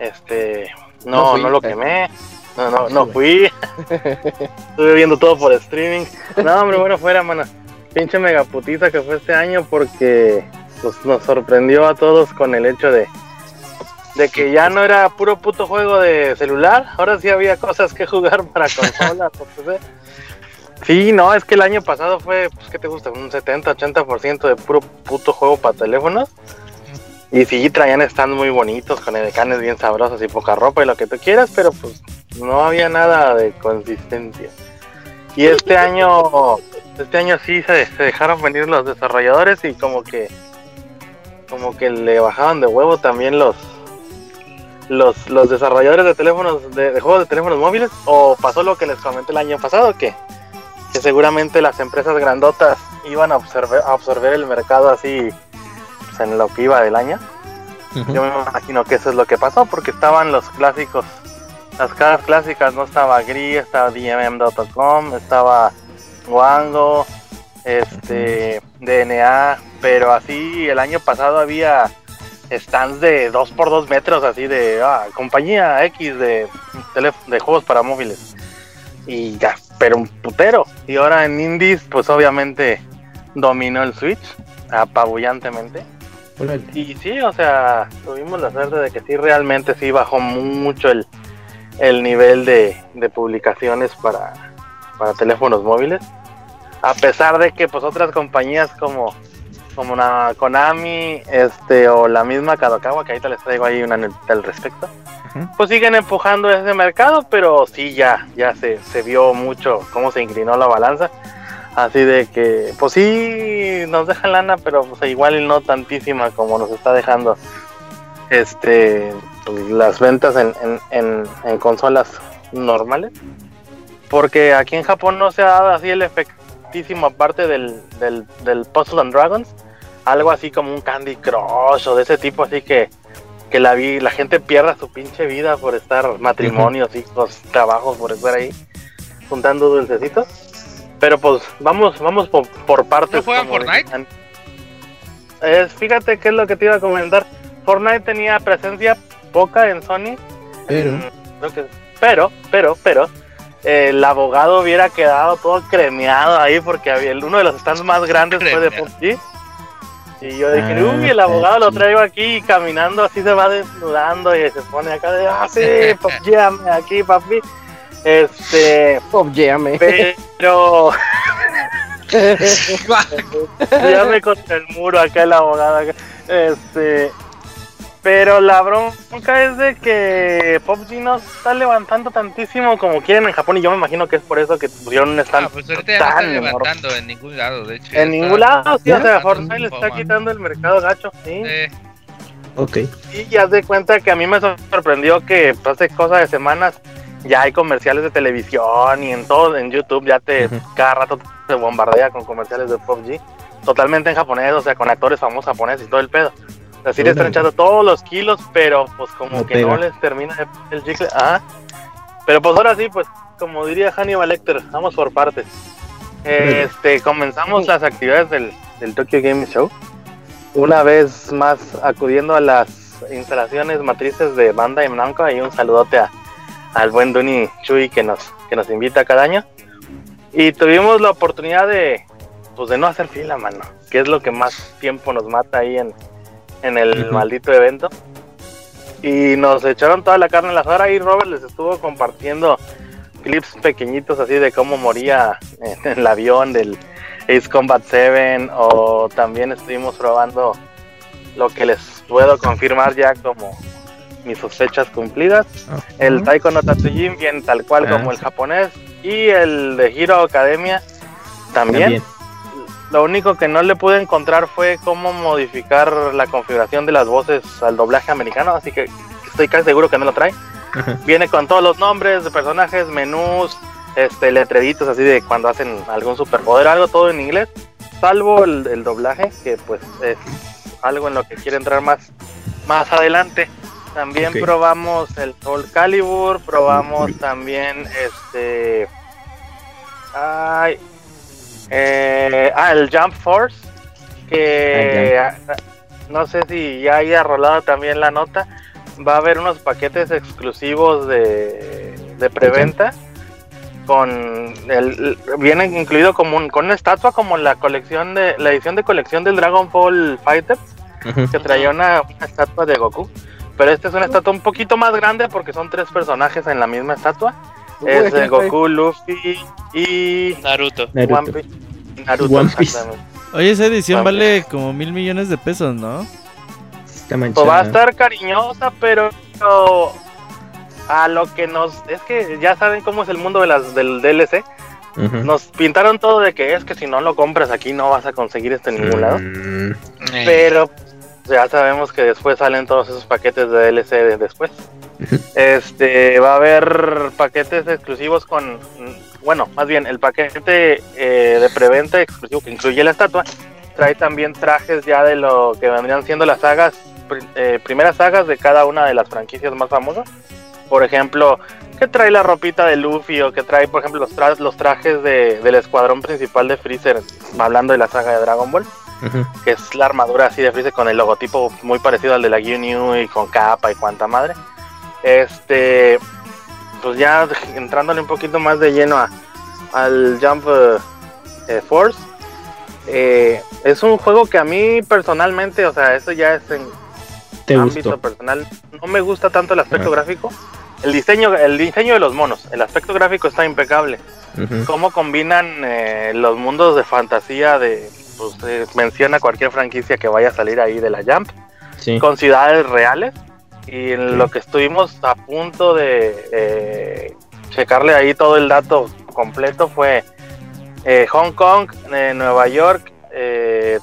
[SPEAKER 10] este.
[SPEAKER 3] No
[SPEAKER 10] No,
[SPEAKER 3] fui.
[SPEAKER 10] no, lo quemé. No, no, no fui. Estuve viendo todo por streaming. No, hombre, bueno, fuera, mano. Pinche megaputiza que fue este año porque pues, nos sorprendió a todos con el hecho de de que ya no era puro puto juego de celular, ahora sí había cosas que jugar para consolas. Sí, no, es que el año pasado fue, pues, ¿qué te gusta? Un 70-80% de puro puto juego para teléfonos. Y sí, traían stands muy bonitos, con edecanes bien sabrosos y poca ropa y lo que tú quieras, pero pues no había nada de consistencia. Y este año, este año sí se, se dejaron venir los desarrolladores y como que, como que le bajaban de huevo también los, los, los desarrolladores de teléfonos, de, de juegos de teléfonos móviles, o pasó lo que les comenté el año pasado, que, que seguramente las empresas grandotas iban a absorber, a absorber el mercado así pues, en lo que iba del año. Yo me imagino que eso es lo que pasó, porque estaban los clásicos, las caras clásicas, no estaba Gris, estaba DMM.com, estaba Wango, este, DNA, pero así el año pasado había stands de 2 por 2 metros, así de ah, compañía X de, juegos para móviles. Y ya, pero un putero. Y ahora en Indies, pues obviamente dominó el Switch apabullantemente. Y sí, o sea, tuvimos la suerte de que sí, realmente sí bajó mucho el, el nivel de, de publicaciones para, para teléfonos móviles. A pesar de que pues otras compañías como, como una Konami este, o la misma Kadokawa, que ahorita les traigo ahí una al respecto, pues siguen empujando ese mercado, pero sí ya, ya se, se vio mucho cómo se inclinó la balanza. Así de que, pues sí, nos dejan lana, pero pues igual y no tantísima como nos está dejando este pues, las ventas en, en, en, en consolas normales. Porque aquí en Japón no se ha dado así el efectísimo aparte del, del, del Puzzle and Dragons. Algo así como un Candy Crush o de ese tipo, así que, que la, vi, la gente pierda su pinche vida por estar matrimonios, hijos, trabajos, por estar ahí juntando dulcecitos. Pero pues vamos, vamos por, por partes.
[SPEAKER 9] ¿No juegan Fortnite?
[SPEAKER 10] Es, fíjate qué es lo que te iba a comentar. Fortnite tenía presencia poca en Sony.
[SPEAKER 3] Pero-
[SPEAKER 10] creo que- pero, pero, pero, eh, el abogado hubiera quedado todo cremeado ahí porque había el- uno de los stands más grandes fue de. PUBG. Y yo dije,
[SPEAKER 3] Ah,
[SPEAKER 10] uy, el abogado lo traigo aquí y caminando así se va desnudando y se pone acá de, ah, sí, PUBG, ame aquí, papi. Este,
[SPEAKER 6] Pop Jam, eh.
[SPEAKER 10] pero llame contra el muro acá el abogado acá. Este, pero la bronca es de que PUBG no está levantando tantísimo como quieren en Japón y yo me imagino que es por eso que pusieron un stand
[SPEAKER 9] Ah, pues ahorita ya no
[SPEAKER 10] tan
[SPEAKER 9] están
[SPEAKER 10] enorme.
[SPEAKER 9] levantando en ningún lado, de hecho.
[SPEAKER 10] En
[SPEAKER 9] está-
[SPEAKER 10] ningún lado, sí, o sea, Fortnite le está quitando el mercado gacho, sí.
[SPEAKER 9] eh,
[SPEAKER 3] Ok.
[SPEAKER 10] Y ya de cuenta que a mí me sorprendió que pues, hace cosa de semanas ya hay comerciales de televisión y en todo, en YouTube ya te cada rato te bombardea con comerciales de PUBG, totalmente en japonés, o sea, con actores famosos japoneses y todo el pedo. Así le están echando todos los kilos, pero pues como
[SPEAKER 3] No
[SPEAKER 10] que no les termina el chicle. Ajá. Pero pues ahora sí, pues como diría Hannibal Lecter, vamos por partes. Este, comenzamos las actividades del, del Tokyo Game Show. Una vez más acudiendo a las instalaciones matrices de Bandai Namco y un saludote a, al buen Duni Chuy que nos, que nos invita cada año. Y tuvimos la oportunidad de, pues de no hacer fila, mano, que es lo que más tiempo nos mata ahí en, en el maldito evento. Y nos echaron toda la carne en la asador y Robert les estuvo compartiendo clips pequeñitos así de cómo moría en el avión del Ace Combat 7 o también estuvimos probando lo que les puedo confirmar ya como mis sospechas cumplidas. El Taiko no Tatsujin, bien tal cual
[SPEAKER 3] Ah,
[SPEAKER 10] como el japonés. Y el de Hero Academia también.
[SPEAKER 3] También.
[SPEAKER 10] Lo único que no le pude encontrar fue cómo modificar la configuración de las voces al doblaje americano, así que estoy casi seguro que no lo trae.
[SPEAKER 3] Ajá.
[SPEAKER 10] Viene con todos los nombres de personajes, menús, este, letreritos así de cuando hacen algún superpoder, algo todo en inglés, salvo el, el doblaje, que pues es algo en lo que quiere entrar más, más adelante. También probamos el Soul Calibur, probamos también este... Ay, eh, ah, el Jump Force, que ah, no sé si ya haya rolado también la nota. Va a haber unos paquetes exclusivos de, de preventa con el viene incluido como un, con una estatua como la colección de la edición de colección del Dragon Ball Fighter
[SPEAKER 3] Ujú.
[SPEAKER 10] que traía una, una estatua de Goku. Pero esta es una estatua un poquito más grande porque son tres personajes en la misma estatua. Es eh, Goku, Luffy y
[SPEAKER 2] Naruto.
[SPEAKER 3] Naruto.
[SPEAKER 10] One Piece. Naruto,
[SPEAKER 3] One Piece.
[SPEAKER 7] Oye, esa edición vale como mil millones de pesos, ¿no?
[SPEAKER 3] Está
[SPEAKER 10] Pues va a
[SPEAKER 3] manchada.
[SPEAKER 10] estar cariñosa, pero a lo que nos es que ya saben cómo es el mundo de las del DLC. Nos pintaron todo de que es que si no lo compras aquí no vas a conseguir esto en ningún lado.
[SPEAKER 3] Mm,
[SPEAKER 4] Eh,
[SPEAKER 10] Pero ya sabemos que después salen todos esos paquetes de DLC de- después. Este va a haber paquetes exclusivos con, bueno, más bien el paquete eh, de preventa exclusivo que incluye la estatua trae también trajes ya de lo que vendrían siendo las sagas, eh, primeras sagas de cada una de las franquicias más famosas. por ejemplo, que trae la ropita de Luffy o que trae, por ejemplo, los, tra- los trajes de- del escuadrón principal de Freezer, hablando de la saga de Dragon Ball, que es la armadura así de Freezer con el logotipo muy parecido al de la Ginyu y con capa y cuanta madre. Este, pues ya entrándole un poquito más de lleno a, al Jump eh, eh, Force, eh, es un juego que a mí personalmente, o sea, eso ya es en
[SPEAKER 3] ¿Te
[SPEAKER 10] ámbito
[SPEAKER 3] gustó?
[SPEAKER 10] personal, no me gusta tanto el aspecto
[SPEAKER 3] Ah.
[SPEAKER 10] gráfico. El diseño, el diseño de los monos, el aspecto gráfico está impecable.
[SPEAKER 3] Ujú.
[SPEAKER 10] Cómo combinan eh, los mundos de fantasía de, pues, menciona cualquier franquicia que vaya a salir ahí de la Jump,
[SPEAKER 3] Sí.
[SPEAKER 10] con ciudades reales. Y en lo que estuvimos a punto de eh, checarle ahí todo el dato completo fue eh, Hong Kong, eh, Nueva York, eh,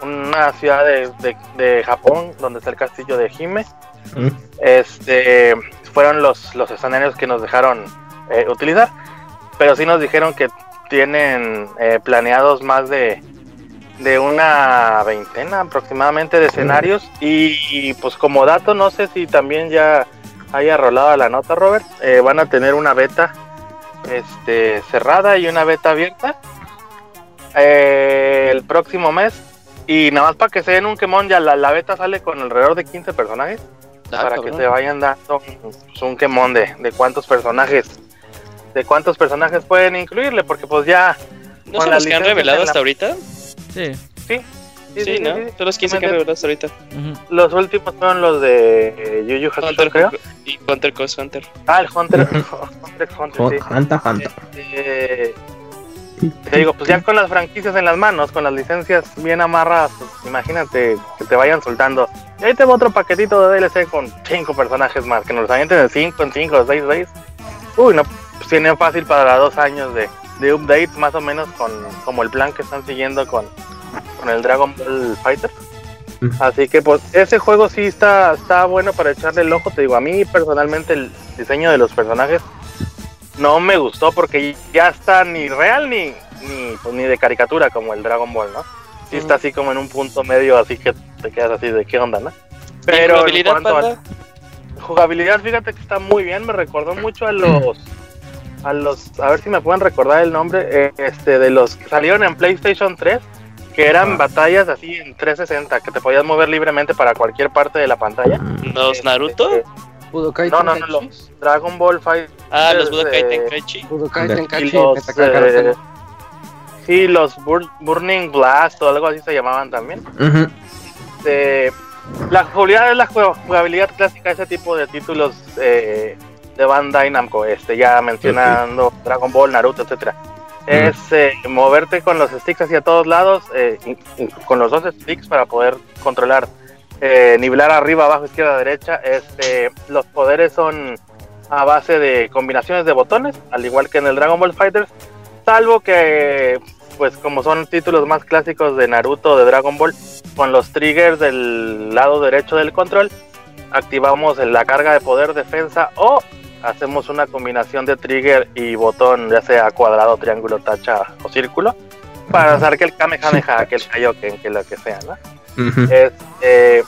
[SPEAKER 10] una ciudad de, de- de Japón donde está el castillo de Hime.
[SPEAKER 3] Mm.
[SPEAKER 10] Este fueron los, los escenarios que nos dejaron utilizar, pero sí nos dijeron que tienen eh, planeados más de, de una veintena aproximadamente de escenarios. Y, y, pues como dato no sé si también ya haya rolado la nota Robert eh, van a tener una beta este cerrada y una beta abierta eh, el próximo mes. Y nada más para que se den un quemón ya la, la beta sale con alrededor de 15 personajes
[SPEAKER 2] Ah,
[SPEAKER 10] para que se vayan dando un, pues, un quemón de, de cuántos personajes de cuántos personajes pueden incluirle porque pues ya
[SPEAKER 2] ¿No
[SPEAKER 10] la
[SPEAKER 2] los que han revelado
[SPEAKER 10] la-
[SPEAKER 2] hasta ahorita?
[SPEAKER 7] Sí.
[SPEAKER 10] sí,
[SPEAKER 2] Sí,
[SPEAKER 10] sí,
[SPEAKER 2] ¿no?
[SPEAKER 10] sí, sí.
[SPEAKER 2] Son los 15 que hasta ahorita.
[SPEAKER 7] Ujú.
[SPEAKER 10] los últimos fueron los de eh, Yu Yu Hakusho
[SPEAKER 2] Hunter
[SPEAKER 10] creo
[SPEAKER 2] y Hunter x Hunter.
[SPEAKER 10] ah el Hunter Hunter x Hunter sí
[SPEAKER 3] Hanta, hanta.
[SPEAKER 10] Este, te digo, pues ya con las franquicias en las manos, con las licencias bien amarradas, pues, imagínate que te vayan soltando. Y ahí te va otro paquetito de DLC con cinco personajes más, que nos los avienten de 5 en 5 o 6 6. Uy, no, pues tienen fácil para dos años de, de updates, más o menos con como el plan que están siguiendo con, con el Dragon Ball Fighter.
[SPEAKER 3] Mm.
[SPEAKER 10] Así que pues ese juego sí está, está bueno para echarle el ojo. Te digo, a mí personalmente el diseño de los personajes no me gustó porque ya está ni real ni ni, pues, ni de caricatura como el Dragon Ball, ¿no? Sí está así como en un punto medio, así que te quedas así de qué onda, ¿no? Pero en
[SPEAKER 2] jugabilidad,
[SPEAKER 10] cuanto a jugabilidad, fíjate que está muy bien, me recordó mucho a los a los a ver si me pueden recordar el nombre, eh, este de los que salieron en PlayStation 3 que eran
[SPEAKER 3] Ah.
[SPEAKER 10] batallas así en 360 que te podías mover libremente para cualquier parte de la pantalla.
[SPEAKER 2] ¿Los
[SPEAKER 10] Este,
[SPEAKER 2] Naruto?
[SPEAKER 6] Budokai
[SPEAKER 10] No, no, no, los Dragon Ball Fight
[SPEAKER 2] Ah, los
[SPEAKER 10] eh,
[SPEAKER 2] Budokai Tenkaichi.
[SPEAKER 6] Budokai Tenkaichi,
[SPEAKER 10] los eh, sí, los Bur- Burning Blast o algo así se llamaban también. Este, la jugabilidad es la ju- jugabilidad clásica de ese tipo de títulos eh, de Bandai Namco, este, ya mencionando Dragon Ball, Naruto, etcétera. Es eh, moverte con los sticks hacia todos lados, eh, con los dos sticks para poder controlar, eh, nivelar arriba, abajo, izquierda, derecha. Este, los poderes son a base de combinaciones de botones, al igual que en el Dragon Ball Fighters, salvo que, pues como son títulos más clásicos de Naruto, de Dragon Ball, con los triggers del lado derecho del control, activamos la carga de poder defensa o hacemos una combinación de trigger y botón, ya sea cuadrado, triángulo, tacha o círculo, para hacer que el Kamehameha, que el Kaioken, que lo que sea, ¿no? Este,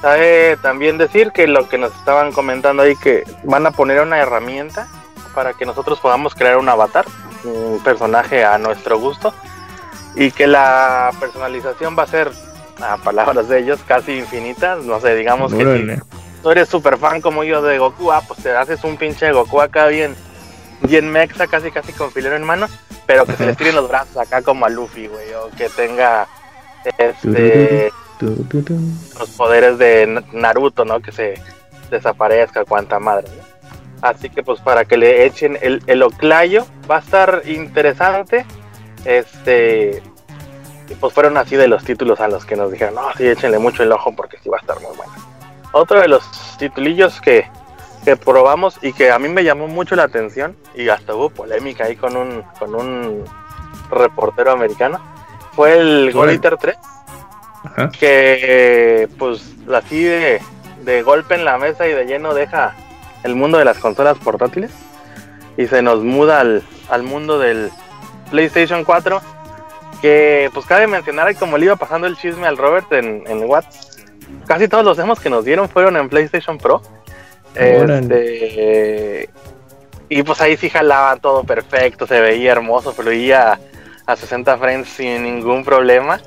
[SPEAKER 10] sabe también decir que lo que nos estaban comentando ahí que van a poner una herramienta para que nosotros podamos crear un avatar, un personaje a nuestro gusto y que la personalización va a ser a palabras de ellos casi infinita, no sé, digamos que
[SPEAKER 3] Órale.
[SPEAKER 10] Tú eres super fan como yo de Goku, ah, pues te haces un pinche Goku acá bien bien mexa, casi casi con filero en mano, pero que se le tiren los brazos acá como a Luffy, güey, o que tenga este los poderes de Naruto, ¿no? Que se desaparezca, cuanta madre, ¿no? Así que pues para que le echen el, el oclayo, va a estar interesante. Este, pues fueron así de los títulos a los que nos dijeron, no, sí, échenle mucho el ojo porque sí va a estar muy bueno. Otro de los titulillos que, que probamos y que a mí me llamó mucho la atención y hasta hubo polémica ahí con un, con un reportero americano, fue el
[SPEAKER 3] Órale.
[SPEAKER 10] Eater 3
[SPEAKER 3] Ajá.
[SPEAKER 10] que pues así de, de golpe en la mesa y de lleno deja el mundo de las consolas portátiles y se nos muda al, al mundo del PlayStation 4 que pues cabe mencionar como le iba pasando el chisme al Robert en, en WhatsApp casi todos los demos que nos dieron fueron en PlayStation Pro Este, y pues ahí sí jalaba todo perfecto, se veía hermoso, fluía a 60 frames sin ningún problema.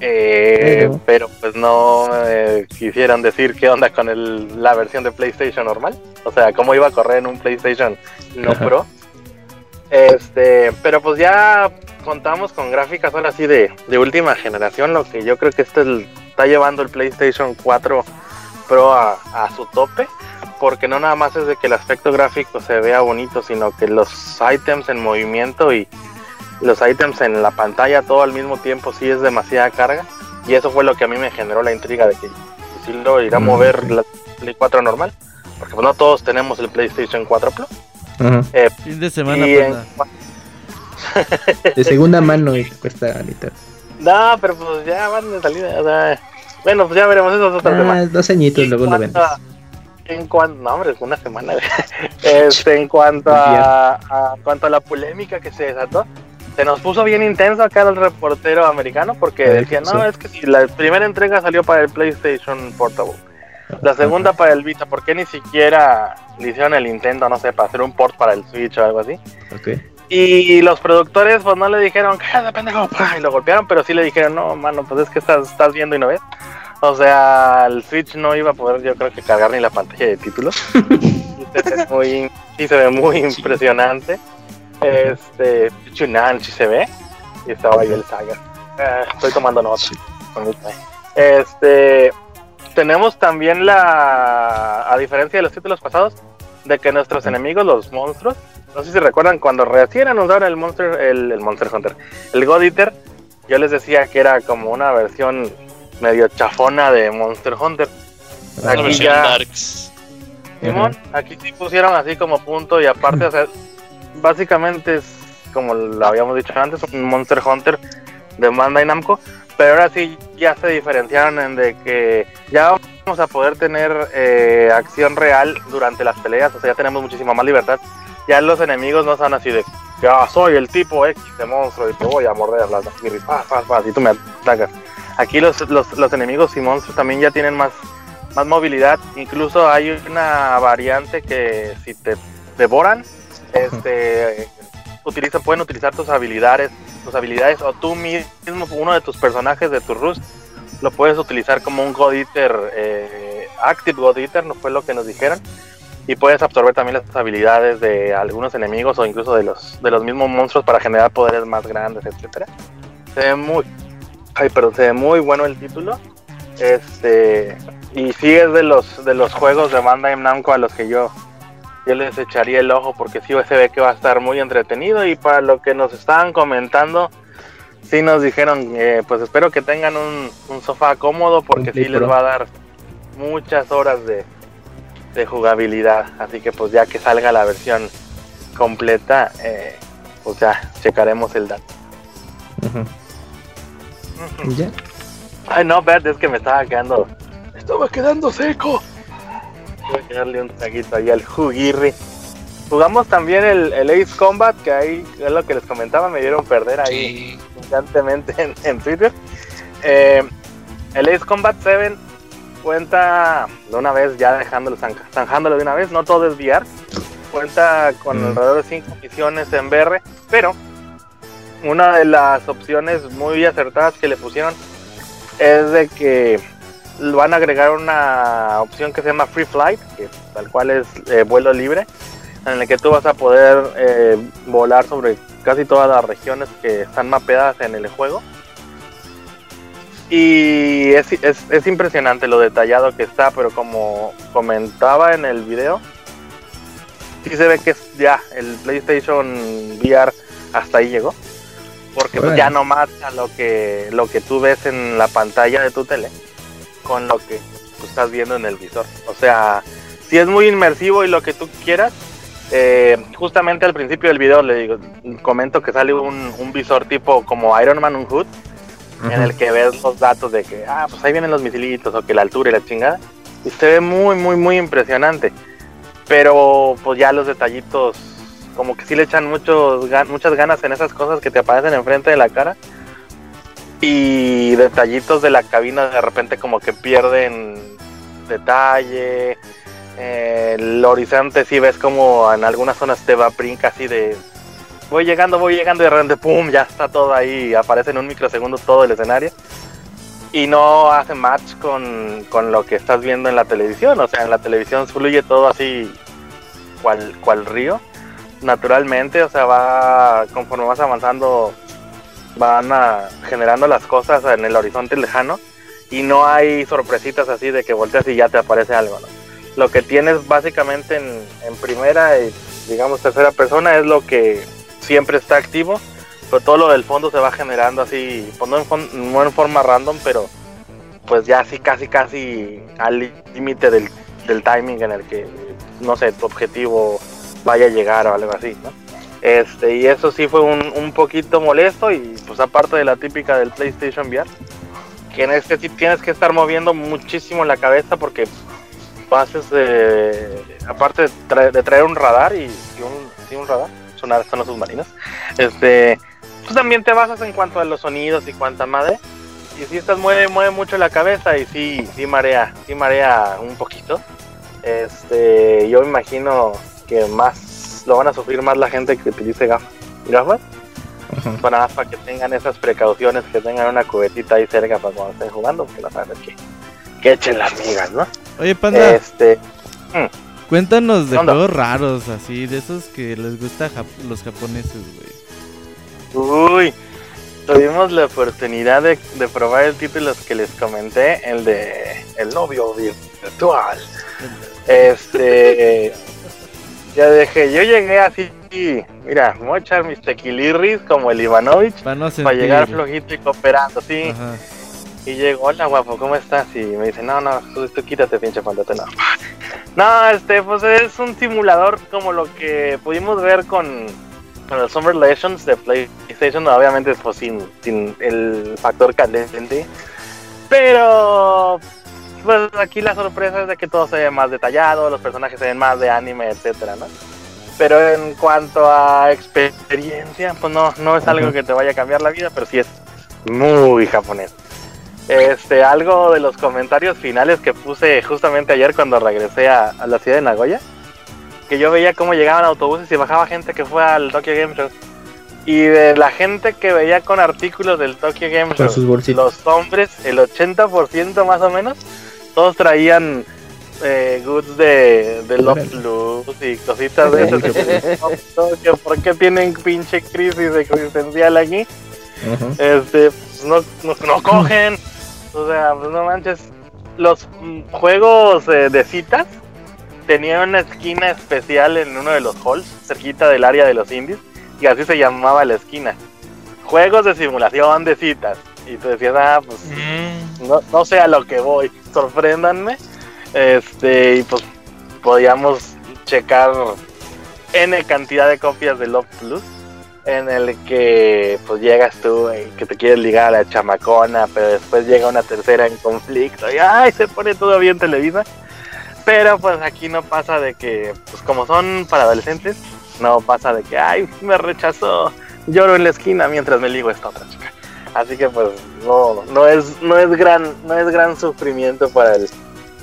[SPEAKER 10] Eh, pero pues no eh, quisieron decir qué onda con el, la versión de PlayStation normal. O sea, cómo iba a correr en un PlayStation no Pro. Este, pero pues ya contamos con gráficas ahora sí de, de última generación, lo que yo creo que este está llevando el PlayStation 4 Pro a, a, su tope, porque no nada más es de que el aspecto gráfico se vea bonito, sino que los items en movimiento y los items en la pantalla todo al mismo tiempo sí es demasiada carga, y eso fue lo que a mí me generó la intriga de que si lo irá a mover la Play 4 normal, porque pues no todos tenemos el PlayStation 4 Pro.
[SPEAKER 7] Eh, fin de semana,
[SPEAKER 10] en...
[SPEAKER 3] De segunda mano y cuesta la mitad.
[SPEAKER 10] No, pero pues ya van de salida. O sea, bueno, pues ya veremos eso otro
[SPEAKER 3] ah,
[SPEAKER 10] tema.
[SPEAKER 3] Dos añitos luego lo vendes.
[SPEAKER 10] En cuanto, no, hombre, una semana. este, en cuanto a, a, cuanto a la polémica que se desató, se nos puso bien intenso acá el reportero americano porque decía, no, es que si la primera entrega salió para el PlayStation Portable, la segunda para el Vita, ¿por qué ni siquiera le hicieron el Nintendo, no sé, para hacer un port para el Switch o algo así?
[SPEAKER 3] Okay.
[SPEAKER 10] Y los productores pues no le dijeron, cállate pendejo, y lo golpearon, pero sí le dijeron, no, mano, pues es que estás, estás viendo y no ves. O sea, el Switch no iba a poder, yo creo que cargar ni la pantalla de títulos. se ve muy, sí se ve muy impresionante. Este, Chunan sí se ve. Y estaba ahí el Saga. Eh, estoy tomando nota. Este, tenemos también la, a diferencia de los títulos pasados, de que nuestros enemigos, los monstruos, no sé si recuerdan cuando recién anunciaron el Monster, el, el Monster Hunter, el God Eater, yo les decía que era como una versión medio chafona de Monster Hunter.
[SPEAKER 2] Aquí ya, Darks.
[SPEAKER 10] Simón, aquí sí pusieron así como punto y aparte, o sea, básicamente es como lo habíamos dicho antes, un Monster Hunter de Bandai Namco, pero ahora sí ya se diferenciaron en de que ya vamos a poder tener eh, acción real durante las peleas, o sea, ya tenemos muchísima más libertad ya los enemigos no son así de ya soy el tipo X de monstruo y te voy a morder las y tú me atacas. Aquí los, los, los, enemigos y monstruos también ya tienen más, más movilidad. Incluso hay una variante que si te devoran, este utiliza, pueden utilizar tus habilidades, tus habilidades, o tú mismo, uno de tus personajes de tu Rust, lo puedes utilizar como un God Eater, eh, Active God Eater, no fue lo que nos dijeron y puedes absorber también las habilidades de algunos enemigos o incluso de los de los mismos monstruos para generar poderes más grandes, etcétera. Se ve muy ay, pero se ve muy bueno el título. Este y sí es de los de los juegos de Bandai Namco a los que yo yo les echaría el ojo porque sí se ve que va a estar muy entretenido y para lo que nos estaban comentando sí nos dijeron eh, pues espero que tengan un, un sofá cómodo porque sí les va a dar muchas horas de, de jugabilidad. Así que pues ya que salga la versión completa, eh, pues ya checaremos el dato.
[SPEAKER 3] ¿Ya?
[SPEAKER 10] Ay no, verde, es que me estaba quedando. Estaba quedando seco. Voy a darle un traguito ahí al Jugirri. Jugamos también el, el, Ace Combat, que ahí es lo que les comentaba, me dieron perder ahí constantemente en, en, Twitter. Eh, el Ace Combat 7 cuenta de una vez, ya dejándolo, zanjándolo de una vez, no todo es VR. Cuenta con alrededor de 5 misiones en VR, pero una de las opciones muy acertadas que le pusieron es de que van a agregar una opción que se llama Free Flight, que tal cual es eh, vuelo libre, en el que tú vas a poder eh, volar sobre casi todas las regiones que están mapeadas en el juego y es, es, es, impresionante lo detallado que está, pero como comentaba en el video, sí se ve que ya el PlayStation VR hasta ahí llegó. Porque pues, ya no mata lo que, lo que tú ves en la pantalla de tu tele con lo que tú estás viendo en el visor. O sea, si es muy inmersivo y lo que tú quieras, eh, justamente al principio del video le digo, comento que sale un, un visor tipo como Iron Man, un hood, en el que ves los datos de que, ah, pues ahí vienen los misilitos o que la altura y la chingada. Y se ve muy, muy, muy impresionante. Pero pues ya los detallitos, como que sí le echan muchos, muchas ganas en esas cosas que te aparecen enfrente de la cara. Y detallitos de la cabina de repente como que pierden detalle. Eh, el horizonte sí ves como en algunas zonas te va brinca así de voy llegando, voy llegando y de repente pum, ya está todo ahí, aparece en un microsegundo todo el escenario. Y no hace match con, con lo que estás viendo en la televisión, o sea, en la televisión fluye todo así cual, cual río, naturalmente, o sea, va conforme vas avanzando, van a- generando las cosas en el horizonte lejano y no hay sorpresitas así de que volteas y ya te aparece algo. Lo que tienes básicamente en, primera y digamos tercera persona es lo que siempre está activo, pero todo lo del fondo se va generando así, pues no en, forma random, pero pues ya así casi casi al límite del, del timing en el que, no sé, tu objetivo vaya a llegar o algo así. Este, y eso sí fue un, un poquito molesto y pues aparte de la típica del PlayStation VR, que en este tienes que estar moviendo muchísimo la cabeza porque pases de, aparte de, traer- de traer un radar y, un, sí, un radar, son, son los submarinos, este, pues también te basas en cuanto a los sonidos y cuanta madre, y si estás mueve, mueve mucho la cabeza y sí, sí marea, sí marea un poquito, este, yo imagino que más lo van a sufrir más la gente que utilice gafas, gafas, para para que tengan esas precauciones, que tengan una cubetita ahí cerca para cuando estén jugando, porque no saben que, que echen las migas, ¿no?
[SPEAKER 7] Oye, Panda,
[SPEAKER 10] Este,
[SPEAKER 7] cuéntanos de juegos raros, así, de esos que les gusta jap- los japoneses, güey.
[SPEAKER 10] Uy, tuvimos la oportunidad de, de probar el título que les comenté, el de El novio virtual. Este, ya dejé, yo llegué así, mira, voy a echar mis tequilirris como el Ivanovich
[SPEAKER 7] Para no
[SPEAKER 10] para
[SPEAKER 7] sentir...
[SPEAKER 10] llegar flojito y cooperando, sí.
[SPEAKER 7] Ajá.
[SPEAKER 10] Y llego, hola guapo, ¿cómo estás? Y me dice, no, no, tú, tú quítate, pinche pantote, no. No, este, pues es un simulador como lo que pudimos ver con, con el Summer Legends de PlayStation, obviamente pues sin, sin el factor candente. Pero, pues aquí la sorpresa es de que todo se ve más detallado, los personajes se ven más de anime, etcétera, ¿no? Pero en cuanto a experiencia, pues no, no es algo que te vaya a cambiar la vida, pero sí es muy japonés. Este, algo de los comentarios finales que puse justamente ayer cuando regresé a, a la ciudad de Nagoya, que yo veía cómo llegaban autobuses y bajaba gente que fue al Tokyo Game Show. Y de la gente que veía con artículos del Tokyo Game Show, los hombres, el 80% más o menos, todos traían eh, goods de, de Love Plus y cositas de esas. que ¿Por qué tienen pinche crisis existencial aquí? Este, pues, no, no, no cogen. O sea, pues no manches. Los mm, juegos eh, de citas tenían una esquina especial en uno de los halls, cerquita del área de los indies, y así se llamaba la esquina. Juegos de simulación de citas. Y tú decías, ah, pues no, no sé a lo que voy, sorpréndanme. Este, y pues podíamos checar N cantidad de copias de Love Plus en el que pues llegas tú y que te quieres ligar a la chamacona, pero después llega una tercera en conflicto y ay, se pone todo bien Televisa. Pero pues aquí no pasa de que, pues como son para adolescentes, no pasa de que, ay, me rechazó, lloro en la esquina mientras me ligo a esta otra chica. Así que pues no, no es, no es gran, no es gran sufrimiento para el,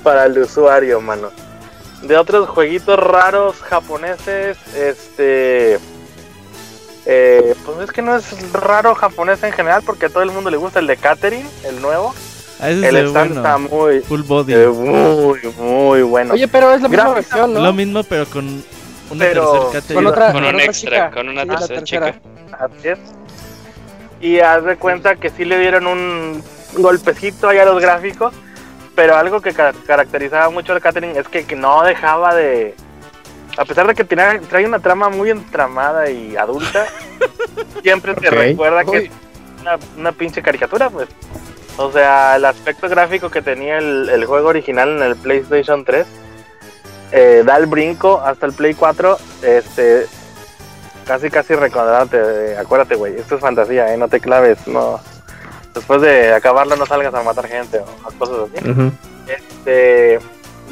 [SPEAKER 10] para el usuario, mano. De otros jueguitos raros japoneses, este, eh, pues es que no es raro japonés en general porque a todo el mundo le gusta el de Catherine, el nuevo.
[SPEAKER 7] Ah, ese
[SPEAKER 10] El
[SPEAKER 7] es
[SPEAKER 10] stand
[SPEAKER 7] bueno.
[SPEAKER 10] está muy,
[SPEAKER 7] Full body.
[SPEAKER 10] eh, muy, muy bueno.
[SPEAKER 6] Oye, pero es la misma versión, ¿no?
[SPEAKER 7] Lo mismo, pero con una
[SPEAKER 10] Pero-
[SPEAKER 7] tercera
[SPEAKER 6] Con otra,
[SPEAKER 2] Con un
[SPEAKER 6] otra
[SPEAKER 2] extra,
[SPEAKER 6] chica.
[SPEAKER 2] con una
[SPEAKER 6] Sí, la
[SPEAKER 2] tercera chica.
[SPEAKER 10] Así es. Y haz de cuenta que sí le dieron un golpecito ahí a los gráficos, pero algo que ca- caracterizaba mucho al Catherine es que, que no dejaba de... A pesar de que tiene, trae una trama muy entramada y adulta, siempre te recuerda que
[SPEAKER 6] Uy.
[SPEAKER 10] es una, una pinche caricatura, pues. O sea, el aspecto gráfico que tenía el, el juego original en el PlayStation 3 eh, da el brinco hasta el Play 4. Este, casi, casi recordarte. acuérdate, güey, esto es fantasía, ¿eh? No te claves, no. Después de acabarlo, no salgas a matar gente o cosas así. Este,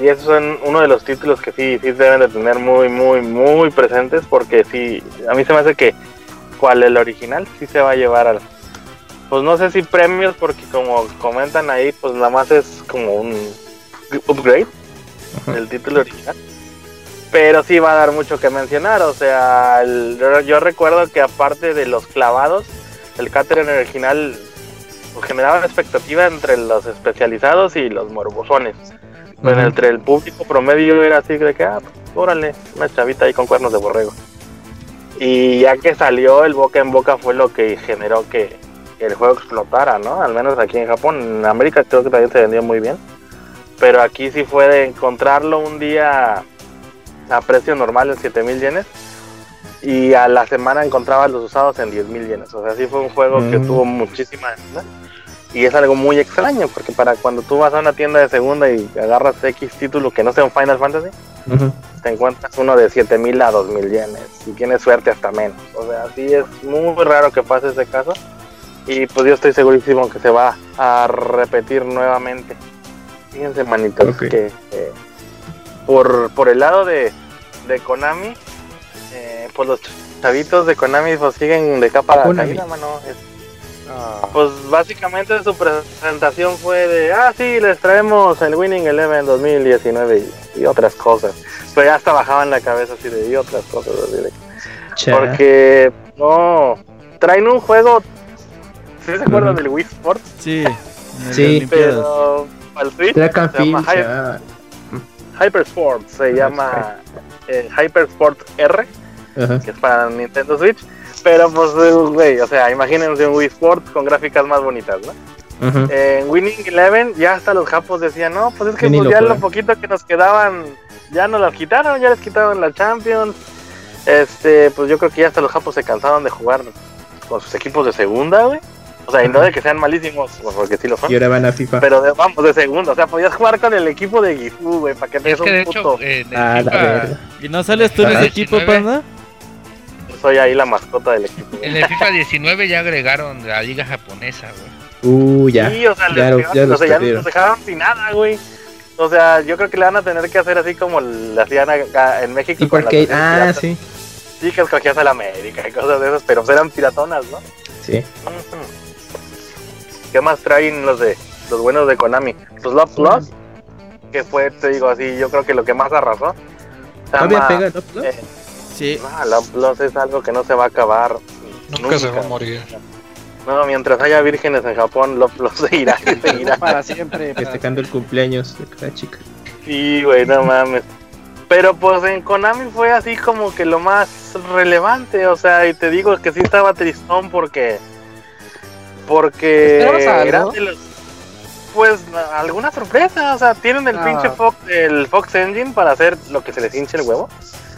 [SPEAKER 10] y esos son uno de los títulos que sí, sí deben de tener muy, muy, muy presentes porque sí, a mí se me hace que cual el original sí se va a llevar al... Pues no sé si premios porque como comentan ahí, pues nada más es como un upgrade. el título original. Pero sí va a dar mucho que mencionar, o sea, el- yo, recuerdo que aparte de los clavados, el Catherine original generaba expectativa entre los especializados y los morbosones. Pero
[SPEAKER 3] Ujú.
[SPEAKER 10] entre el público promedio era así de que, ah, pues, órale, una chavita ahí con cuernos de borrego. Y ya que salió, el boca en boca fue lo que generó que, que el juego explotara, ¿no? Al menos aquí en Japón. En América creo que también se vendió muy bien. Pero aquí sí fue de encontrarlo un día a precio normal en 7000 yenes. Y a la semana encontraba los usados en 10.000 yenes. O sea, sí fue un juego que
[SPEAKER 3] Mm.
[SPEAKER 10] tuvo muchísima demanda. Y es algo muy extraño, porque para cuando tú vas a una tienda de segunda y agarras X título que no sea un Final Fantasy, te encuentras uno de 7000 a 2000 yenes. Si tienes suerte, hasta menos. O sea, sí es muy raro que pase ese caso. Y pues yo estoy segurísimo que se va a repetir nuevamente. Fíjense, manitos, que eh, por, por el lado de, de Konami, eh, pues los chavitos de Konami pues siguen de capa a caída, mano. Es- pues básicamente su presentación fue de, ah, sí, les traemos el Winning Eleven 2019 y, y otras cosas. Pero ya hasta bajaban la cabeza así de, y otras cosas. Así de, porque, no, traen un juego, ¿sí se acuerdan del Wii Sports?
[SPEAKER 7] Sí.
[SPEAKER 3] Sí.
[SPEAKER 10] Pero al Switch se llama
[SPEAKER 3] Field,
[SPEAKER 10] Hyper,
[SPEAKER 3] cha.
[SPEAKER 10] Hyper Sport, se llama eh, Hyper Sport R.
[SPEAKER 3] Ajá.
[SPEAKER 10] que es para Nintendo Switch. Pero pues, eh, güey, o sea, imagínense un Wii Sport con gráficas más bonitas, ¿no? En Winning Eleven ya hasta los japos decían, no, pues es que pues,
[SPEAKER 3] lo
[SPEAKER 10] ya lo poquito que nos quedaban, ya nos las quitaron, ya les quitaron la Champions. Este, pues yo creo que ya hasta los japos se cansaron de jugar con sus equipos de segunda, güey. O sea, y no de que sean malísimos, pues, porque sí lo son.
[SPEAKER 3] Y ahora van a FIFA.
[SPEAKER 10] Pero de- vamos, de segunda, o sea, podías jugar con el equipo de Gifu, güey, para que te
[SPEAKER 9] Es que de
[SPEAKER 10] un
[SPEAKER 9] hecho,
[SPEAKER 10] puto.
[SPEAKER 9] el
[SPEAKER 3] Ah, la
[SPEAKER 9] FIFA.
[SPEAKER 7] ¿Y no sales tú en ese equipo,
[SPEAKER 9] 19.
[SPEAKER 7] panda?
[SPEAKER 10] Soy ahí la mascota del equipo. güey.
[SPEAKER 9] en el FIFA 19 ya agregaron la liga japonesa, güey.
[SPEAKER 3] Uh, ya.
[SPEAKER 10] Sí, o sea,
[SPEAKER 3] ya
[SPEAKER 10] les
[SPEAKER 3] lo-
[SPEAKER 10] pegaron,
[SPEAKER 3] ya
[SPEAKER 10] o
[SPEAKER 3] los
[SPEAKER 10] sea, ya nos dejaron sin nada, güey. O sea, yo creo que le van a tener que hacer así como le hacían acá en México. Con las
[SPEAKER 3] Ah,
[SPEAKER 10] piratas.
[SPEAKER 3] sí.
[SPEAKER 10] Sí, que escogías a la América y cosas de esas, pero eran piratonas, ¿no?
[SPEAKER 3] Sí.
[SPEAKER 10] ¿Qué más traen los de los buenos de Konami? Pues Love Plus, que fue, te digo así, yo creo que lo que más arrasó.
[SPEAKER 3] ¿Todavía pega,
[SPEAKER 10] eh,
[SPEAKER 7] Sí.
[SPEAKER 10] no, Love Plus es algo que no se va a acabar.
[SPEAKER 4] Nunca se va a morir.
[SPEAKER 10] No, mientras haya vírgenes en Japón, Love Plus seguirá, seguirá.
[SPEAKER 6] Para siempre.
[SPEAKER 3] Festejando el cumpleaños de cada chica.
[SPEAKER 10] Sí, güey, no mames. Pero pues en Konami fue así como que lo más relevante, o sea, y te digo que sí estaba tristón porque porque eran de los- pues na- alguna sorpresa, o sea, tienen el
[SPEAKER 6] Ah.
[SPEAKER 10] pinche Fox el Fox Engine para hacer lo que se les hinche el huevo.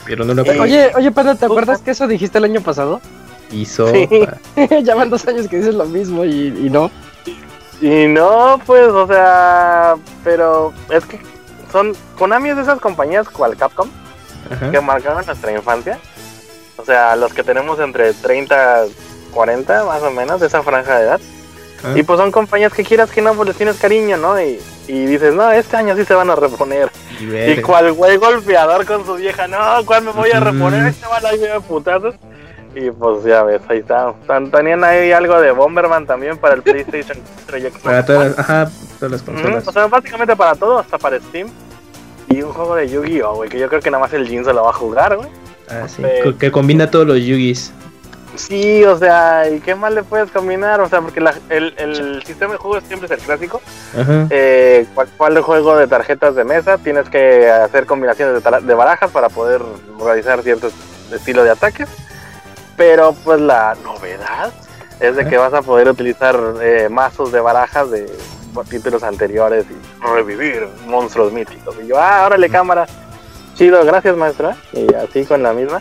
[SPEAKER 3] Pero no lo
[SPEAKER 10] Eh,
[SPEAKER 6] Oye, oye, Panda, ¿te acuerdas que eso dijiste el año pasado?
[SPEAKER 3] hizo.
[SPEAKER 10] Sí.
[SPEAKER 6] ya van dos años que dices lo mismo y, y no.
[SPEAKER 10] Y no, pues, o sea, pero es que son Konami es de esas compañías cual Capcom
[SPEAKER 3] Ajá.
[SPEAKER 10] que marcaron nuestra infancia. O sea, los que tenemos entre 30, 40 más o menos, esa franja de edad.
[SPEAKER 3] Ah.
[SPEAKER 10] Y pues son compañías que quieras que no, pues les tienes cariño, ¿no? Y, y dices, no, este año sí se van a reponer.
[SPEAKER 3] Y
[SPEAKER 10] Y cual güey golpeador con su vieja, no, ¿cuál me voy a reponer? Este va ahí de putazos. Y pues ya ves, ahí está. Tenían ahí algo de Bomberman también para el PlayStation 4 y Xbox
[SPEAKER 3] Para
[SPEAKER 10] One.
[SPEAKER 3] todas, ajá, todas las consolas.
[SPEAKER 10] O sea, básicamente para todo, hasta para Steam. Y un juego de Yu-Gi-Oh, güey, que yo creo que nada más el Jin se lo va a jugar, güey.
[SPEAKER 3] Ah, sí.
[SPEAKER 10] eh,
[SPEAKER 3] Que combina todos los Yugis.
[SPEAKER 10] Sí, o sea, ¿y qué más le puedes combinar? O sea, porque la- el, el sistema de juego siempre es el clásico.
[SPEAKER 3] Ajá.
[SPEAKER 10] Eh, cual, cual juego de tarjetas de mesa, tienes que hacer combinaciones de, de barajas para poder realizar ciertos estilos de ataques. Pero pues la novedad es de que vas a poder utilizar eh, mazos de barajas de títulos anteriores y revivir monstruos míticos. Y yo, ah, órale cámara. Chido, gracias maestra. Y así con la misma.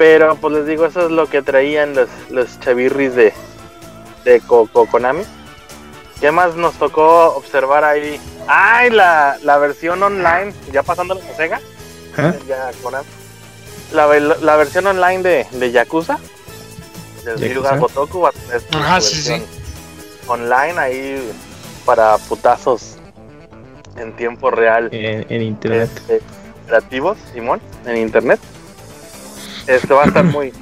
[SPEAKER 10] Pero pues les digo, eso es lo que traían los, los chavirris de, de Co- Co- Konami. ¿Qué más nos tocó observar ahí? ¡Ay! La, la versión online, ya pasando la Sega.
[SPEAKER 3] Ajá.
[SPEAKER 10] Ya, Konami. La, la versión online de, de Yakuza. Del
[SPEAKER 3] Yakuza.
[SPEAKER 10] Ryuga Gotoku. a
[SPEAKER 4] Ajá, sí,
[SPEAKER 10] versión Online ahí para putazos en tiempo real
[SPEAKER 3] En, en internet.
[SPEAKER 10] este, operativos, Simón, en internet. Esto va a estar muy,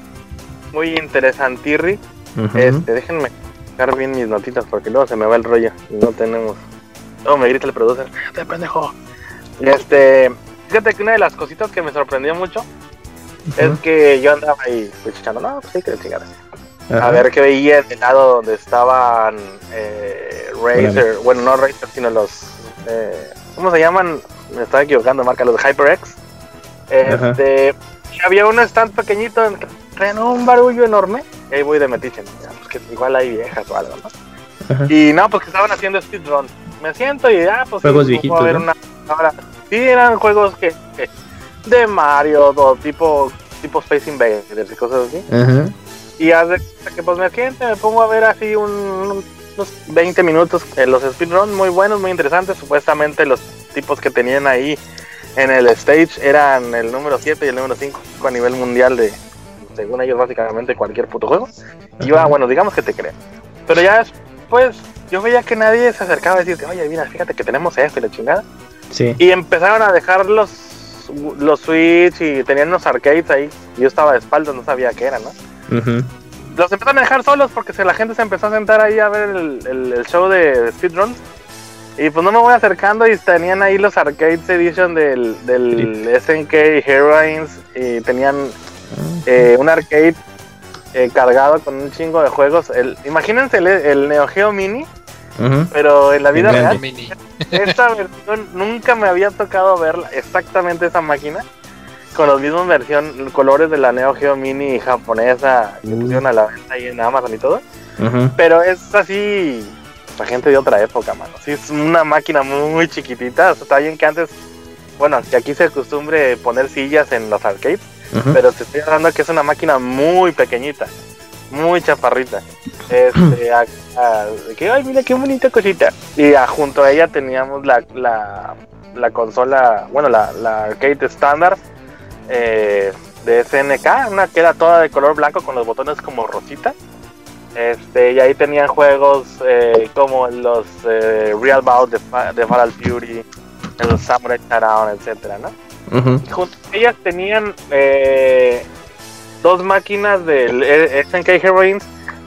[SPEAKER 10] muy interesantirri.
[SPEAKER 3] Ujú.
[SPEAKER 10] Este, déjenme sacar bien mis notitas porque luego se me va el rollo y no tenemos. Luego me grita el producer, "Cállate, pendejo. Este, fíjate que una de las cositas que me sorprendió mucho es que yo andaba ahí echando, no, pues sí, que chingada. A ver qué veía en el lado donde estaban eh, Razer, bueno, no Razer, sino los, eh, ¿cómo se llaman? Me estaba equivocando, marca los HyperX. Este, y había un stand pequeñito en que traían un barullo enorme. Y ahí voy de metiche, ¿no? Ya, pues que igual hay viejas o algo, ¿no? Y no, pues que estaban haciendo speedrun. Me siento y ya, pues
[SPEAKER 3] Juegos
[SPEAKER 10] sí,
[SPEAKER 3] viejitos,
[SPEAKER 10] a ver
[SPEAKER 3] ¿no?
[SPEAKER 10] una ahora, Sí, eran juegos que, que- de Mario, o tipo, tipo Space Invaders y cosas así.
[SPEAKER 3] Ajá.
[SPEAKER 10] Y cuenta que pues me siento, me pongo a ver así un, un- unos 20 minutos en los speedruns muy buenos, muy interesantes. Supuestamente los tipos que tenían ahí en el stage eran el número 7 y el número 5 a nivel mundial de, según ellos, básicamente cualquier puto juego. Y iba, bueno, digamos que te creen. Pero ya después yo veía que nadie se acercaba a decirte, oye, mira, fíjate que tenemos esto y la chingada.
[SPEAKER 3] Sí.
[SPEAKER 10] Y empezaron a dejar los, los Switch y tenían unos arcades ahí. Y yo estaba de espaldas, no sabía qué era, ¿no?
[SPEAKER 3] Ujú.
[SPEAKER 10] los empezaron a dejar solos porque se, la gente se empezó a sentar ahí a ver el, el- el show de, de speedruns. Y pues no me voy acercando y tenían ahí los Arcades Edition del, del SNK Heroines y tenían eh, un arcade eh, cargado con un chingo de juegos. El, imagínense el, el Neo Geo Mini, pero en la vida real.
[SPEAKER 4] Mini.
[SPEAKER 10] Esta versión nunca me había tocado verla, exactamente esa máquina, con los mismos versión, colores de la Neo Geo Mini japonesa que pusieron a la venta ahí en Amazon y todo. Pero es así, la gente de otra época, mano. Sí, es una máquina muy chiquitita. O sea, está bien que antes, bueno, que aquí se acostumbre poner sillas en los arcades, pero te estoy hablando que es una máquina muy pequeñita, muy chaparrita. Este, a- que, ay, mira qué bonita cosita. Y a- junto a ella teníamos la, la, la consola, bueno, la, la arcade estándar eh, de SNK, una que era toda de color blanco con los botones como rosita. Este, y ahí tenían juegos eh, como los eh, Real Bout de, Fa- de Fatal Fury, el Samurai Showdown, etcétera, ¿no?
[SPEAKER 3] Ujú.
[SPEAKER 10] junto a ellas tenían eh, dos máquinas del eh, SNK Heroines,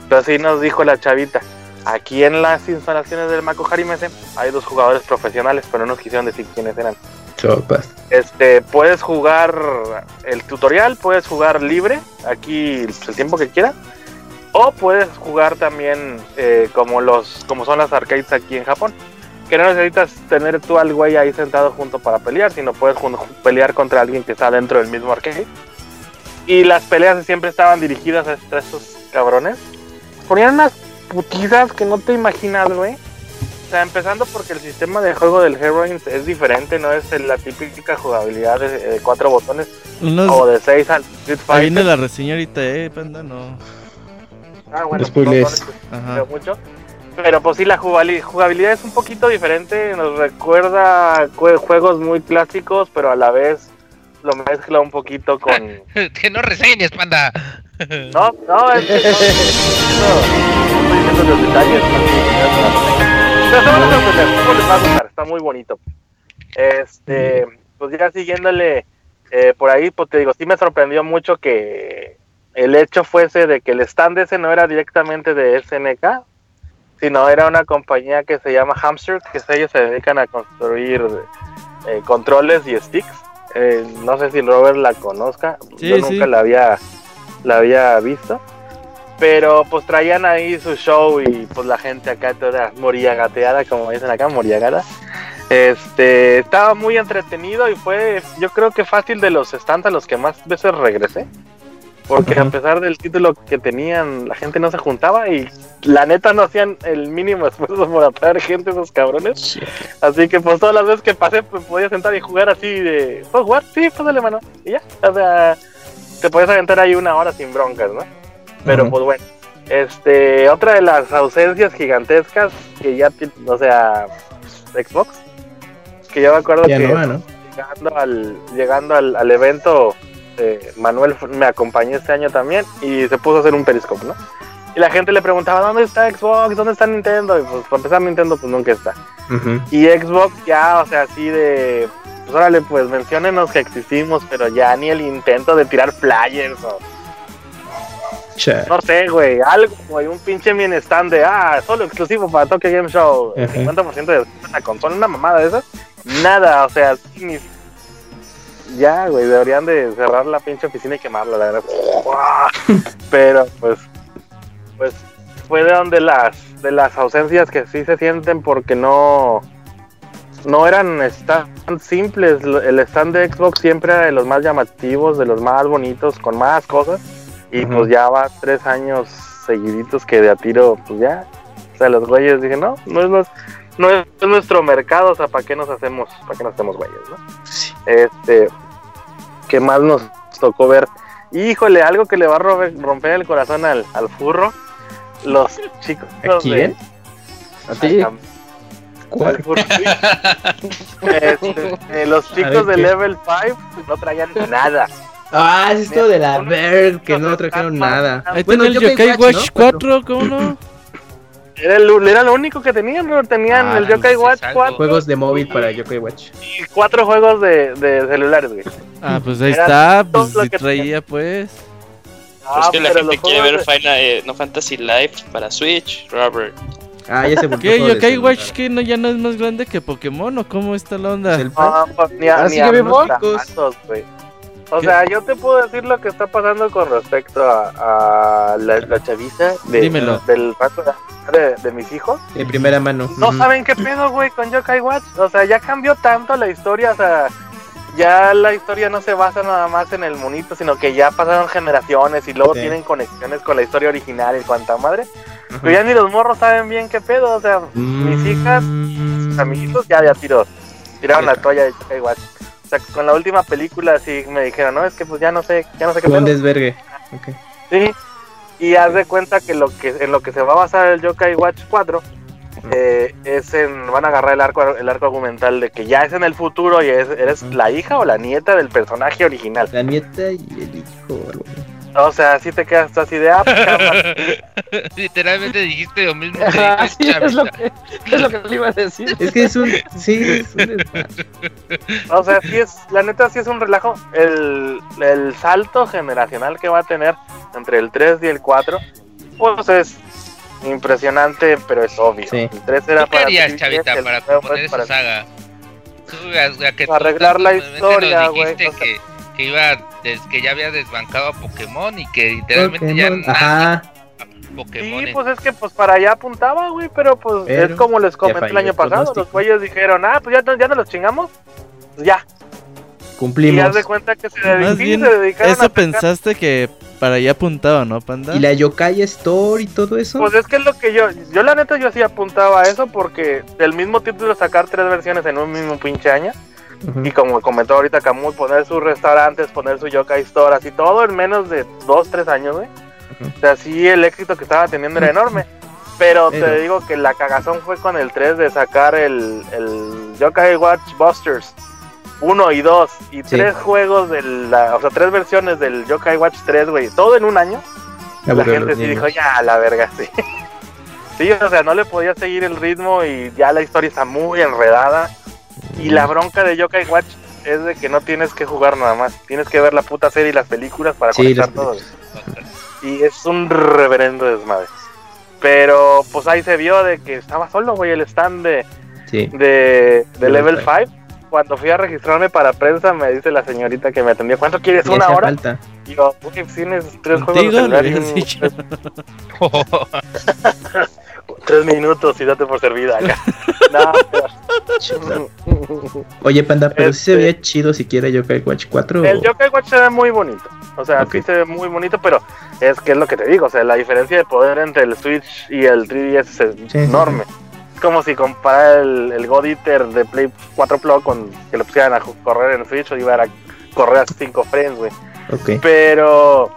[SPEAKER 10] pero así nos dijo la chavita. Aquí en las instalaciones del Mako Harimese hay dos jugadores profesionales, pero no nos quisieron decir quiénes eran.
[SPEAKER 3] Sopas.
[SPEAKER 10] Este, puedes jugar el tutorial, puedes jugar libre, aquí pues, el tiempo que quieras, o puedes jugar también eh, como los, como son las arcades aquí en Japón, que no necesitas tener tú al güey ahí sentado junto para pelear, sino puedes pelear contra alguien que está dentro del mismo arcade. Y las peleas siempre estaban dirigidas a estos- cabrones. Ponían unas putizas que no te imaginas, güey. O sea, empezando porque el sistema de juego del Heroines es diferente, no es la típica jugabilidad de, de cuatro botones
[SPEAKER 7] Unos-
[SPEAKER 10] o de seis al Street
[SPEAKER 7] Ahí
[SPEAKER 10] Fighter.
[SPEAKER 7] viene la reseña ahorita, eh, panda, no.
[SPEAKER 10] Ah, bueno,
[SPEAKER 3] Spoilers.
[SPEAKER 10] no, no les
[SPEAKER 7] Ajá.
[SPEAKER 10] veo mucho. Pero pues sí, la jugabili- jugabilidad es un poquito diferente, nos recuerda jue- juegos muy clásicos, pero a la vez lo mezcla un poquito con...
[SPEAKER 9] que no reseñes, panda.
[SPEAKER 10] No, no, es que no, los detalles. Pero se van a sorprender, ¿cómo les va a gustar? Está muy bonito. Este, pues ya siguiéndole eh, por ahí, pues te digo, sí me sorprendió mucho que el hecho fuese de que el stand ese no era directamente de SNK, sino era una compañía que se llama Hamster, que ellos se dedican a construir eh, controles y sticks. Eh, no sé si Robert la conozca,
[SPEAKER 7] Sí,
[SPEAKER 10] yo
[SPEAKER 7] sí.
[SPEAKER 10] nunca la había la había visto. Pero pues traían ahí su show y pues la gente acá toda moriagateada, como dicen acá, moriagada. Este, estaba muy entretenido y fue, yo creo que fácil de los stands a los que más veces regresé. Porque a pesar del título que tenían, la gente no se juntaba y la neta no hacían el mínimo esfuerzo por atraer gente esos cabrones. Así que pues todas las veces que pasé, pues podía sentar y jugar así de, ¿puedo jugar? Sí, pues dale mano. Y ya, o sea, te podías aventar ahí una hora sin broncas, ¿no? Pero pues bueno, este, otra de las ausencias gigantescas que ya, o sea, Xbox, que yo me acuerdo
[SPEAKER 3] Ya
[SPEAKER 10] que
[SPEAKER 3] no va, ¿no?
[SPEAKER 10] llegando al, llegando al, al evento, eh, Manuel me acompañó este año también y se puso a hacer un periscope, ¿no? Y la gente le preguntaba, ¿dónde está Xbox? ¿Dónde está Nintendo? Y pues para empezar Nintendo pues nunca está.
[SPEAKER 3] Ujú.
[SPEAKER 10] Y Xbox ya, o sea, así de, pues órale, pues menciónenos que existimos, pero ya ni el intento de tirar flyers o
[SPEAKER 3] Cha.
[SPEAKER 10] no sé, güey, algo, güey, un pinche mini stand de, ah, solo exclusivo para Tokyo Game Show,
[SPEAKER 3] Ajá.
[SPEAKER 10] 50% de la consola, una mamada de esas, nada, o sea, ni- ya, güey, deberían de cerrar la pinche oficina y quemarla, la verdad. Pero, pues, pues, fue de donde las, de las ausencias que sí se sienten porque no, no eran tan simples. El stand de Xbox siempre era de los más llamativos, de los más bonitos, con más cosas. Y pues ya va tres años seguiditos que de a tiro, pues ya. O sea, los güeyes dije, no, no es, nues- no es nuestro mercado, o sea, ¿para qué nos hacemos, para qué nos hacemos güeyes, no? Este, ¿qué más nos tocó ver? Híjole, algo que le va a romper el corazón al, al furro. Los chicos.
[SPEAKER 3] ¿A quién?
[SPEAKER 10] de-
[SPEAKER 3] ¿A ti? ¿Cuál?
[SPEAKER 10] Este, eh, los chicos
[SPEAKER 3] ver,
[SPEAKER 10] de. Level 5 no traían nada.
[SPEAKER 3] Ah, es esto de la Berg, que no trajeron nada.
[SPEAKER 7] Ahí
[SPEAKER 3] Bueno,
[SPEAKER 7] el
[SPEAKER 3] Yokai
[SPEAKER 7] Yokai
[SPEAKER 3] Watch,
[SPEAKER 7] Watch
[SPEAKER 3] ¿no?
[SPEAKER 7] 4, ¿cómo no?
[SPEAKER 10] Era, el, era lo único que tenían, ¿no? Tenían
[SPEAKER 9] Ah,
[SPEAKER 10] el Yokai Watch
[SPEAKER 9] salvo.
[SPEAKER 10] 4
[SPEAKER 3] Juegos de móvil para Yokai Watch.
[SPEAKER 10] y cuatro juegos de, de celulares, güey.
[SPEAKER 7] Ah, pues ahí
[SPEAKER 10] Era
[SPEAKER 7] está, pues
[SPEAKER 10] lo que
[SPEAKER 7] traía pues.
[SPEAKER 10] Ah,
[SPEAKER 2] es que la gente quiere ver
[SPEAKER 10] de-
[SPEAKER 2] Final, eh, no Fantasy Live para Switch, Robert.
[SPEAKER 3] Ah, ya se.
[SPEAKER 7] ¿Qué?
[SPEAKER 3] juego de
[SPEAKER 7] ¿Yokai
[SPEAKER 3] celular.
[SPEAKER 7] Watch que no, ya no es más grande que Pokémon o cómo está la onda?
[SPEAKER 3] ¿El
[SPEAKER 10] Ah, pues, ni a,
[SPEAKER 6] ¿Ah,
[SPEAKER 10] ni a los datos, güey. O
[SPEAKER 7] ¿Qué?
[SPEAKER 10] sea, yo te puedo decir lo que está pasando con respecto a, a la, la chaviza de,
[SPEAKER 7] Dímelo.
[SPEAKER 10] del rato de, de mis hijos.
[SPEAKER 3] De primera mano.
[SPEAKER 10] No saben qué pedo, güey, con Yokai Watch. O sea, ya cambió tanto la historia, o sea, ya la historia no se basa nada más en el monito, sino que ya pasaron generaciones y luego
[SPEAKER 3] Sí.
[SPEAKER 10] tienen conexiones con la historia original y cuanta madre. Pero ya ni los morros saben bien qué pedo, o sea, mis hijas,
[SPEAKER 3] Mm.
[SPEAKER 10] mis amiguitos ya ya tiró, tiraron la toalla de Yokai Watch. Sea, con la última película sí me dijeron, no, es que pues ya no sé, ya no sé qué
[SPEAKER 3] un desvergue. Ok.
[SPEAKER 10] Sí. Y haz de cuenta que lo que en lo que se va a basar el Yokai Watch 4 eh, es en van a agarrar el arco el arco argumental de que ya es en el futuro y es- eres la hija o la nieta del personaje original.
[SPEAKER 3] La nieta y el hijo. algo así.
[SPEAKER 10] O sea, así te quedas tú así de ah, pues.
[SPEAKER 9] Literalmente dijiste lo mismo que
[SPEAKER 6] Ah, sí, es lo que, es lo que le iba a decir.
[SPEAKER 3] Es que es un. Sí, es un
[SPEAKER 10] o sea, sí es la neta sí es un relajo el, el salto generacional que va a tener entre el 3 y el 4 pues es impresionante, pero es obvio.
[SPEAKER 3] Sí.
[SPEAKER 10] El 3 era
[SPEAKER 9] ¿Tú qué
[SPEAKER 10] para
[SPEAKER 9] harías,
[SPEAKER 10] TV,
[SPEAKER 9] Chavita,
[SPEAKER 10] el
[SPEAKER 9] para componer
[SPEAKER 10] es para-
[SPEAKER 9] esa saga? Tú, a- a que tú
[SPEAKER 10] Arreglar la
[SPEAKER 9] tantas veces
[SPEAKER 10] historia, güey, o sea.
[SPEAKER 9] Que, iba que ya había desbancado a Pokémon y que literalmente ya
[SPEAKER 3] Pokémon.
[SPEAKER 9] nada
[SPEAKER 3] Ajá.
[SPEAKER 9] Pokémon.
[SPEAKER 10] Sí, pues es que pues para allá apuntaba, güey, pero pues
[SPEAKER 3] Pero
[SPEAKER 10] es como les comenté
[SPEAKER 3] ya
[SPEAKER 10] el año pasado, los güeyes dijeron, ah, pues ya, no- ya no los chingamos, pues ya. Y
[SPEAKER 3] Cumplimos.
[SPEAKER 10] haz de cuenta que se,
[SPEAKER 7] Más
[SPEAKER 10] dedicaron,
[SPEAKER 7] bien,
[SPEAKER 10] se dedicaron a
[SPEAKER 7] eso pensaste que para allá apuntaba, ¿no, Panda?
[SPEAKER 3] Y la Yokai Store y todo eso.
[SPEAKER 10] Pues es que es lo que yo, yo la neta yo sí apuntaba a eso porque del mismo título sacar tres versiones en un mismo pinche año
[SPEAKER 3] Ujú.
[SPEAKER 10] y como comentó ahorita Camus, poner sus restaurantes, poner su Yokai Store, así todo en menos de dos, tres años, güey.
[SPEAKER 3] Ujú.
[SPEAKER 10] O sea, sí el éxito que estaba teniendo era enorme. Pero, te digo que la cagazón fue con el 3 de sacar el, el Yokai Watch Busters 1 y 2 y
[SPEAKER 3] Sí.
[SPEAKER 10] tres juegos de la, o sea, tres versiones del Yokai Watch 3, güey, todo en un año. La gente sí
[SPEAKER 3] niños.
[SPEAKER 10] dijo, ya, la verga, sí. Sí, o sea, no le podía seguir el ritmo y ya la historia está muy enredada. Y la bronca de Yokai Watch es de que no tienes que jugar nada más. Tienes que ver la puta serie y las películas para
[SPEAKER 3] Sí,
[SPEAKER 10] conectar todo. Y es un reverendo desmadre. Pero pues ahí se vio de que estaba solo, güey, el stand de,
[SPEAKER 3] Sí.
[SPEAKER 10] de, de
[SPEAKER 3] Level
[SPEAKER 10] Level 5. Cuando fui a registrarme para prensa, me dice la señorita que me atendió, ¿cuánto quieres? ¿Una hora?
[SPEAKER 3] falta.
[SPEAKER 10] Y yo, "Uy, tienes tres juegos de celular y un-. tres minutos y date por servida acá. no, pero-
[SPEAKER 3] Oye, Panda, pero sí se
[SPEAKER 10] Este-
[SPEAKER 3] veía chido siquiera Yokai Watch 4.
[SPEAKER 10] El Yokai Watch se ve muy bonito. O sea,
[SPEAKER 3] Ok.
[SPEAKER 10] sí se ve muy bonito, pero es que es lo que te digo. O sea, la diferencia de poder entre el Switch y el 3DS es
[SPEAKER 3] sí,
[SPEAKER 10] enorme. Es como si comparara el, el God Eater de Play 4 Pro con que lo pusieran a correr en Switch o iba a correr a 5 frames, güey.
[SPEAKER 3] Ok.
[SPEAKER 10] Pero,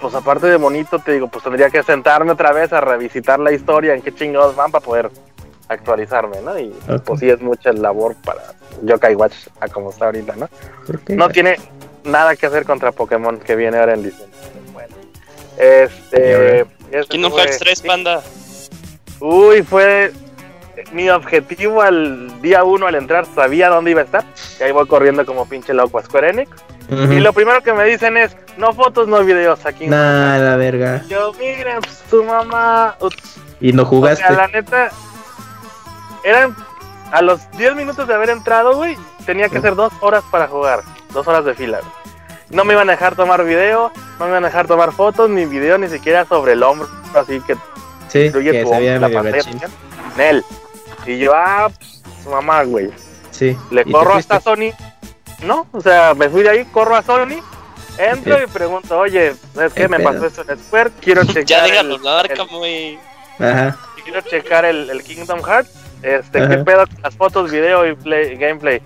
[SPEAKER 10] pues aparte de bonito, te digo, pues tendría que sentarme otra vez a revisitar la historia, en qué chingados van para poder actualizarme, ¿no? Y pues sí es mucha labor para Yokai Watch a como está ahorita, ¿no? No tiene nada que hacer contra Pokémon que viene ahora en diciembre. Bueno, este. ese
[SPEAKER 2] Kingdom Hearts 3,
[SPEAKER 10] sí.
[SPEAKER 2] panda.
[SPEAKER 10] Uy, fue mi objetivo al día uno al entrar. Sabía dónde iba a estar. Y ahí voy corriendo como pinche loco a Square Enix. Y lo primero que me dicen es: no fotos, no videos aquí.
[SPEAKER 3] Nah, la verga.
[SPEAKER 10] Yo, miren, pues, tu mamá. Ups.
[SPEAKER 3] Y no
[SPEAKER 10] O
[SPEAKER 3] jugaste.
[SPEAKER 10] sea, la neta. Eran a los 10 minutos de haber entrado, güey, tenía que ser dos horas para jugar. Dos horas de fila. güey. No me iban a dejar tomar video, no me iban a dejar tomar fotos, ni video, ni siquiera sobre el hombro. Así que
[SPEAKER 3] Sí, que
[SPEAKER 10] tu
[SPEAKER 3] se veía
[SPEAKER 10] hombro, la pantalla. Nel. Y yo, ah, pues, su mamá, güey.
[SPEAKER 3] Sí.
[SPEAKER 10] Le
[SPEAKER 3] ¿Y te
[SPEAKER 10] corro hasta Sony. No, o sea, me fui de ahí, corro a Sony. Entro
[SPEAKER 3] Sí.
[SPEAKER 10] y pregunto, oye, ¿sabes qué?
[SPEAKER 3] ¿Qué
[SPEAKER 10] Me
[SPEAKER 3] pedo?
[SPEAKER 10] pasó esto en Square. Quiero checar.
[SPEAKER 2] Ya
[SPEAKER 10] el-
[SPEAKER 2] déjalo hablar,
[SPEAKER 10] el-
[SPEAKER 2] Camuy.
[SPEAKER 3] Ajá.
[SPEAKER 10] quiero checar el, el Kingdom Hearts. Este, ¿qué
[SPEAKER 3] Ajá.
[SPEAKER 10] pedo con las fotos, video y play, gameplay?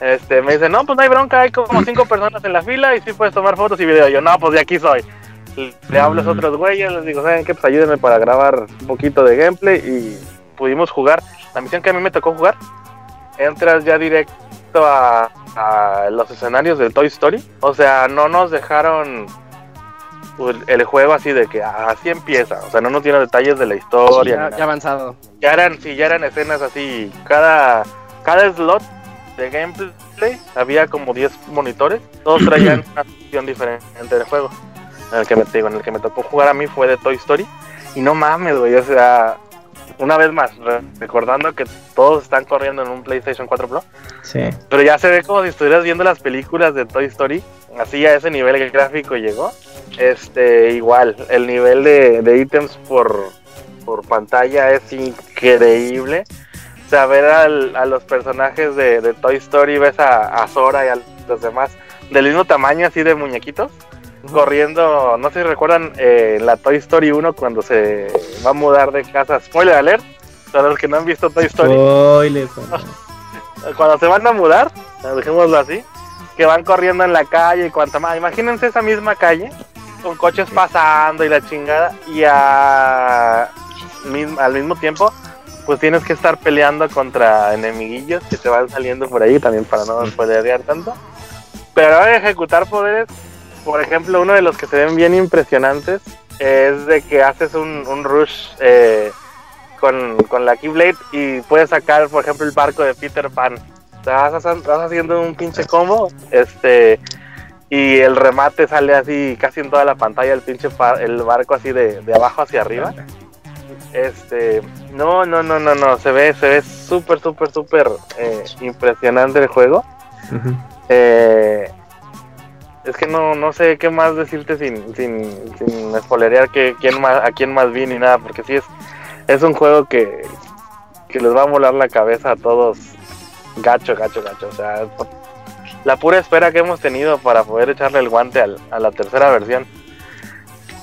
[SPEAKER 10] Este, me dice, no, pues no hay bronca, hay como cinco personas en la fila y sí puedes tomar fotos y video. Yo, no, pues de aquí soy. Le hablo a
[SPEAKER 3] Mm.
[SPEAKER 10] otros güeyes, les digo, ¿saben qué? Pues ayúdenme para grabar un poquito de gameplay y pudimos jugar. La misión que a mí me tocó jugar, entras ya directo a, a los escenarios del Toy Story. O sea, no nos dejaron pues, el juego así de que ah, así empieza. O sea, no nos dieron detalles de la historia.
[SPEAKER 6] Ya, avanzado.
[SPEAKER 10] ya eran, sí, ya eran escenas así, cada, cada slot de gameplay había como 10 monitores, todos traían una sección diferente del juego. En el que me digo, en el que me tocó jugar a mí fue de Toy Story. Y no mames, güey, o sea, una vez más, re- recordando que todos están corriendo en un PlayStation 4 Pro,
[SPEAKER 3] Sí.
[SPEAKER 10] pero ya se ve como si estuvieras viendo las películas de Toy Story. Así a ese nivel gráfico llegó. Este, igual, el nivel de, de ítems por, por pantalla es increíble. O sea, ver al- a los personajes de, de Toy Story, ves a, a Sora y a los demás del mismo tamaño, así de muñequitos, corriendo. No sé si recuerdan eh, la Toy Story 1 cuando se va a mudar de casa. Spoiler alert, para los que no han visto Toy Story
[SPEAKER 3] Spoiler,
[SPEAKER 10] cuando se van a mudar, dejémoslo así, que van corriendo en la calle y cuanto más. Imagínense esa misma calle, con coches pasando y la chingada, y a, al mismo tiempo, pues tienes que estar peleando contra enemiguillos que te van saliendo por ahí también para no spoilerear tanto. Pero ejecutar poderes, por ejemplo, uno de los que se ven bien impresionantes es de que haces un, un rush eh, con, con la Keyblade y puedes sacar, por ejemplo, el barco de Peter Pan. O sea, vas, vas haciendo un pinche combo, este, y el remate sale así casi en toda la pantalla, el pinche pa- el barco así de, de abajo hacia arriba. Este, no, no, no, no, no, se ve, se ve súper, súper, súper eh, impresionante el juego. Eh, es que no, no sé qué más decirte sin, sin, sin que, quién más, a quién más vi ni nada, porque sí es, es un juego que, que les va a molar la cabeza a todos gacho, gacho, gacho. O sea, la pura espera que hemos tenido para poder echarle el guante al- a la tercera versión.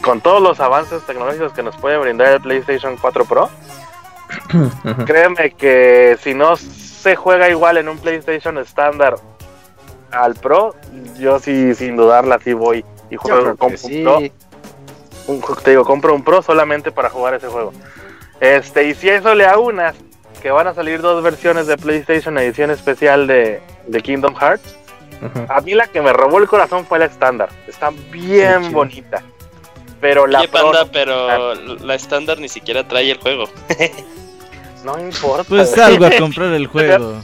[SPEAKER 10] Con todos los avances tecnológicos que nos puede brindar el PlayStation 4 Pro, créeme que si no se juega igual en un PlayStation estándar al Pro, yo sí, sin dudarla, sí voy y juego
[SPEAKER 6] que sí.
[SPEAKER 10] Pro. Un, ju- te digo, compro un Pro solamente para jugar ese juego. Este, y si a eso le aunas que van a salir dos versiones de PlayStation edición especial de, de Kingdom Hearts, a mí la que me robó el corazón fue la estándar. Está bien bonita. Pero la
[SPEAKER 2] Oye,
[SPEAKER 10] Pro
[SPEAKER 2] panda, pero la estándar ni siquiera trae el juego.
[SPEAKER 10] no importa.
[SPEAKER 7] Pues salgo a comprar el juego.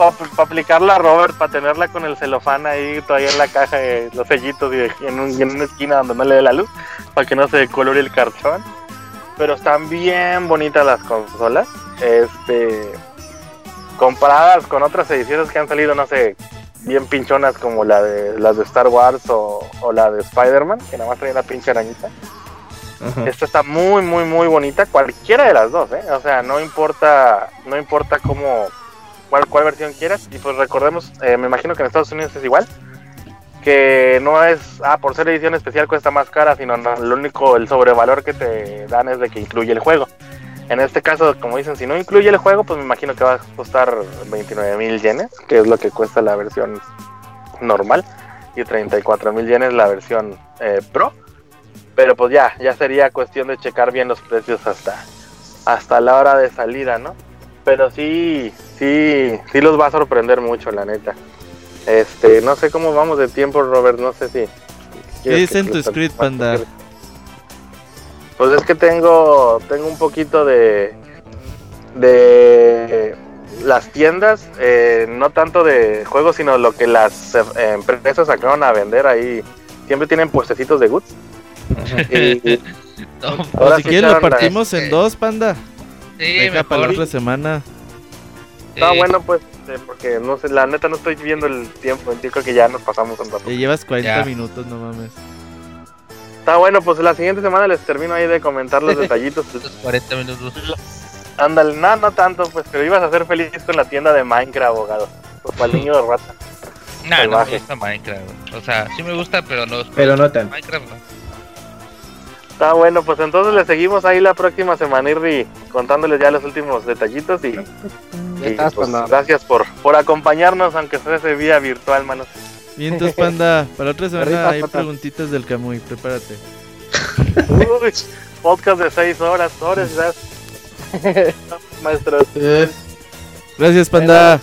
[SPEAKER 10] Para aplicarla a Robert, para tenerla con el celofán ahí todavía en la caja, eh, los sellitos y en, un- y en una esquina donde no le dé la luz, para que no se decolore el cartón. Pero están bien bonitas las consolas. Este, comparadas con otras ediciones que han salido, no sé, bien pinchonas como la de las de Star Wars o, o la de Spider-Man, que nada más trae una pinche arañita.
[SPEAKER 3] Ujú.
[SPEAKER 10] Esta está muy, muy, muy bonita. Cualquiera de las dos, ¿eh? O sea, no importa, no importa cómo, cuál, versión quieras. Y pues recordemos, eh, me imagino que en Estados Unidos es igual. Que no es, ah, por ser edición especial cuesta más cara, sino no, lo único, el sobrevalor que te dan es de que incluye el juego. En este caso, como dicen, si no incluye el juego, pues me imagino que va a costar 29 mil yenes, que es lo que cuesta la versión normal. Y 34 mil yenes la versión eh, Pro. Pero pues ya, ya sería cuestión de checar bien los precios hasta, hasta la hora de salida, ¿no? Pero sí, sí, sí los va a sorprender mucho, la neta. Este, no sé cómo vamos de tiempo, Robert, no sé si.
[SPEAKER 7] ¿Qué dice en tu script, panda?
[SPEAKER 10] Pues es que tengo, tengo un poquito de, de las tiendas, eh, no tanto de juegos, sino lo que las eh, empresas sacaron a vender ahí. Siempre tienen puestecitos de goods. Y,
[SPEAKER 9] No,
[SPEAKER 10] Ahora
[SPEAKER 7] si
[SPEAKER 10] sí
[SPEAKER 7] quieres lo
[SPEAKER 10] la-
[SPEAKER 7] partimos en dos, panda.
[SPEAKER 9] Sí,
[SPEAKER 7] Deja para la otra semana.
[SPEAKER 10] Está
[SPEAKER 9] Eh,
[SPEAKER 10] bueno, pues, eh, porque no sé, la neta no estoy viendo el tiempo. Yo creo que ya nos pasamos un rato.
[SPEAKER 7] Ya llevas 40
[SPEAKER 9] Ya.
[SPEAKER 7] minutos, no mames.
[SPEAKER 10] Está bueno, pues la siguiente semana les termino ahí de comentar los detallitos.
[SPEAKER 9] Los 40 minutos.
[SPEAKER 10] Ándale, no, no tanto, pues, pero ibas a ser feliz con la tienda de Minecraft, abogado. Pues para el niño de rata.
[SPEAKER 9] Nah, no me gusta Minecraft. O sea, sí me gusta, pero no.
[SPEAKER 3] Pero no tan.
[SPEAKER 9] Minecraft no.
[SPEAKER 10] Está bueno, pues entonces le seguimos ahí la próxima semana, Irri, contándoles ya los últimos detallitos y, y,
[SPEAKER 6] estás,
[SPEAKER 10] pues,
[SPEAKER 6] panda.
[SPEAKER 10] gracias por, por acompañarnos, aunque fuese vía virtual, manos.
[SPEAKER 7] Entonces, panda, para otra semana hay preguntitas del Camuy, prepárate.
[SPEAKER 10] Uy, podcast de seis horas, horas, ya. Maestros.
[SPEAKER 7] Gracias, panda.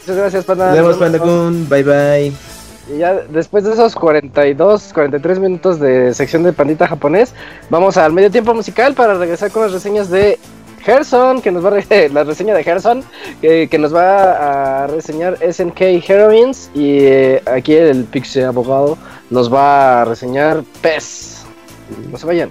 [SPEAKER 6] Muchas gracias, panda.
[SPEAKER 3] Nos vemos, Panda Kun. Bye bye.
[SPEAKER 6] Y ya después de esos 42, 43 minutos de sección de pandita japonés, vamos al medio tiempo musical para regresar con las reseñas de Gerson, que nos va a la reseña de Gerson, que, nos va a reseñar SNK Heroines y eh, aquí el Pixie Abogado nos va a reseñar PES. No se vayan.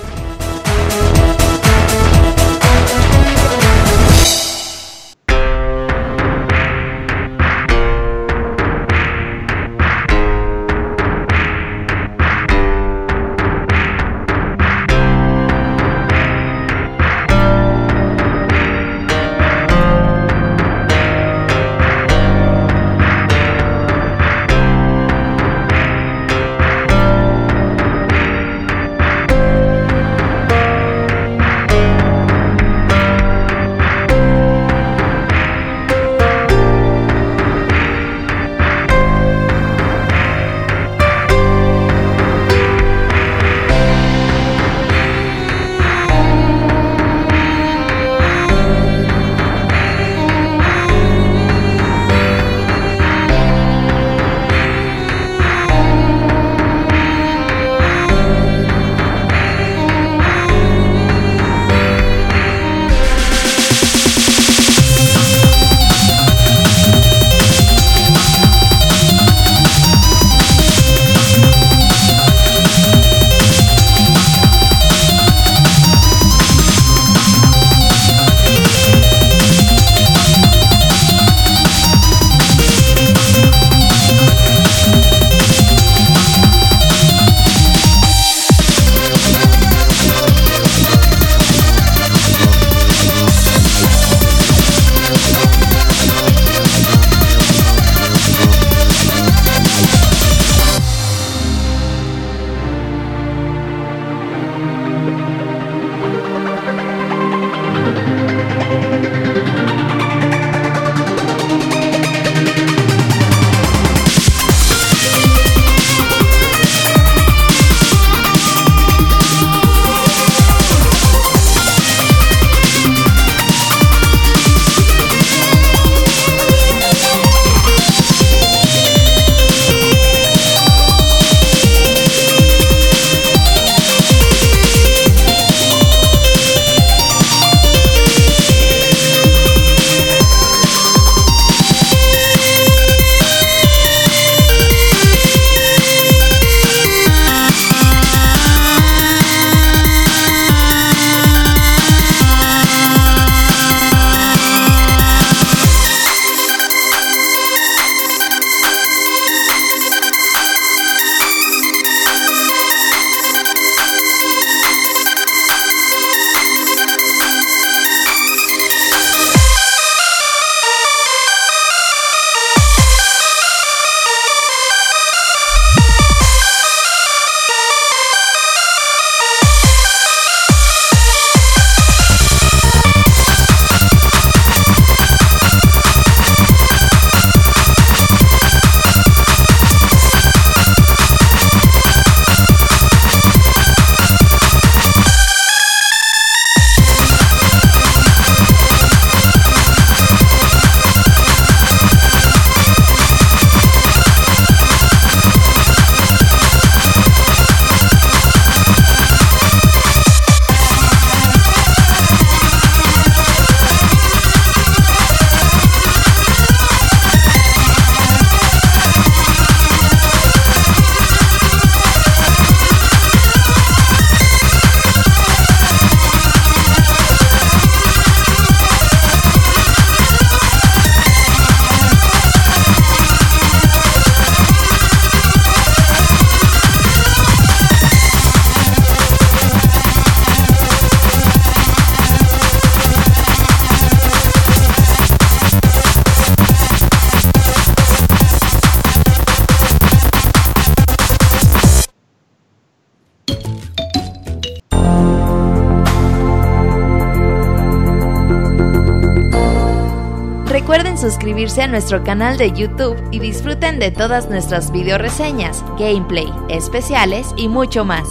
[SPEAKER 8] a nuestro canal de YouTube y disfruten de todas nuestras video reseñas, gameplay, especiales y mucho más.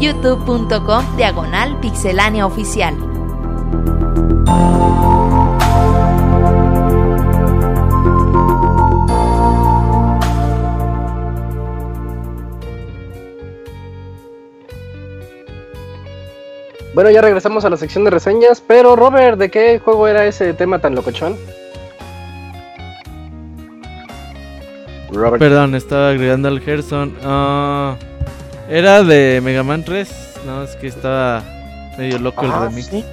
[SPEAKER 8] youtube.com diagonal pixelánea oficial.
[SPEAKER 6] Bueno, ya regresamos a la sección de reseñas, pero Robert, ¿de qué juego era ese tema tan locochón? Robert.
[SPEAKER 7] Perdón, estaba agregando al Gerson. Ah, era de Mega Man 3. No, es que estaba medio loco el
[SPEAKER 6] Ah,
[SPEAKER 7] remix.
[SPEAKER 6] ¿sí?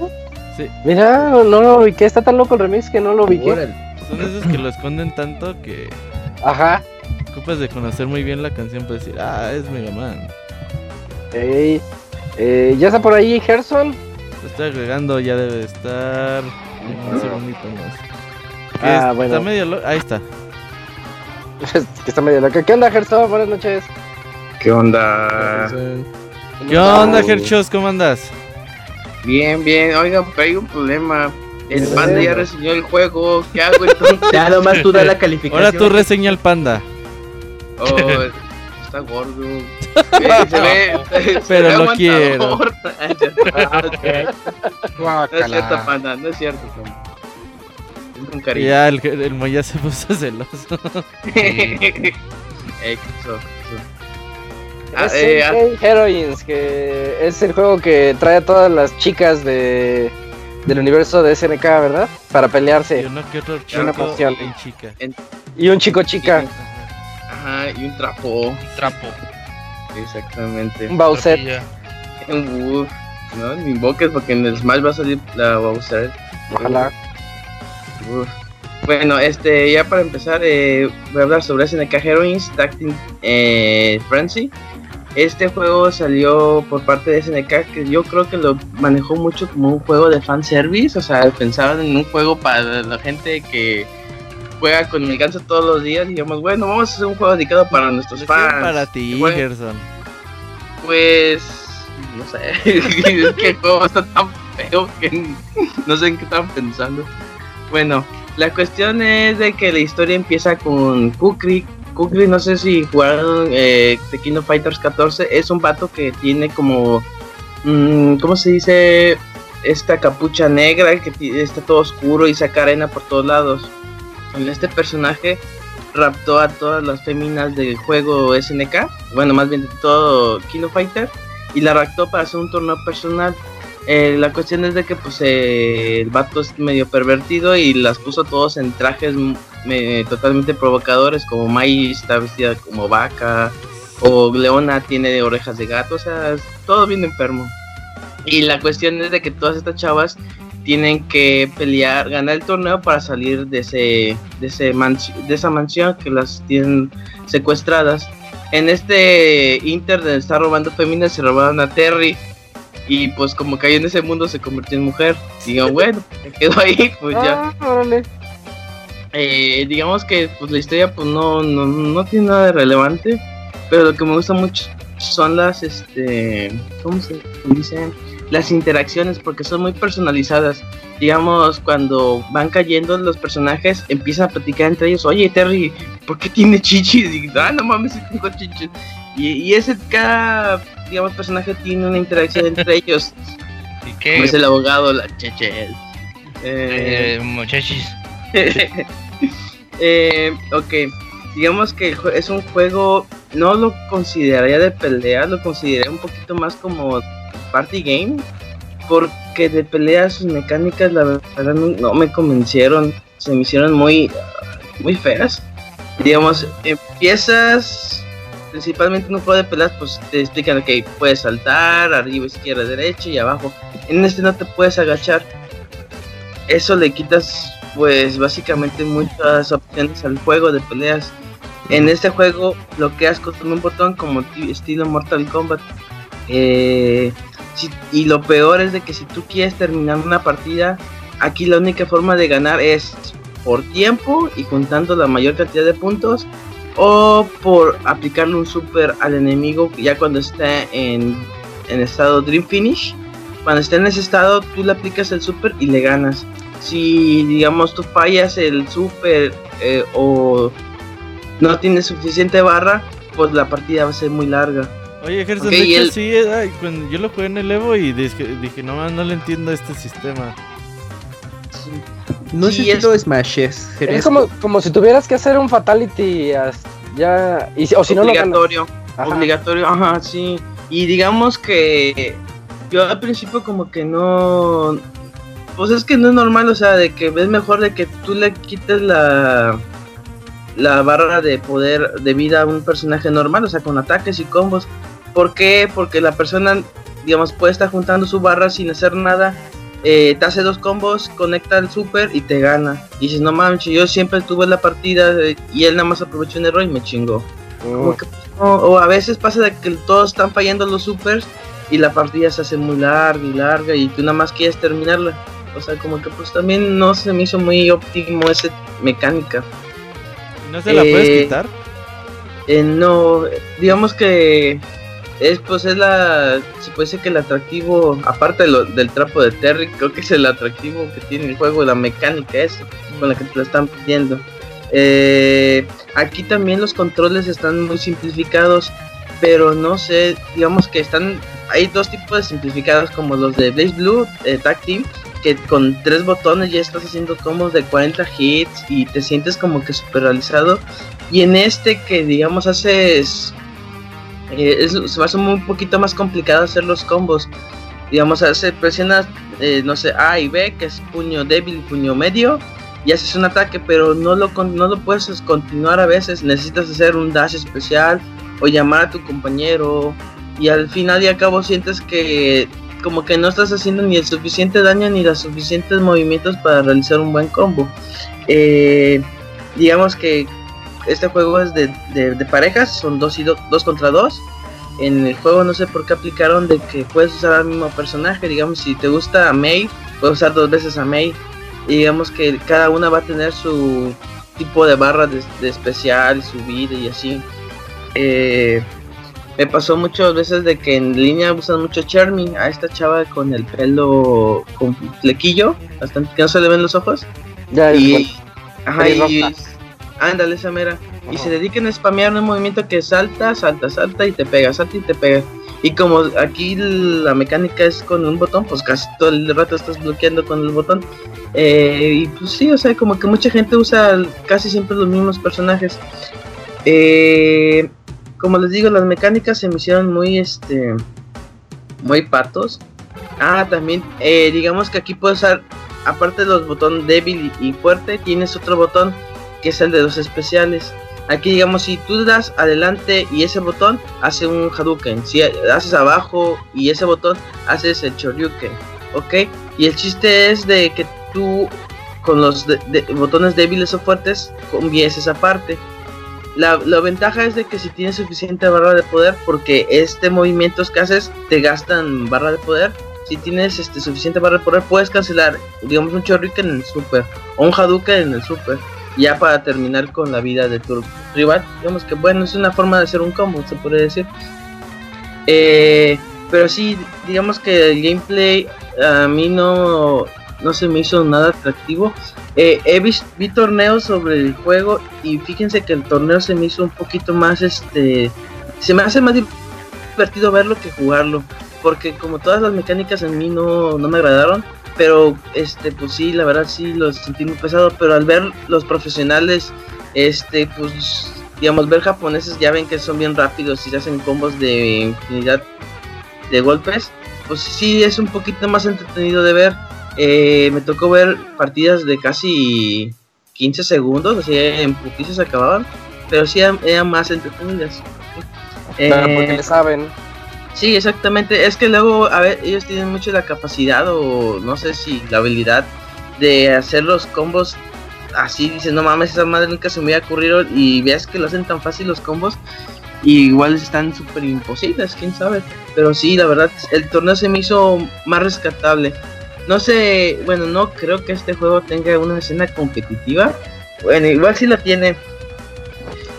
[SPEAKER 7] Sí.
[SPEAKER 6] Mira, no, lo ubiqué, está tan loco el remix que no lo ubiqué.
[SPEAKER 7] Son esos que lo esconden tanto que
[SPEAKER 6] Ajá.
[SPEAKER 7] ocupas de conocer muy bien la canción para decir, ah, es Mega Man.
[SPEAKER 6] Ey, eh, ya está por ahí Gerson.
[SPEAKER 7] Lo estoy agregando, ya debe de estar. Un segundito más.
[SPEAKER 6] Ah,
[SPEAKER 7] está
[SPEAKER 6] bueno.
[SPEAKER 7] medio lo- Ahí está.
[SPEAKER 6] que está medio loca. ¿Qué onda, Gerson? Buenas noches.
[SPEAKER 11] ¿Qué onda?
[SPEAKER 7] ¿Qué onda, Gerchos? ¿Cómo andas?
[SPEAKER 11] Bien, bien. Oiga, pero hay un problema. El
[SPEAKER 6] ¿En
[SPEAKER 11] panda ya reseñó el juego. ¿Qué hago entonces?
[SPEAKER 3] Ya nomás tú da la calificación.
[SPEAKER 7] Ahora tú reseña al panda.
[SPEAKER 11] Oh, está gordo. Eh, se ve, se
[SPEAKER 7] Pero
[SPEAKER 11] ve
[SPEAKER 7] lo quiero.
[SPEAKER 11] Ah, ok. No es cierto, panda. No es cierto. panda. Con
[SPEAKER 7] Y
[SPEAKER 11] cariño.
[SPEAKER 7] ya el, el Moya se puso celoso.
[SPEAKER 11] ¿Qué pasó? Ah,
[SPEAKER 6] es
[SPEAKER 11] eh, ah,
[SPEAKER 6] Heroines, que es el juego que trae a todas las chicas de, del universo de SNK, ¿verdad? Para
[SPEAKER 7] Y
[SPEAKER 6] pelearse.
[SPEAKER 7] uno que otro
[SPEAKER 6] Una
[SPEAKER 7] chico
[SPEAKER 6] poción.
[SPEAKER 7] y chica.
[SPEAKER 6] Y un chico chica,
[SPEAKER 11] Ajá, y un trapo.
[SPEAKER 9] Un trapo.
[SPEAKER 11] Exactamente.
[SPEAKER 6] un Bowser.
[SPEAKER 11] Un. No, ni invoques porque en el Smash va a salir la Bowser.
[SPEAKER 6] Ojalá.
[SPEAKER 11] Uf. Bueno, este, ya para empezar, eh, voy a hablar sobre SNK Heroines Tactic eh, Frenzy. Este juego salió por parte de SNK que yo creo que lo manejó mucho como un juego de fanservice. O sea, pensaban en un juego para la gente que juega con el ganso todos los días. Digamos, bueno, vamos a hacer un juego dedicado para nuestros fans.
[SPEAKER 7] para ti,
[SPEAKER 11] Bueno,
[SPEAKER 7] Gerson.
[SPEAKER 11] pues no sé, es que el juego está tan feo que no sé en qué estaban pensando. Bueno, la cuestión es de que la historia empieza con Kukri. Kukri, no sé si jugaron eh, The King of Fighters 14, es un vato que tiene como, mm, ¿cómo se dice? Esta capucha negra que está todo oscuro y saca arena por todos lados. Este personaje raptó a todas las féminas del juego SNK, bueno, más bien de todo Kino Fighter, y la raptó para hacer un torneo personal. Eh, la cuestión es de que pues eh, el vato es medio pervertido y las puso todos en trajes eh, totalmente provocadores, como Mai está vestida como vaca, o Leona tiene orejas de gato, o sea, todo bien enfermo. Y la cuestión es de que todas estas chavas tienen que pelear, ganar el torneo para salir de ese, de ese de esa mansión que las tienen secuestradas. En este Inter de estar robando féminas se robaron a Terry y pues como cayó en ese mundo se convirtió en mujer. Digo, bueno, se quedó ahí, pues ya.
[SPEAKER 6] Ah, órale.
[SPEAKER 11] Eh, digamos que pues la historia pues no, no, no tiene nada de relevante, pero lo que me gusta mucho son las este ¿cómo se dice? las interacciones porque son muy personalizadas. Digamos, cuando van cayendo los personajes, empiezan a platicar entre ellos, oye Terry, ¿por qué tiene chichis? Y ah, no mames, sí tengo chichis. Y, y ese cada digamos personaje tiene una interacción entre ellos.
[SPEAKER 9] ¿Y
[SPEAKER 11] Como
[SPEAKER 9] qué?
[SPEAKER 11] es el abogado, la cheche. Eh,
[SPEAKER 9] Eh, muchachos.
[SPEAKER 11] eh, ok, digamos que es un juego, no lo consideraría de pelea, lo consideraría un poquito más como party game, porque de pelea sus mecánicas la verdad no, no me convencieron, se me hicieron muy, muy feas. Digamos, empiezas principalmente en un juego de peleas, pues te explican que puedes saltar, arriba, izquierda, derecha y abajo. En este no te puedes agachar. Eso le quitas, pues básicamente muchas opciones al juego de peleas. En este juego bloqueas con un botón como ti- estilo Mortal Kombat. Eh, si- y lo peor es de que si tú quieres terminar una partida, aquí la única forma de ganar es por tiempo y juntando la mayor cantidad de puntos o por aplicarle un super al enemigo ya cuando está en, en estado Dream Finish. Cuando está en ese estado, tú le aplicas el super y le ganas. si digamos tú fallas el super eh, o no tienes suficiente barra, pues la partida va a ser muy larga.
[SPEAKER 7] Oye, Gerson,
[SPEAKER 11] Ok,
[SPEAKER 7] de hecho
[SPEAKER 11] el-
[SPEAKER 7] sí, ay, cuando yo lo jugué en el Evo y dije, dije no, no le entiendo a este sistema.
[SPEAKER 11] Sí,
[SPEAKER 3] es estilo
[SPEAKER 11] es-
[SPEAKER 3] Smash, es
[SPEAKER 6] Es como, como si tuvieras que hacer un fatality ya. Y, o si no lo ganas.
[SPEAKER 11] obligatorio,
[SPEAKER 6] Ajá.
[SPEAKER 11] obligatorio, ajá, sí. Y digamos que yo al principio como que no, pues es que no es normal, o sea, de que es mejor de que tú le quites la la barra de poder de vida a un personaje normal, o sea, con ataques y combos. ¿Por qué? Porque la persona, digamos, puede estar juntando su barra sin hacer nada. Eh, te hace dos combos, conecta el super y te gana. Y dices, no mames, yo siempre tuve la partida y él nada más aprovechó un error y me chingó. Como que, no, o a veces pasa de que todos están fallando los supers y la partida se hace muy larga y larga y tú nada más quieres terminarla. O sea, como que pues también no se me hizo muy óptimo esa mecánica.
[SPEAKER 7] ¿No se la puedes
[SPEAKER 11] Eh,
[SPEAKER 7] quitar?
[SPEAKER 11] Eh, no, digamos que es pues es la, se puede decir que el atractivo, aparte lo- del trapo de Terry, creo que es el atractivo que tiene el juego, la mecánica esa, con la que te lo están pidiendo. Eh, aquí también los controles están muy simplificados, pero no sé, digamos que están, hay dos tipos de simplificados como los de Blaze Blue, eh, Tag Team, que con tres botones ya estás haciendo combos de 40 hits y te sientes como que super realizado. Y en este que digamos haces eh, es, se va a hacer un poquito más complicado hacer los combos. Digamos, hace, presionas, eh, no sé, A y B, que es puño débil puño medio, y haces un ataque, pero no lo, no lo puedes continuar a veces. Necesitas hacer un dash especial o llamar a tu compañero, y al final y al cabo sientes que como que no estás haciendo ni el suficiente daño ni los suficientes movimientos para realizar un buen combo. Eh, digamos que este juego es de, de- de parejas, son dos y do- dos contra dos. En el juego no sé por qué aplicaron de que puedes usar al mismo personaje. Digamos, si te gusta a May, puedes usar dos veces a May. Y digamos que cada una va a tener su tipo de barra de, de especial, su vida y así. Eh, me pasó muchas veces de que en línea usan mucho Charming a esta chava con el pelo con flequillo, bastante que no se le ven los ojos.
[SPEAKER 6] Ya,
[SPEAKER 11] y, ajá, y. ándale esa mera. Y se dedican a spamear un movimiento que salta, salta, salta y te pega, salta y te pega. Y como aquí la mecánica es con un botón, pues casi todo el rato estás bloqueando con el botón. Eh, y pues sí, o sea, como que mucha gente usa casi siempre los mismos personajes. Eh, como les digo, las mecánicas se me hicieron muy, este, muy patos. Ah, también, eh, digamos que aquí puedes usar, aparte de los botones débil y fuerte, tienes otro botón es el de los especiales. Aquí, digamos, si tú das adelante y ese botón hace un Hadouken, si haces abajo y ese botón haces el Choryuken, ¿ok? Y el chiste es de que tú con los de- botones débiles o fuertes cambies esa parte. La, la ventaja es de que si tienes suficiente barra de poder, porque este movimientos que haces te gastan barra de poder. Si tienes este suficiente barra de poder, puedes cancelar, digamos, un Choryuken en el super o un Hadouken en el super. Ya para terminar con la vida de tu rival. Digamos que bueno, es una forma de hacer un combo, se puede decir. Eh, pero sí, digamos que el gameplay a mí no, no se me hizo nada atractivo. Eh, he vis- vi torneos sobre el juego y fíjense que el torneo se me hizo un poquito más, este, se me hace más divertido verlo que jugarlo, porque como todas las mecánicas en mí no, no me agradaron, pero este, pues sí, la verdad sí lo sentí muy pesado, pero al ver los profesionales, este, pues, digamos, ver japoneses ya ven que son bien rápidos y se hacen combos de infinidad de golpes, pues sí es un poquito más entretenido de ver. Eh, me tocó ver partidas de casi 15 segundos, así en putizas se acababan, pero sí eran, eran más entretenidas.
[SPEAKER 6] Claro,
[SPEAKER 11] Eh,
[SPEAKER 6] porque le saben.
[SPEAKER 11] Sí, exactamente. Es que luego, a ver, ellos tienen mucho la capacidad o no sé si la habilidad de hacer los combos así. Dicen, no mames, esa madre nunca se me había ocurrido. Y veas que lo hacen tan fácil los combos. Y igual están súper imposibles, quién sabe. Pero sí, la verdad, el torneo se me hizo más rescatable. No sé, bueno, no creo que este juego tenga una escena competitiva. Bueno, igual sí la tiene.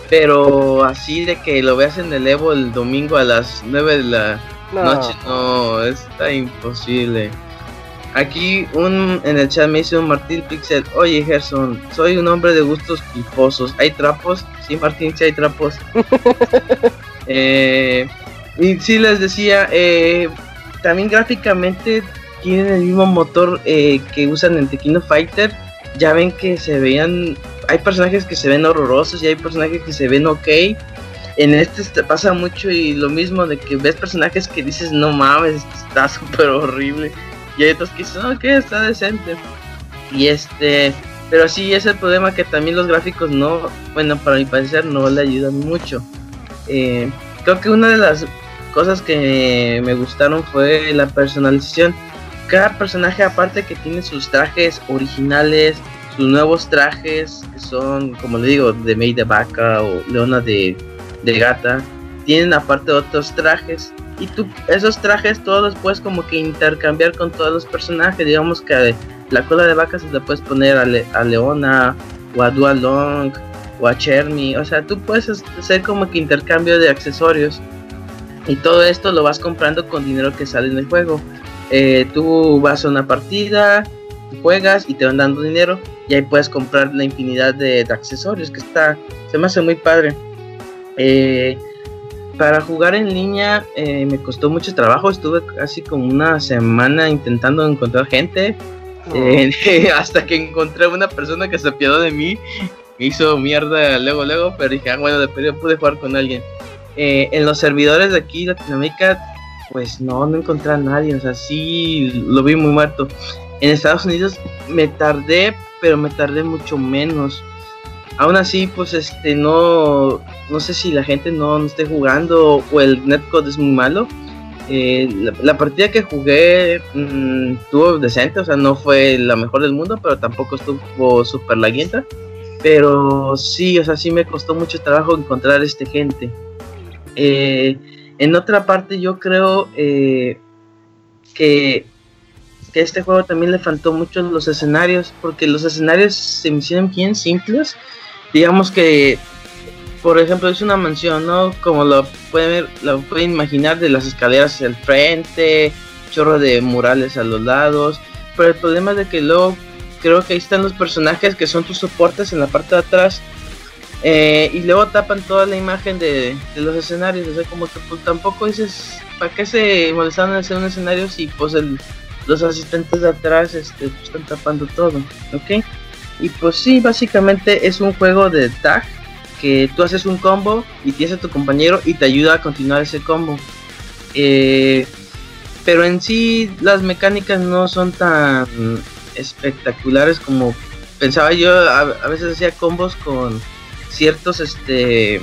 [SPEAKER 11] Pero así de que lo veas en el Evo el domingo a las 9 de la
[SPEAKER 6] No.
[SPEAKER 11] noche, no, está imposible. Aquí un en el chat me dice un Martín Pixel, oye Gerson, soy un hombre de gustos culposos. ¿Hay trapos? Sí, Martín, sí hay trapos. Eh, y sí les decía, eh, también gráficamente tienen el mismo motor eh, que usan en Tequino Fighter. Ya ven que se veían, hay personajes que se ven horrorosos y hay personajes que se ven ok. En este te pasa mucho y lo mismo de que ves personajes que dices, no mames, está súper horrible. Y hay otros que dicen, ok, está decente. Y este, pero sí es el problema que también los gráficos no, bueno, para mi parecer no le ayudan mucho. Eh, creo que una de las cosas que me gustaron fue la personalización. Cada personaje aparte que tiene sus trajes originales, sus nuevos trajes, que son, como le digo, de Mei de Vaca o Leona de, de Gata, tienen aparte otros trajes. Y tú, esos trajes todos los puedes como que intercambiar con todos los personajes. Digamos que la cola de vaca se la puedes poner a, a Leona o a Dual Long o a Chermy. O sea, tú puedes hacer como que intercambio de accesorios. Y todo esto lo vas comprando con dinero que sale en el juego. Eh, tú vas a una partida, juegas y te van dando dinero. Y ahí puedes comprar la infinidad de, de accesorios. Que está, se me hace muy padre. Eh, para jugar en línea eh, me costó mucho trabajo. Estuve casi como una semana intentando encontrar gente. Eh, hasta que encontré una persona que se apiadó de mí. Me hizo mierda luego, luego. Pero dije, ah, bueno, después pude jugar con alguien. Eh, en los servidores de aquí, Latinoamérica, pues no, no encontré a nadie. O sea, sí lo vi muy muerto. En Estados Unidos me tardé, pero me tardé mucho menos. Aún así, pues este, no, no sé si la gente no, no esté jugando o el netcode es muy malo. Eh, la, partida que jugué mmm, estuvo decente, o sea, no fue la mejor del mundo, pero tampoco estuvo súper laguienta. Pero sí, o sea, sí me costó mucho trabajo encontrar este gente. Eh, en otra parte, yo creo eh, que, que este juego también le faltó mucho los escenarios, porque los escenarios se me hicieron bien simples. Digamos que por ejemplo, es una mansión, ¿no? Como lo pueden ver, lo pueden imaginar de las escaleras hacia el frente, chorro de murales a los lados. Pero el problema es de que luego creo que ahí están los personajes que son tus soportes en la parte de atrás. Eh, y luego tapan toda la imagen de, los escenarios. O sea, como que pues tampoco dices, ¿para qué se molestaron en hacer un escenario si pues el, los asistentes de atrás este, pues, están tapando todo? ¿Ok? Y pues sí, básicamente es un juego de tag que tú haces un combo y tienes a tu compañero y te ayuda a continuar ese combo. Eh, pero en sí las mecánicas no son tan espectaculares como pensaba yo. A, veces hacía combos con ciertos este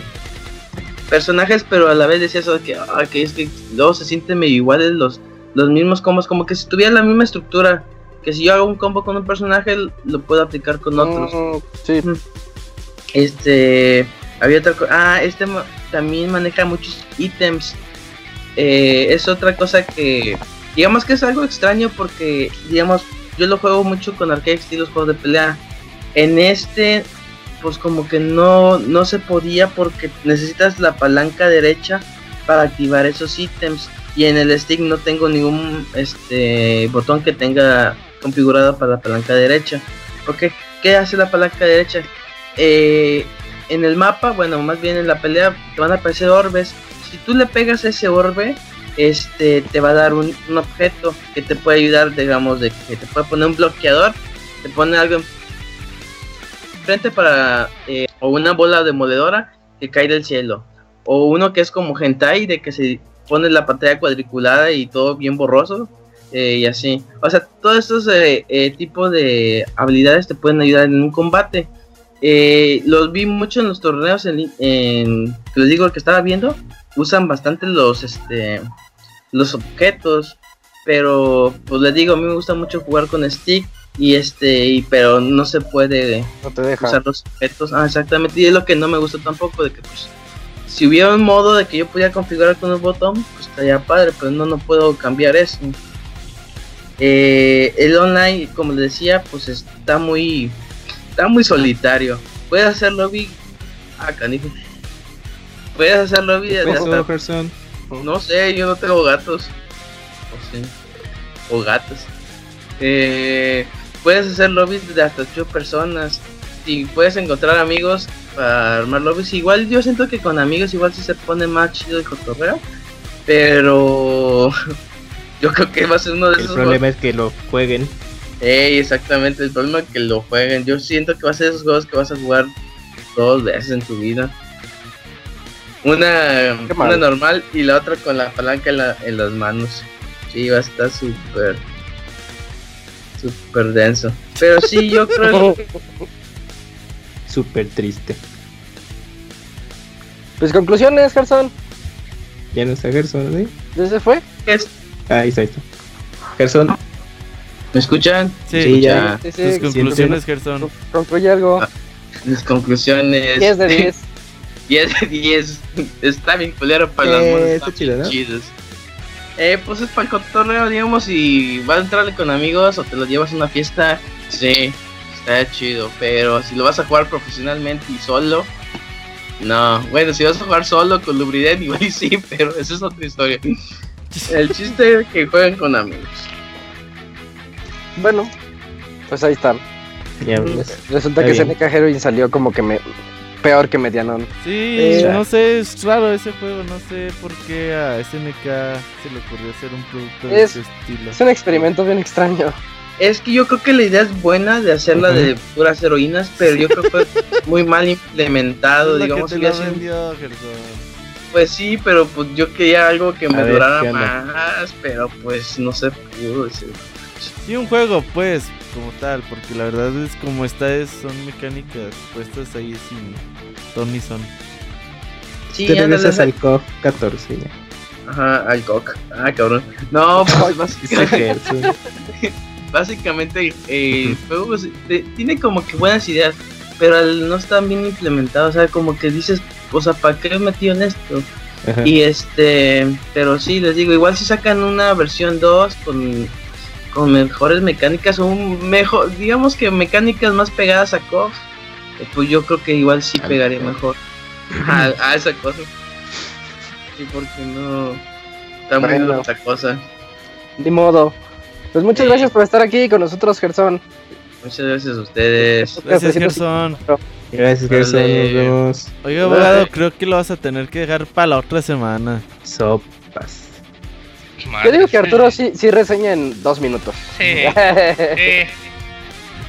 [SPEAKER 11] personajes, pero a la vez decía eso de que, que es que luego se sienten medio iguales los, los mismos combos, como que si tuviera la misma estructura. Que si yo hago un combo con un personaje, lo puedo aplicar con otros.
[SPEAKER 6] Mm, sí.
[SPEAKER 11] Este. Había otra cosa. Ah, este también maneja muchos ítems. Eh, es otra cosa que. Digamos que es algo extraño porque, digamos, yo lo juego mucho con arcade estilos juegos de pelea. En este, pues como que no, no se podía porque necesitas la palanca derecha para activar esos ítems. Y en el stick no tengo ningún este botón que tenga configurado para la palanca derecha. Ok, ¿qué hace la palanca derecha? Eh, en el mapa, bueno, más bien en la pelea, te van a aparecer orbes. Si tú le pegas ese orbe, este te va a dar un, un, objeto que te puede ayudar, digamos, de que te puede poner un bloqueador, te pone algo enfrente para, eh, o una bola demoledora que cae del cielo, o uno que es como hentai, de que se pone la pantalla cuadriculada y todo bien borroso, eh, y así. O sea, todos estos eh, tipos de habilidades te pueden ayudar en un combate. Eh, los vi mucho en los torneos en, en, que les digo que estaba viendo usan bastante los este los objetos pero pues les digo a mí me gusta mucho jugar con stick y este y pero no se puede
[SPEAKER 6] no te deja.
[SPEAKER 11] usar los objetos ah exactamente y es lo que no me gusta tampoco de que pues si hubiera un modo de que yo pudiera configurar con el botón pues estaría padre pero no no puedo cambiar eso eh, el online como les decía pues está muy está muy solitario. Puedes hacer lobby. Ah, canijo. Puedes hacer lobby desde hasta...
[SPEAKER 7] person?
[SPEAKER 11] No sé, yo no tengo gatos. O, sí. o gatos. eh, puedes hacer lobbies de hasta 8 personas y puedes encontrar amigos para armar lobbies. Igual yo siento que con amigos igual sí se pone más chido el cotorreo, pero yo creo que va a ser uno de
[SPEAKER 3] El
[SPEAKER 11] esos
[SPEAKER 3] problema es que lo jueguen.
[SPEAKER 11] Ey, exactamente, el problema es que lo jueguen. Yo siento que va a ser esos juegos que vas a jugar dos veces en tu vida. Una, una normal y la otra con la palanca en, la- en las manos. Sí, va a estar súper, súper denso. Pero sí, yo creo que
[SPEAKER 3] Súper triste.
[SPEAKER 6] Pues conclusiones, Gerson.
[SPEAKER 3] Ya no está Gerson, ¿eh?
[SPEAKER 6] ¿Ya se fue?
[SPEAKER 11] es-
[SPEAKER 3] Ah, ahí está, ahí está. Gerson,
[SPEAKER 11] ¿Me escuchan?
[SPEAKER 7] Sí,
[SPEAKER 3] Sí, ya.
[SPEAKER 6] Sí,
[SPEAKER 7] Tus
[SPEAKER 6] sí,
[SPEAKER 7] conclusiones, Gerson.
[SPEAKER 6] concluye algo.
[SPEAKER 11] Mis conclusiones.
[SPEAKER 6] 10 de 10.
[SPEAKER 11] 10 de 10. Está bien culero para
[SPEAKER 3] Eh,
[SPEAKER 11] las modas.
[SPEAKER 3] está chido, ¿no?
[SPEAKER 11] chidos. Eh, pues es para el cotorreo, digamos, si vas a entrarle con amigos o te lo llevas a una fiesta, sí, está chido. Pero si lo vas a jugar profesionalmente y solo, no. Bueno, si vas a jugar solo con Lubriden, igual sí, pero esa es otra historia. El chiste es que jueguen con amigos.
[SPEAKER 6] Bueno, pues ahí está. Resulta que
[SPEAKER 3] bien.
[SPEAKER 6] SNK Heroine salió como que me peor que Medianon.
[SPEAKER 7] Sí,
[SPEAKER 6] Eh,
[SPEAKER 7] no sé, es raro ese juego, no sé por qué a SNK se le ocurrió hacer un producto de
[SPEAKER 6] Es-
[SPEAKER 7] ese estilo.
[SPEAKER 6] Es un experimento bien extraño.
[SPEAKER 11] Es que yo creo que la idea es buena de hacerla
[SPEAKER 3] Ujú.
[SPEAKER 11] de puras heroínas, pero yo creo que fue muy mal implementado, digamos.
[SPEAKER 7] que te lo vendió, Gerson.
[SPEAKER 11] Pues sí, pero pues yo quería algo que me
[SPEAKER 3] A
[SPEAKER 11] durara más, pero pues no se pudo. sí.
[SPEAKER 7] Sí, un juego, pues, como tal, porque la verdad es como está, es, son mecánicas puestas ahí sin ton ni son.
[SPEAKER 11] Sí,
[SPEAKER 3] Te regresas al COF 14 ya.
[SPEAKER 11] Ajá, al cock. Ah, cabrón. No, pues básicamente,
[SPEAKER 3] Gerson.
[SPEAKER 11] Básicamente eh, el juego tiene como que buenas ideas, pero al no estar bien implementado, o sea, como que dices, o sea, ¿para qué he metido en esto?
[SPEAKER 3] Ajá.
[SPEAKER 11] Y este, pero sí, les digo, igual si sacan una versión 2 con, con mejores mecánicas o un mejor, digamos que mecánicas más pegadas a KOF, pues yo creo que igual sí
[SPEAKER 3] Al
[SPEAKER 11] pegaría mejor a, a esa cosa. Sí, porque no está muy
[SPEAKER 6] Bueno.
[SPEAKER 11] dura otra cosa.
[SPEAKER 6] Ni modo. Pues muchas
[SPEAKER 11] Sí.
[SPEAKER 6] gracias por estar aquí con nosotros, Gerson.
[SPEAKER 11] Muchas gracias a ustedes.
[SPEAKER 7] Gracias,
[SPEAKER 6] 300.
[SPEAKER 7] Gerson.
[SPEAKER 3] Gracias, Gerson. Nos vemos.
[SPEAKER 7] Oiga, abogado, creo que lo vas a tener que dejar para la otra semana.
[SPEAKER 3] Sopas.
[SPEAKER 6] Yo digo que Arturo sí, sí reseña en dos minutos.
[SPEAKER 9] Sí, sí,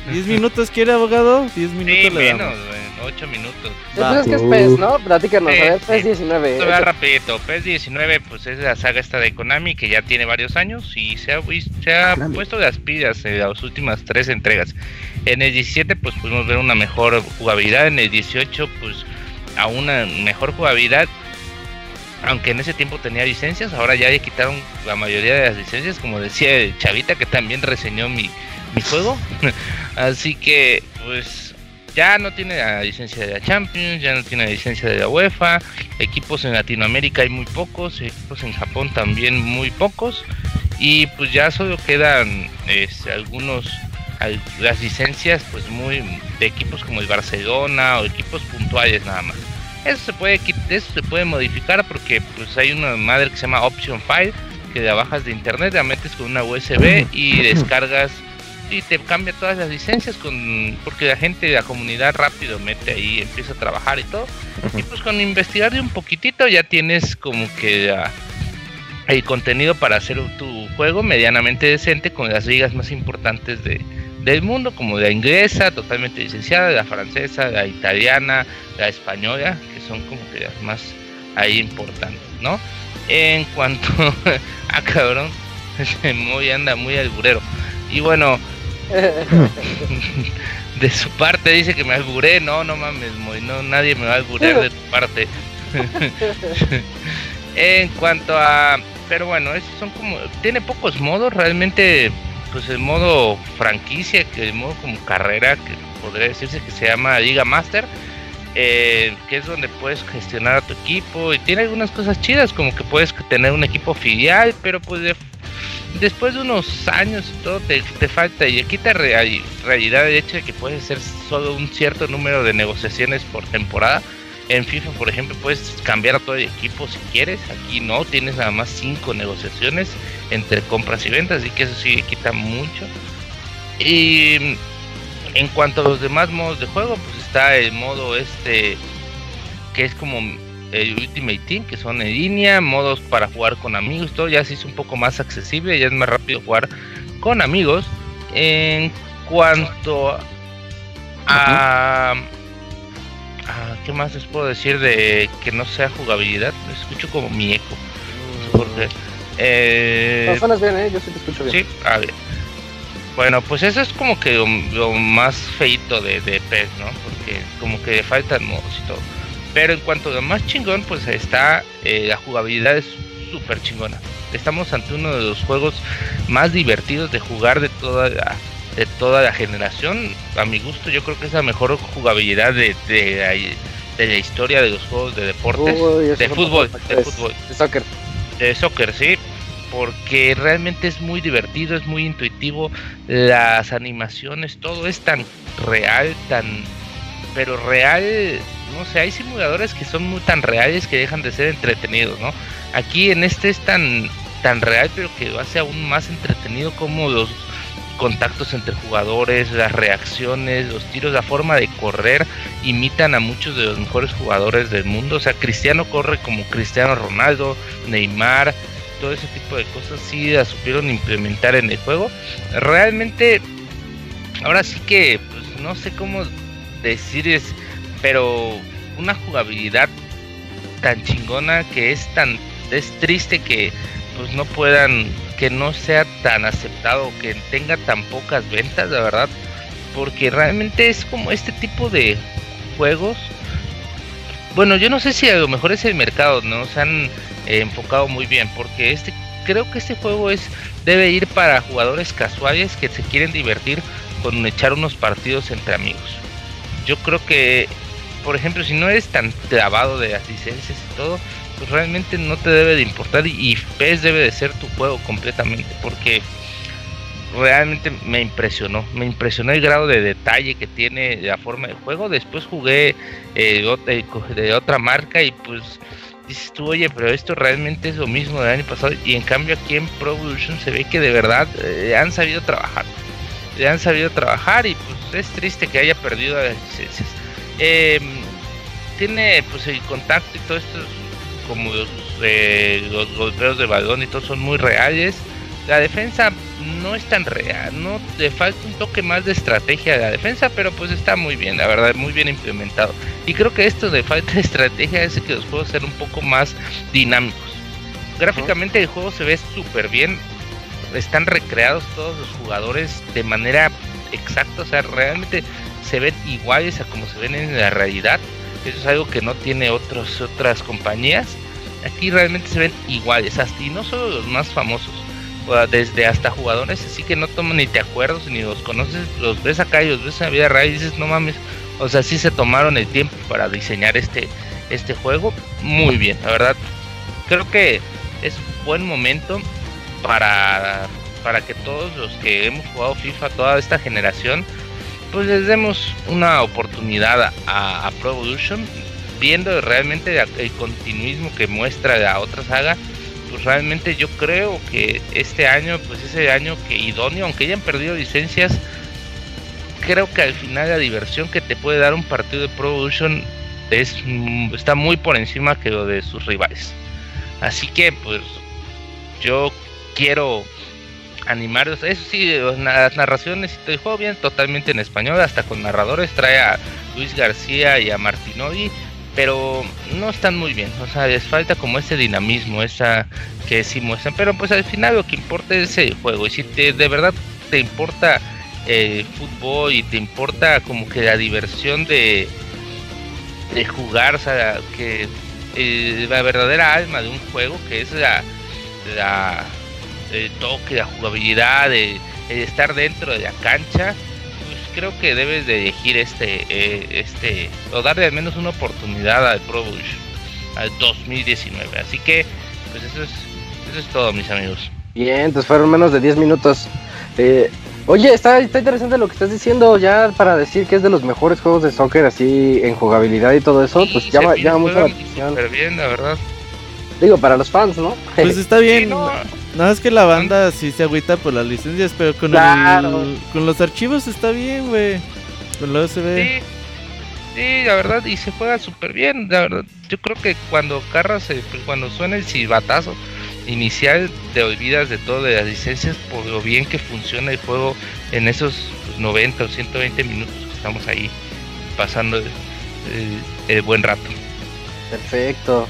[SPEAKER 7] ¿10 minutos quiere, abogado? 10 minutos
[SPEAKER 9] sí,
[SPEAKER 7] le
[SPEAKER 9] menos,
[SPEAKER 7] damos.
[SPEAKER 9] güey, 8 minutos.
[SPEAKER 6] Pues es que es. PES, ¿no? Platícanos,
[SPEAKER 9] Sí,
[SPEAKER 6] a ver,
[SPEAKER 9] sí.
[SPEAKER 6] PES 19.
[SPEAKER 9] Esto va rapidito. PES 19 pues es la saga esta de Konami que ya tiene varios años y se ha, vis- se ha puesto las pilas en las últimas tres entregas. En el 17 pues pudimos ver una mejor jugabilidad, en el 18 pues a una mejor jugabilidad. Aunque en ese tiempo tenía licencias, ahora ya le quitaron la mayoría de las licencias, como decía Chavita que también reseñó mi, mi juego. Así que pues ya no tiene la licencia de la Champions, ya no tiene la licencia de la UEFA, equipos en Latinoamérica hay muy pocos, equipos en Japón también muy pocos y pues ya solo quedan este, algunos al- las licencias pues muy de equipos como el Barcelona o equipos puntuales nada más. Eso se puede eso se puede modificar porque pues hay una madre que se llama Option File que la bajas de internet, la metes con una USB y descargas y te cambia todas las licencias con porque la gente la comunidad rápido mete ahí empieza a trabajar y todo. Y pues con investigar de un poquitito ya tienes como que la- el contenido para hacer tu juego medianamente decente con las ligas más importantes de, del mundo como la inglesa totalmente licenciada la francesa la italiana la española que son como que las más ahí importantes no en cuanto a cabrón muy anda muy alburero. Y bueno de su parte dice que me alburé, no, no mames, Moy, no, nadie me va a alburear de tu parte. en cuanto a, pero bueno, esos son como, tiene pocos modos, realmente, pues el modo franquicia, que el modo como carrera, que podría decirse que se llama Liga Master, eh, que es donde puedes gestionar a tu equipo y tiene algunas cosas chidas, como que puedes tener un equipo filial, pero pues de después de unos años y todo te, te falta y quita real- realidad el hecho de que puedes hacer solo un cierto número de negociaciones por temporada. En FIFA, por ejemplo, puedes cambiar a todo el equipo si quieres. Aquí no, tienes nada más cinco negociaciones entre compras y ventas, así que eso sí quita mucho. Y en cuanto a los demás modos de juego, pues está el modo este que es como el Ultimate Team, que son en línea, modos para jugar con amigos, todo ya se hizo un poco más accesible, ya es más rápido jugar con amigos. En cuanto a, a ¿qué más les puedo decir de que no sea jugabilidad? Me escucho como mi eco. No sé por qué. Eh,
[SPEAKER 6] No, suenas bien, ¿eh? Yo sí te escucho bien.
[SPEAKER 9] Sí, a ver. Bueno, pues eso es como que lo, lo más feito de, de PES, ¿no? Porque como que le faltan modos y todo. Pero en cuanto a lo más chingón, pues está eh, la jugabilidad es súper chingona. Estamos ante uno de los juegos más divertidos de jugar de toda la, de toda la generación. A mi gusto, yo creo que es la mejor jugabilidad de, de, la, de la historia de los juegos de deportes.
[SPEAKER 6] Uy,
[SPEAKER 9] de fútbol, de fútbol.
[SPEAKER 6] De soccer.
[SPEAKER 9] De soccer, sí. Porque realmente es muy divertido, es muy intuitivo. Las animaciones, todo es tan real, tan. Pero real, no sé, hay simuladores que son muy tan reales que dejan de ser entretenidos, ¿no? Aquí en este es tan, tan real, pero que lo hace aún más entretenido como los contactos entre jugadores, las reacciones, los tiros, la forma de correr imitan a muchos de los mejores jugadores del mundo. O sea, Cristiano corre como Cristiano Ronaldo, Neymar, todo ese tipo de cosas sí las supieron implementar en el juego. Realmente, ahora sí que, pues no sé cómo decir es, pero una jugabilidad tan chingona que es tan, es triste que pues no puedan, que no sea tan aceptado, que tenga tan pocas ventas, la verdad, porque realmente es como este tipo de juegos. Bueno, yo no sé si a lo mejor es el mercado, no se han eh, enfocado muy bien, porque este creo que este juego es debe ir para jugadores casuales que se quieren divertir con echar unos partidos entre amigos. Yo creo que, por ejemplo, si no eres tan clavado de las licencias y todo, pues realmente no te debe de importar y, y PES debe de ser tu juego completamente, porque realmente me impresionó, me impresionó el grado de detalle que tiene la forma de juego. Después jugué eh, eh, de otra marca y pues dices tú, oye, pero esto realmente es lo mismo del año pasado y en cambio aquí en Pro Evolution se ve que de verdad eh, han sabido trabajar, le han sabido trabajar y pues es triste que haya perdido las licencias. Em, tiene pues el contacto y todo esto es como los, eh, los golpeos de balón y todo son muy reales. La defensa no es tan real, no le falta un toque más de estrategia a la defensa, pero pues está muy bien, la verdad, muy bien implementado. Y creo que esto de falta de estrategia hace que los juegos sean un poco más dinámicos. Gráficamente el juego se ve súper bien, están recreados todos los jugadores de manera exacta, o sea, realmente se ven iguales a como se ven en la realidad. Eso es algo que no tiene otros, otras compañías. Aquí realmente se ven iguales, hasta, y no solo los más famosos, desde hasta jugadores así que no toman ni te acuerdas ni los conoces, los ves acá y los ves en la vida real y dices, no mames, o sea, sí se tomaron el tiempo para diseñar este, este juego muy bien, la verdad. Creo que es buen momento para, para que todos los que hemos jugado FIFA, toda esta generación, pues les demos una oportunidad a, a Pro Evolution, viendo realmente el continuismo que muestra la otra saga. Pues realmente yo creo que este año, pues es el año que idóneo, aunque hayan perdido licencias, creo que al final la diversión que te puede dar un partido de Pro Evolution es, mm, está muy por encima que lo de sus rivales. Así que pues yo quiero animarlos. Eso sí, las narraciones y todo el juego viene totalmente en español, hasta con narradores. Trae a Luis García y a Martinoli, pero no están muy bien. O sea, les falta como ese dinamismo, esa que sí muestran. Pero pues al final lo que importa es el juego. Y si te, de verdad te importa el fútbol y te importa como que la diversión de, de jugar, o sea, que eh, la verdadera alma de un juego, que es la el toque, la jugabilidad, el, el estar dentro de la cancha, pues creo que debes de elegir este, eh, este, o darle al menos una oportunidad al Pro Evolution, al 2019. Así que, pues eso es, eso es todo, mis amigos.
[SPEAKER 6] Bien, entonces fueron menos de 10 minutos. Eh, oye, está, está interesante lo que estás diciendo, ya para decir que es de los mejores juegos de soccer así en jugabilidad y todo eso, pues llama, llama mucho la atención.
[SPEAKER 9] bien, la verdad.
[SPEAKER 6] Digo, para los fans, ¿no?
[SPEAKER 7] Pues está bien.
[SPEAKER 9] no.
[SPEAKER 7] No, es que la banda sí se agüita por las licencias, pero con,
[SPEAKER 6] Claro.
[SPEAKER 7] el, con los archivos está bien, güey. Con la USB.
[SPEAKER 9] Sí, sí, la verdad, y se juega súper bien, la verdad. Yo creo que cuando carras, se- pues, cuando suena el silbatazo inicial, te olvidas de todo de las licencias por lo bien que funciona el juego en esos pues, 90 o 120 minutos que estamos ahí pasando el, el- el buen rato.
[SPEAKER 6] Perfecto.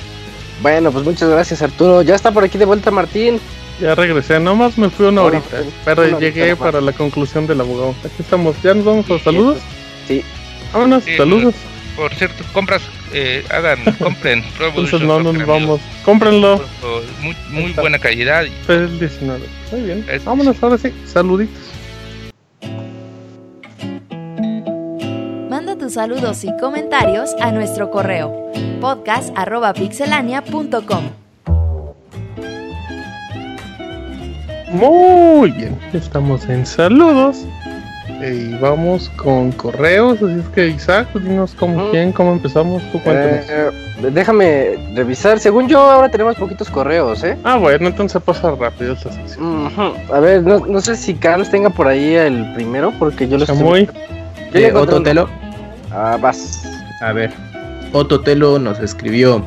[SPEAKER 6] Bueno, pues muchas gracias Arturo. Ya está por aquí de vuelta Martín.
[SPEAKER 1] Ya regresé, nomás me fui una
[SPEAKER 6] Ahora,
[SPEAKER 1] horita, pero llegué para la conclusión del abogado. Aquí estamos, ya nos vamos a saludos.
[SPEAKER 6] Sí.
[SPEAKER 1] Vámonos,
[SPEAKER 9] Sí,
[SPEAKER 1] saludos.
[SPEAKER 9] Por cierto, compras, eh, hagan, compren
[SPEAKER 1] Entonces no nos
[SPEAKER 9] amigos.
[SPEAKER 1] vamos. Cómprenlo.
[SPEAKER 9] Muy, buena calidad. y
[SPEAKER 1] Feliz 19. Muy bien.
[SPEAKER 9] Es-
[SPEAKER 1] Vámonos, ahora sí. Saluditos.
[SPEAKER 8] Manda tus saludos y comentarios a nuestro correo podcast.pixelania.com.
[SPEAKER 1] Muy bien. Estamos en saludos. Y vamos con correos. Así es que, Isaac, dinos cómo, quién, cómo empezamos. Tú cuéntanos.
[SPEAKER 6] Eh, déjame revisar. Según yo, ahora tenemos poquitos correos, ¿eh?
[SPEAKER 1] Ah, bueno, entonces pasa rápido esta sección.
[SPEAKER 6] Ujú. A ver, no, no sé si Carlos tenga por ahí el primero, porque yo lo estoy...
[SPEAKER 1] Chamoy.
[SPEAKER 3] Eh,
[SPEAKER 6] encontré
[SPEAKER 3] Otto
[SPEAKER 6] uno.
[SPEAKER 3] Telo.
[SPEAKER 6] Ah, vas.
[SPEAKER 3] A ver. Otto Telo nos escribió.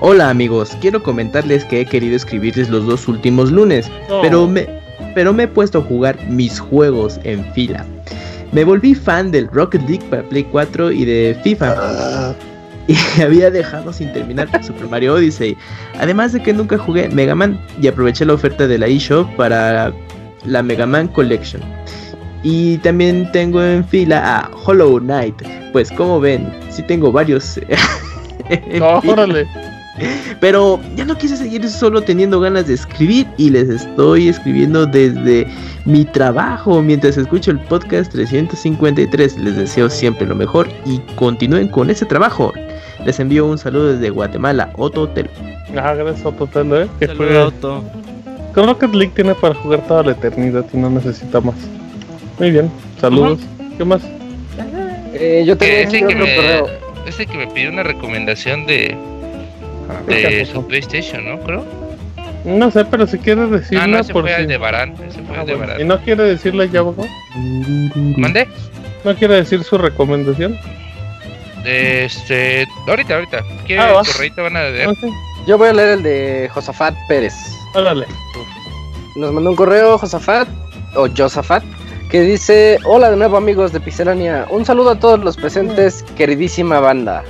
[SPEAKER 3] Hola amigos, quiero comentarles que he querido escribirles los dos últimos lunes, pero me, pero me he puesto a jugar mis juegos en fila. Me volví fan del Rocket League para Play 4 y de FIFA. Y había dejado sin terminar Super Mario Odyssey. Además de que nunca jugué Mega Man y aproveché la oferta de la eShop para la Mega Man Collection. Y también tengo en fila a Hollow Knight. Pues como ven, sí tengo varios.
[SPEAKER 1] órale.
[SPEAKER 3] Pero ya no quise seguir solo teniendo ganas de escribir y les estoy escribiendo desde mi trabajo mientras escucho el podcast 353. Les deseo siempre lo mejor y continúen con ese trabajo. Les envío un saludo desde Guatemala, Otto Hotel.
[SPEAKER 1] Ah, gracias a Totelo, eh. Que fue...
[SPEAKER 7] Auto.
[SPEAKER 1] Con Rocket League tiene para jugar toda la eternidad y no necesita más. Muy bien, saludos. ¿Qué más?
[SPEAKER 6] Eh, yo tengo
[SPEAKER 9] ese, que me, ese que me pidió una recomendación de, de su PlayStation, ¿no? Creo.
[SPEAKER 1] No sé, pero si quiere decirla
[SPEAKER 9] Ah, no, ese
[SPEAKER 1] por
[SPEAKER 9] fue
[SPEAKER 1] si-
[SPEAKER 9] el de Barán. Ese fue
[SPEAKER 1] Ah,
[SPEAKER 9] el de
[SPEAKER 1] bueno. ¿Y
[SPEAKER 9] Barán.
[SPEAKER 1] no quiere decirle ya, abogado?
[SPEAKER 9] ¿Mande?
[SPEAKER 1] ¿No quiere decir su recomendación?
[SPEAKER 9] Este. Ahorita, ahorita. ¿Qué
[SPEAKER 1] Ah,
[SPEAKER 9] van a leer?
[SPEAKER 6] Yo voy a leer el de Josafat Pérez.
[SPEAKER 1] órale.
[SPEAKER 6] Nos mandó un correo Josafat o Josafat que dice: Hola de nuevo, amigos de Pixelania. Un saludo a todos los presentes, queridísima banda.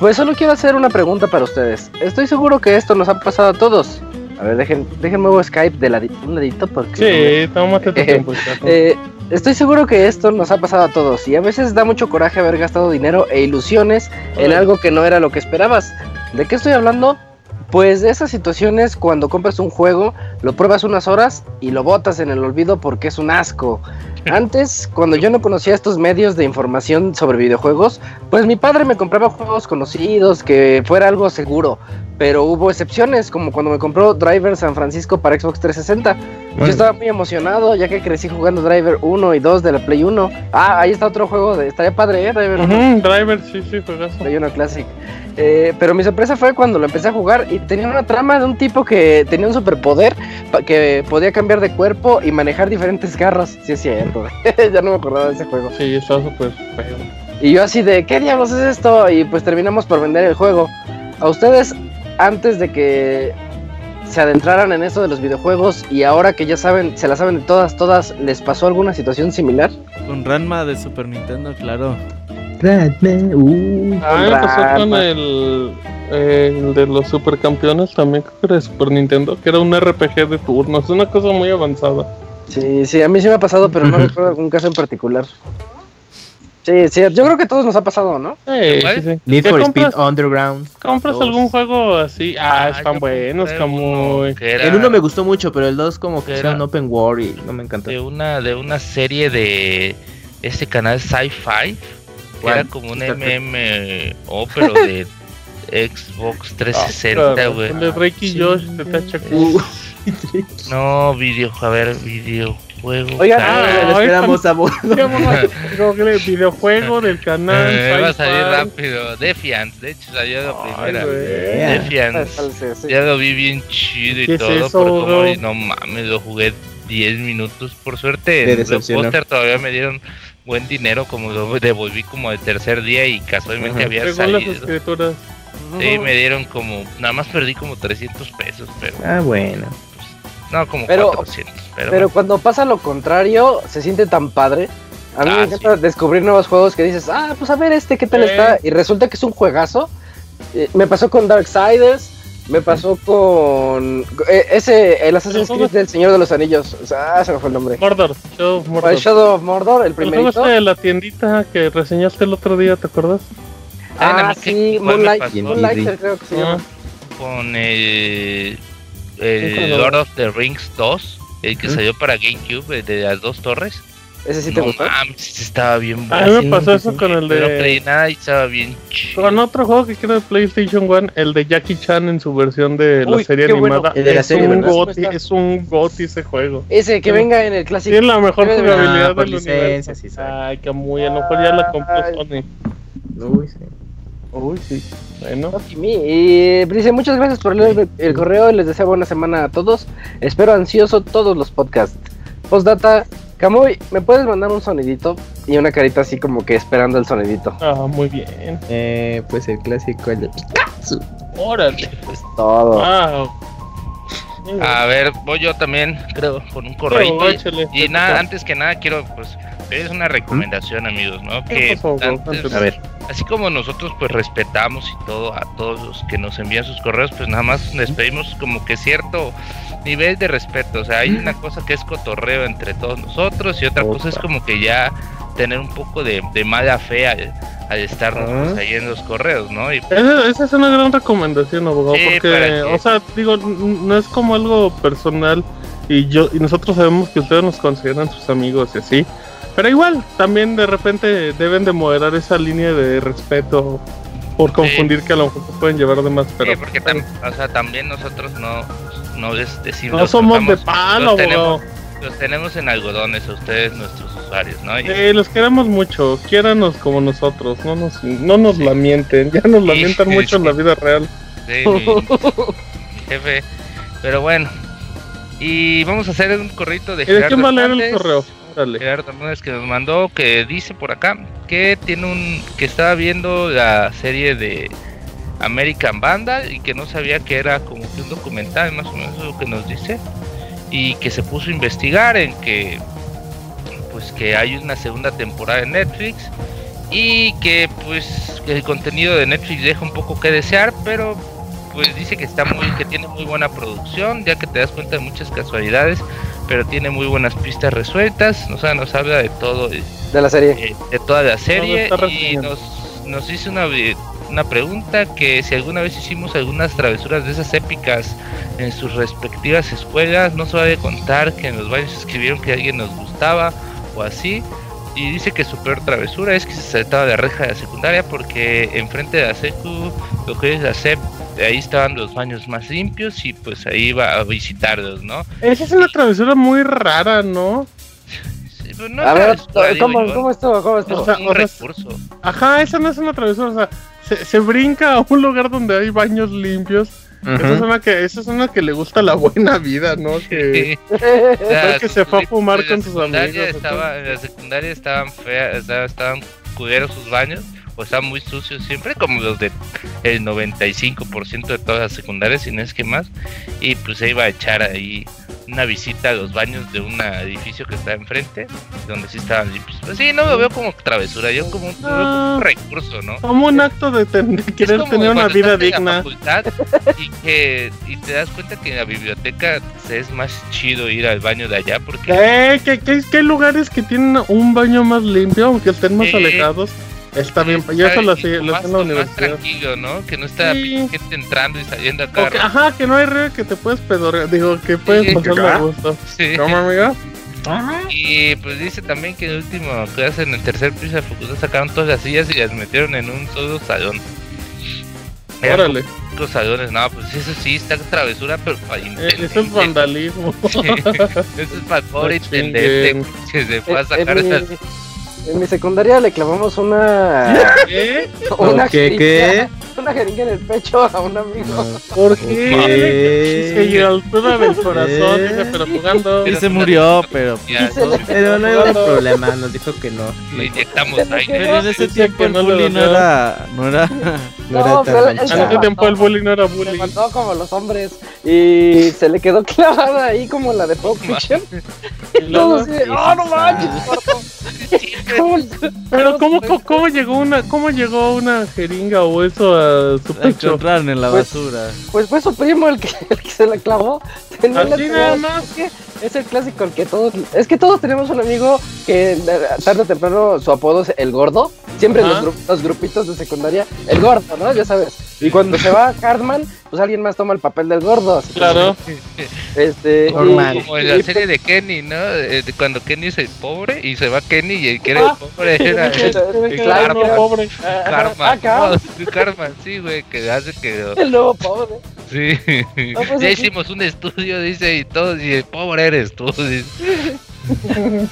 [SPEAKER 6] Pues solo quiero hacer una pregunta para ustedes. Estoy seguro que esto nos ha pasado a todos. A ver, dejen, dejen nuevo Skype de ladi- un ladito porque.
[SPEAKER 1] Sí, tómate tu tiempo.
[SPEAKER 6] Eh, estoy seguro que esto nos ha pasado a todos y a veces da mucho coraje haber gastado dinero e ilusiones en algo que no era lo que esperabas. ¿De qué estoy hablando? Pues de esas situaciones cuando compras un juego, lo pruebas unas horas y lo botas en el olvido porque es un asco. Antes, cuando yo no conocía estos medios de información sobre videojuegos, pues mi padre me compraba juegos conocidos, que fuera algo seguro. Pero hubo excepciones, como cuando me compró Driver San Francisco para Xbox 360. Yo estaba muy emocionado, ya que crecí jugando Driver 1 y 2 de la Play 1. Ah, ahí está otro juego, de, estaría padre, ¿eh? Driver 1.
[SPEAKER 1] Ujú, driver, sí, sí, juegazo.
[SPEAKER 6] Play 1 Classic. Eh, pero mi sorpresa fue cuando lo empecé a jugar y tenía una trama de un tipo que tenía un superpoder que podía cambiar de cuerpo y manejar diferentes carros. Sí, es cierto. ya no me acordaba de ese juego.
[SPEAKER 1] Sí, está súper feo.
[SPEAKER 6] Y yo así de, ¿qué diablos es esto? Y pues terminamos por vender el juego. A ustedes, antes de que se adentraran en esto de los videojuegos y ahora que ya saben, se la saben de todas, todas, ¿les pasó alguna situación similar?
[SPEAKER 7] Con Ranma de Super Nintendo, claro.
[SPEAKER 3] Ratman, uh.
[SPEAKER 1] Ah, me pasó con el, el de los supercampeones también, creo que era de Super Nintendo, que era un RPG de turnos, una cosa muy avanzada.
[SPEAKER 6] Sí, sí, a mí sí me ha pasado, pero no recuerdo algún caso en particular. Sí, sí, yo creo que a todos nos ha pasado, ¿no?
[SPEAKER 9] ¿Cuál?
[SPEAKER 1] sí, sí.
[SPEAKER 3] Need
[SPEAKER 1] ¿Qué
[SPEAKER 3] for
[SPEAKER 1] compras?
[SPEAKER 3] Speed Underground.
[SPEAKER 1] ¿Compras
[SPEAKER 3] Dos.
[SPEAKER 1] algún juego así? Ah, están
[SPEAKER 9] yo
[SPEAKER 1] buenos,
[SPEAKER 9] uno era
[SPEAKER 3] El 1 me gustó mucho, pero el 2 como que
[SPEAKER 9] Era-
[SPEAKER 3] un open world y no me encantó.
[SPEAKER 9] de una de una serie de este canal Sci-Fi que era como un. MMO pero de Xbox 360,
[SPEAKER 1] Claro,
[SPEAKER 9] güey.
[SPEAKER 1] De Drake y Josh de
[SPEAKER 9] No, video, a ver, video. Juego.
[SPEAKER 6] Oigan, ah,
[SPEAKER 3] lo esperamos a bordo.
[SPEAKER 1] Google, videojuego del canal.
[SPEAKER 9] Eh, va a salir rápido. Defiance, de hecho salió la primera. Defiance.
[SPEAKER 6] Sí, sí.
[SPEAKER 9] Ya lo vi bien chido y
[SPEAKER 1] ¿Qué es
[SPEAKER 9] todo,
[SPEAKER 1] eso,
[SPEAKER 9] pero como
[SPEAKER 1] bro?
[SPEAKER 9] no mames, lo jugué 10 minutos. Por suerte,
[SPEAKER 3] Te
[SPEAKER 9] en
[SPEAKER 3] decepcionó.
[SPEAKER 9] Blockbuster todavía me dieron buen dinero, como lo devolví como el tercer día y casualmente
[SPEAKER 3] Ajá.
[SPEAKER 9] había salido.
[SPEAKER 1] escrituras.
[SPEAKER 9] Sí, me dieron como, nada más perdí como 300 pesos, pero
[SPEAKER 3] Ah, bueno.
[SPEAKER 9] No, como
[SPEAKER 6] Pero-
[SPEAKER 9] 400. Pero,
[SPEAKER 6] Pero cuando pasa lo contrario, se siente tan padre. A mí
[SPEAKER 9] Ah,
[SPEAKER 6] me encanta descubrir nuevos juegos que dices, ah, pues a ver este, ¿qué tal
[SPEAKER 1] Eh.
[SPEAKER 6] está? Y resulta que es un juegazo. Eh, me pasó con Darksiders, me pasó con eh, ese, el Assassin's Creed del Señor de los Anillos. O sea, ah, se me fue el nombre.
[SPEAKER 1] Mordor. Shadow of Mordor.
[SPEAKER 6] El Shadow of Mordor, el
[SPEAKER 1] este de la tiendita que reseñaste el otro día, ¿te acuerdas?
[SPEAKER 6] Ah,
[SPEAKER 9] Ah, ¿qué-
[SPEAKER 6] sí, Moonlight, creo que se
[SPEAKER 1] Ah,
[SPEAKER 6] llama.
[SPEAKER 9] con el, el
[SPEAKER 1] con lo-
[SPEAKER 9] Lord of the Rings 2, el que salió para GameCube, el de las dos torres.
[SPEAKER 6] ¿Ese sí te
[SPEAKER 9] no
[SPEAKER 6] gustó?
[SPEAKER 9] mames, estaba bien
[SPEAKER 1] A mí me
[SPEAKER 9] bueno.
[SPEAKER 1] pasó eso con el
[SPEAKER 9] Pero no
[SPEAKER 1] de.
[SPEAKER 9] creí nada y estaba bien chido.
[SPEAKER 1] Con otro juego que quiero de PlayStation One, el de Jackie Chan en su versión de la
[SPEAKER 6] Uy,
[SPEAKER 1] serie
[SPEAKER 6] qué bueno.
[SPEAKER 1] animada.
[SPEAKER 3] El de la
[SPEAKER 1] es
[SPEAKER 3] serie,
[SPEAKER 1] un goti, es un goti ese juego.
[SPEAKER 6] Ese que venga en el clásico.
[SPEAKER 1] Tiene la mejor
[SPEAKER 6] de-
[SPEAKER 1] jugabilidad
[SPEAKER 3] Ah, por
[SPEAKER 1] del
[SPEAKER 3] licencia,
[SPEAKER 1] universo.
[SPEAKER 3] sí.
[SPEAKER 1] Ay, que muy, a lo mejor ya la compró. Sony.
[SPEAKER 3] Uy, sí.
[SPEAKER 1] Uy, sí. Bueno.
[SPEAKER 6] Kimi. Y dice muchas gracias por leer el correo y les deseo buena semana a todos. Espero ansioso todos los podcasts. Postdata, Camuy, ¿me puedes mandar un sonidito? Y una carita así como que esperando el sonidito.
[SPEAKER 1] Ah, muy bien.
[SPEAKER 3] Eh, pues el clásico, el de Pikachu.
[SPEAKER 1] Órale.
[SPEAKER 6] Todo.
[SPEAKER 1] Wow.
[SPEAKER 9] A ver, voy yo también, creo, con un correo. Y nada, antes que nada quiero pues pedirles una recomendación, amigos, ¿no?
[SPEAKER 1] ¿Qué
[SPEAKER 9] Que
[SPEAKER 1] pasó,
[SPEAKER 9] antes-
[SPEAKER 1] Antes-
[SPEAKER 3] A ver.
[SPEAKER 9] así como nosotros pues respetamos y todo a todos los que nos envían sus correos, pues nada más les pedimos como que cierto nivel de respeto. O sea, hay una cosa que es cotorreo entre todos nosotros y otra cosa es como que ya tener un poco de, de mala fe al, al estarnos
[SPEAKER 3] Ah.
[SPEAKER 9] pues, ahí en los correos, ¿no? Y
[SPEAKER 1] Esa, esa es una gran recomendación, abogado,
[SPEAKER 9] Sí,
[SPEAKER 1] porque,
[SPEAKER 9] que-
[SPEAKER 1] o sea, digo, no es como algo personal y yo y nosotros sabemos que ustedes nos consideran sus amigos y así, pero igual, también de repente deben de moderar esa línea de respeto por confundir que a lo mejor pueden llevar de más, pero
[SPEAKER 9] Sí, porque tam- o sea, también nosotros no, no les decimos.
[SPEAKER 1] no somos de palo,
[SPEAKER 9] los tenemos, los tenemos en algodones a ustedes, nuestros usuarios, ¿no? Y-
[SPEAKER 1] Eh, los queremos mucho, quiéranos como nosotros, no nos, no nos lamienten, ya nos
[SPEAKER 9] Sí,
[SPEAKER 1] lamientan
[SPEAKER 9] sí,
[SPEAKER 1] mucho en
[SPEAKER 9] sí.
[SPEAKER 1] la vida real.
[SPEAKER 9] Sí, mi, mi jefe. Pero bueno. Y vamos a hacer un corrito de
[SPEAKER 1] ¿Y de quién va a leer el correo? Órale.
[SPEAKER 9] Gerardo Hernández que nos mandó que dice por acá que tiene un que estaba viendo la serie de American Vandal y que no sabía que era como que un documental más o menos lo que nos dice y que se puso a investigar en que pues que hay una segunda temporada en Netflix y que pues el contenido de Netflix deja un poco que desear pero pues dice que está muy que tiene muy buena producción ya que te das cuenta de muchas casualidades pero tiene muy buenas pistas resueltas o sea nos habla de todo
[SPEAKER 6] De la serie.
[SPEAKER 9] eh, de toda la serie y nos, nos hizo una, vi- una pregunta que si alguna vez hicimos algunas travesuras de esas épicas en sus respectivas escuelas, no se va a contar que en los baños escribieron que alguien nos gustaba o así. Y dice que su peor travesura es que se saltaba la reja de la secundaria porque enfrente de la secu, lo que es la SEP, ahí estaban los baños más limpios y pues ahí iba a visitarlos, ¿no?
[SPEAKER 1] Esa es una travesura muy rara, ¿no?
[SPEAKER 9] Sí, pues, no
[SPEAKER 6] A ver,
[SPEAKER 9] travesura, digo
[SPEAKER 6] ¿cómo, ¿cómo estuvo? ¿Cómo estuvo?
[SPEAKER 1] O sea,
[SPEAKER 9] un
[SPEAKER 1] o sea,
[SPEAKER 9] recurso.
[SPEAKER 1] Ajá, esa no es una travesura, o sea, se, se brinca a un lugar donde hay baños limpios. Esa, es una que, esa es una que le gusta la buena vida, ¿no? Que,
[SPEAKER 9] sea,
[SPEAKER 1] que se fue a fumar con sus amigos,
[SPEAKER 9] Estaba, en la secundaria estaban feas, o estaban culeros sus baños, o estaban muy sucios siempre, como los de el 95% de todas las secundarias, si no es que más. Y pues se iba a echar ahí una visita a los baños de un edificio que está enfrente, donde sí estaban limpios. Pues sí, no lo veo como travesura, yo como un, lo veo como un recurso, ¿no?
[SPEAKER 1] como un acto de, ten- de querer tener una vida digna.
[SPEAKER 9] y que y te das cuenta que en la biblioteca es más chido ir al baño de allá porque
[SPEAKER 1] Eh, que hay lugares que tienen un baño más limpio, aunque estén más alejados. Está bien, yo eso lo
[SPEAKER 9] y
[SPEAKER 1] sé, lo sé en la universidad.
[SPEAKER 9] tranquilo, ¿no? Que no está
[SPEAKER 1] Sí.
[SPEAKER 9] gente entrando y saliendo
[SPEAKER 1] O
[SPEAKER 9] acá.
[SPEAKER 1] que- ajá, que no hay río que te puedes pedorrear, digo, que puedes
[SPEAKER 9] Sí.
[SPEAKER 1] pasarlo a gusto.
[SPEAKER 9] Sí.
[SPEAKER 1] ¿Cómo, amigo?
[SPEAKER 9] Y pues dice también que en el último clase en el tercer piso de facultad sacaron todas las sillas y las metieron en un solo salón. Eran
[SPEAKER 1] Órale.
[SPEAKER 9] Cosadones, no, pues eso sí, está travesura, pero para
[SPEAKER 1] Eh, Eso es vandalismo.
[SPEAKER 9] Eso es para pobre
[SPEAKER 1] No
[SPEAKER 9] intendente,
[SPEAKER 1] chinguen.
[SPEAKER 9] que se fue a sacar
[SPEAKER 6] mi,
[SPEAKER 9] esas.
[SPEAKER 6] En mi secundaria le clavamos una.
[SPEAKER 1] ¿Qué?
[SPEAKER 6] una
[SPEAKER 3] ¿Qué, qué?
[SPEAKER 6] Una jeringa en el pecho a un amigo.
[SPEAKER 1] ¿Por qué? Se altura del corazón,
[SPEAKER 3] ¿Eh?
[SPEAKER 1] dice, pero jugando.
[SPEAKER 7] Y se murió, pero
[SPEAKER 3] Pero no hay problema, nos dijo que no.
[SPEAKER 9] le inyectamos aire.
[SPEAKER 7] pero en ese tiempo el
[SPEAKER 1] no le
[SPEAKER 7] bullying no era, no era
[SPEAKER 3] No era
[SPEAKER 6] No,
[SPEAKER 3] tan
[SPEAKER 6] pero él se
[SPEAKER 1] En ese tiempo el bullying no era
[SPEAKER 6] Se
[SPEAKER 1] bullying.
[SPEAKER 6] levantó como los hombres y se le quedó clavada ahí como la de Pulp Fiction.
[SPEAKER 1] Y
[SPEAKER 6] todos así de, ¡oh, no manches! ¿Cómo-
[SPEAKER 1] Pero cómo, cómo, cómo llegó una, cómo llegó una jeringa o eso a su pecho?
[SPEAKER 7] en la
[SPEAKER 6] Pues-
[SPEAKER 7] basura.
[SPEAKER 6] Pues fue su primo el que, el que se la clavó. Tenía la
[SPEAKER 1] Así nada más.
[SPEAKER 6] Es que es el clásico, el que todos. Es que todos tenemos un amigo que eh, tarde o temprano su apodo es el gordo. Siempre en los,
[SPEAKER 1] Ajá.
[SPEAKER 6] gru- los grupitos de secundaria, el gordo, ¿no? Ya sabes. Y cuando se va Hardman, pues alguien más toma el papel del gordo. así
[SPEAKER 1] Claro.
[SPEAKER 6] Este.
[SPEAKER 3] Normal.
[SPEAKER 9] Como en la serie de Kenny, ¿no? Eh, cuando Kenny es el pobre y se va Kenny y el que era el
[SPEAKER 1] Ah.
[SPEAKER 9] pobre era sí, güey, que hace que.
[SPEAKER 6] El nuevo pobre.
[SPEAKER 9] Sí.
[SPEAKER 6] Pues
[SPEAKER 9] ya
[SPEAKER 6] aquí-
[SPEAKER 9] hicimos un estudio, dice, y todos, y el pobre eres tú. dice.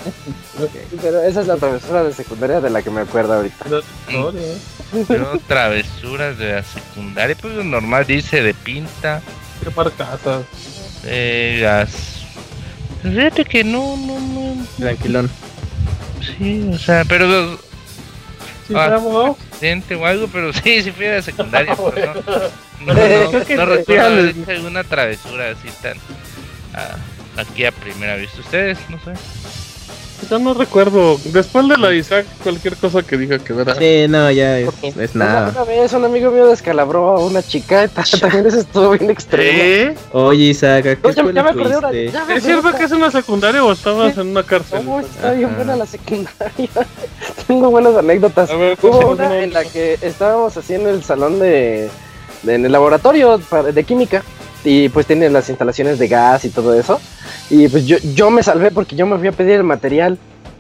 [SPEAKER 6] Pero esa es la travesura de secundaria de la que me acuerdo ahorita.
[SPEAKER 9] Pero travesuras de la secundaria, pues lo normal dice de pinta,
[SPEAKER 1] Qué parcata.
[SPEAKER 9] eh, las. Fíjate que no, no, no.
[SPEAKER 3] Tranquilón.
[SPEAKER 9] Sí, o sea, pero
[SPEAKER 1] ¿Sí
[SPEAKER 9] Ah.
[SPEAKER 1] fue abogado?
[SPEAKER 9] accidente o algo, pero sí, sí fui la secundaria, pero no, no, no, no
[SPEAKER 1] te
[SPEAKER 9] recuerdo haber hecho alguna travesura así tan ah, aquí a primera vista. Ustedes, no sé.
[SPEAKER 1] Yo no recuerdo. Después de la Isaac, cualquier cosa que diga que verá.
[SPEAKER 3] Sí, no, ya es, nada.
[SPEAKER 6] una vez un amigo mío descalabró a una chica, ta- también eso estuvo bien extremo.
[SPEAKER 1] ¿Eh?
[SPEAKER 3] Oye, Isaac, ¿a qué
[SPEAKER 6] No, ya, ya me ya me
[SPEAKER 1] ¿Es cierto que es una secundaria o estabas en una cárcel?
[SPEAKER 6] No, está bien buena la secundaria. Tengo buenas anécdotas.
[SPEAKER 1] Ver,
[SPEAKER 6] Hubo una en la que estábamos así en el salón de, de- en el laboratorio de química y pues tiene las instalaciones de gas y todo eso. Y pues yo, yo me salvé porque yo me fui a pedir el material.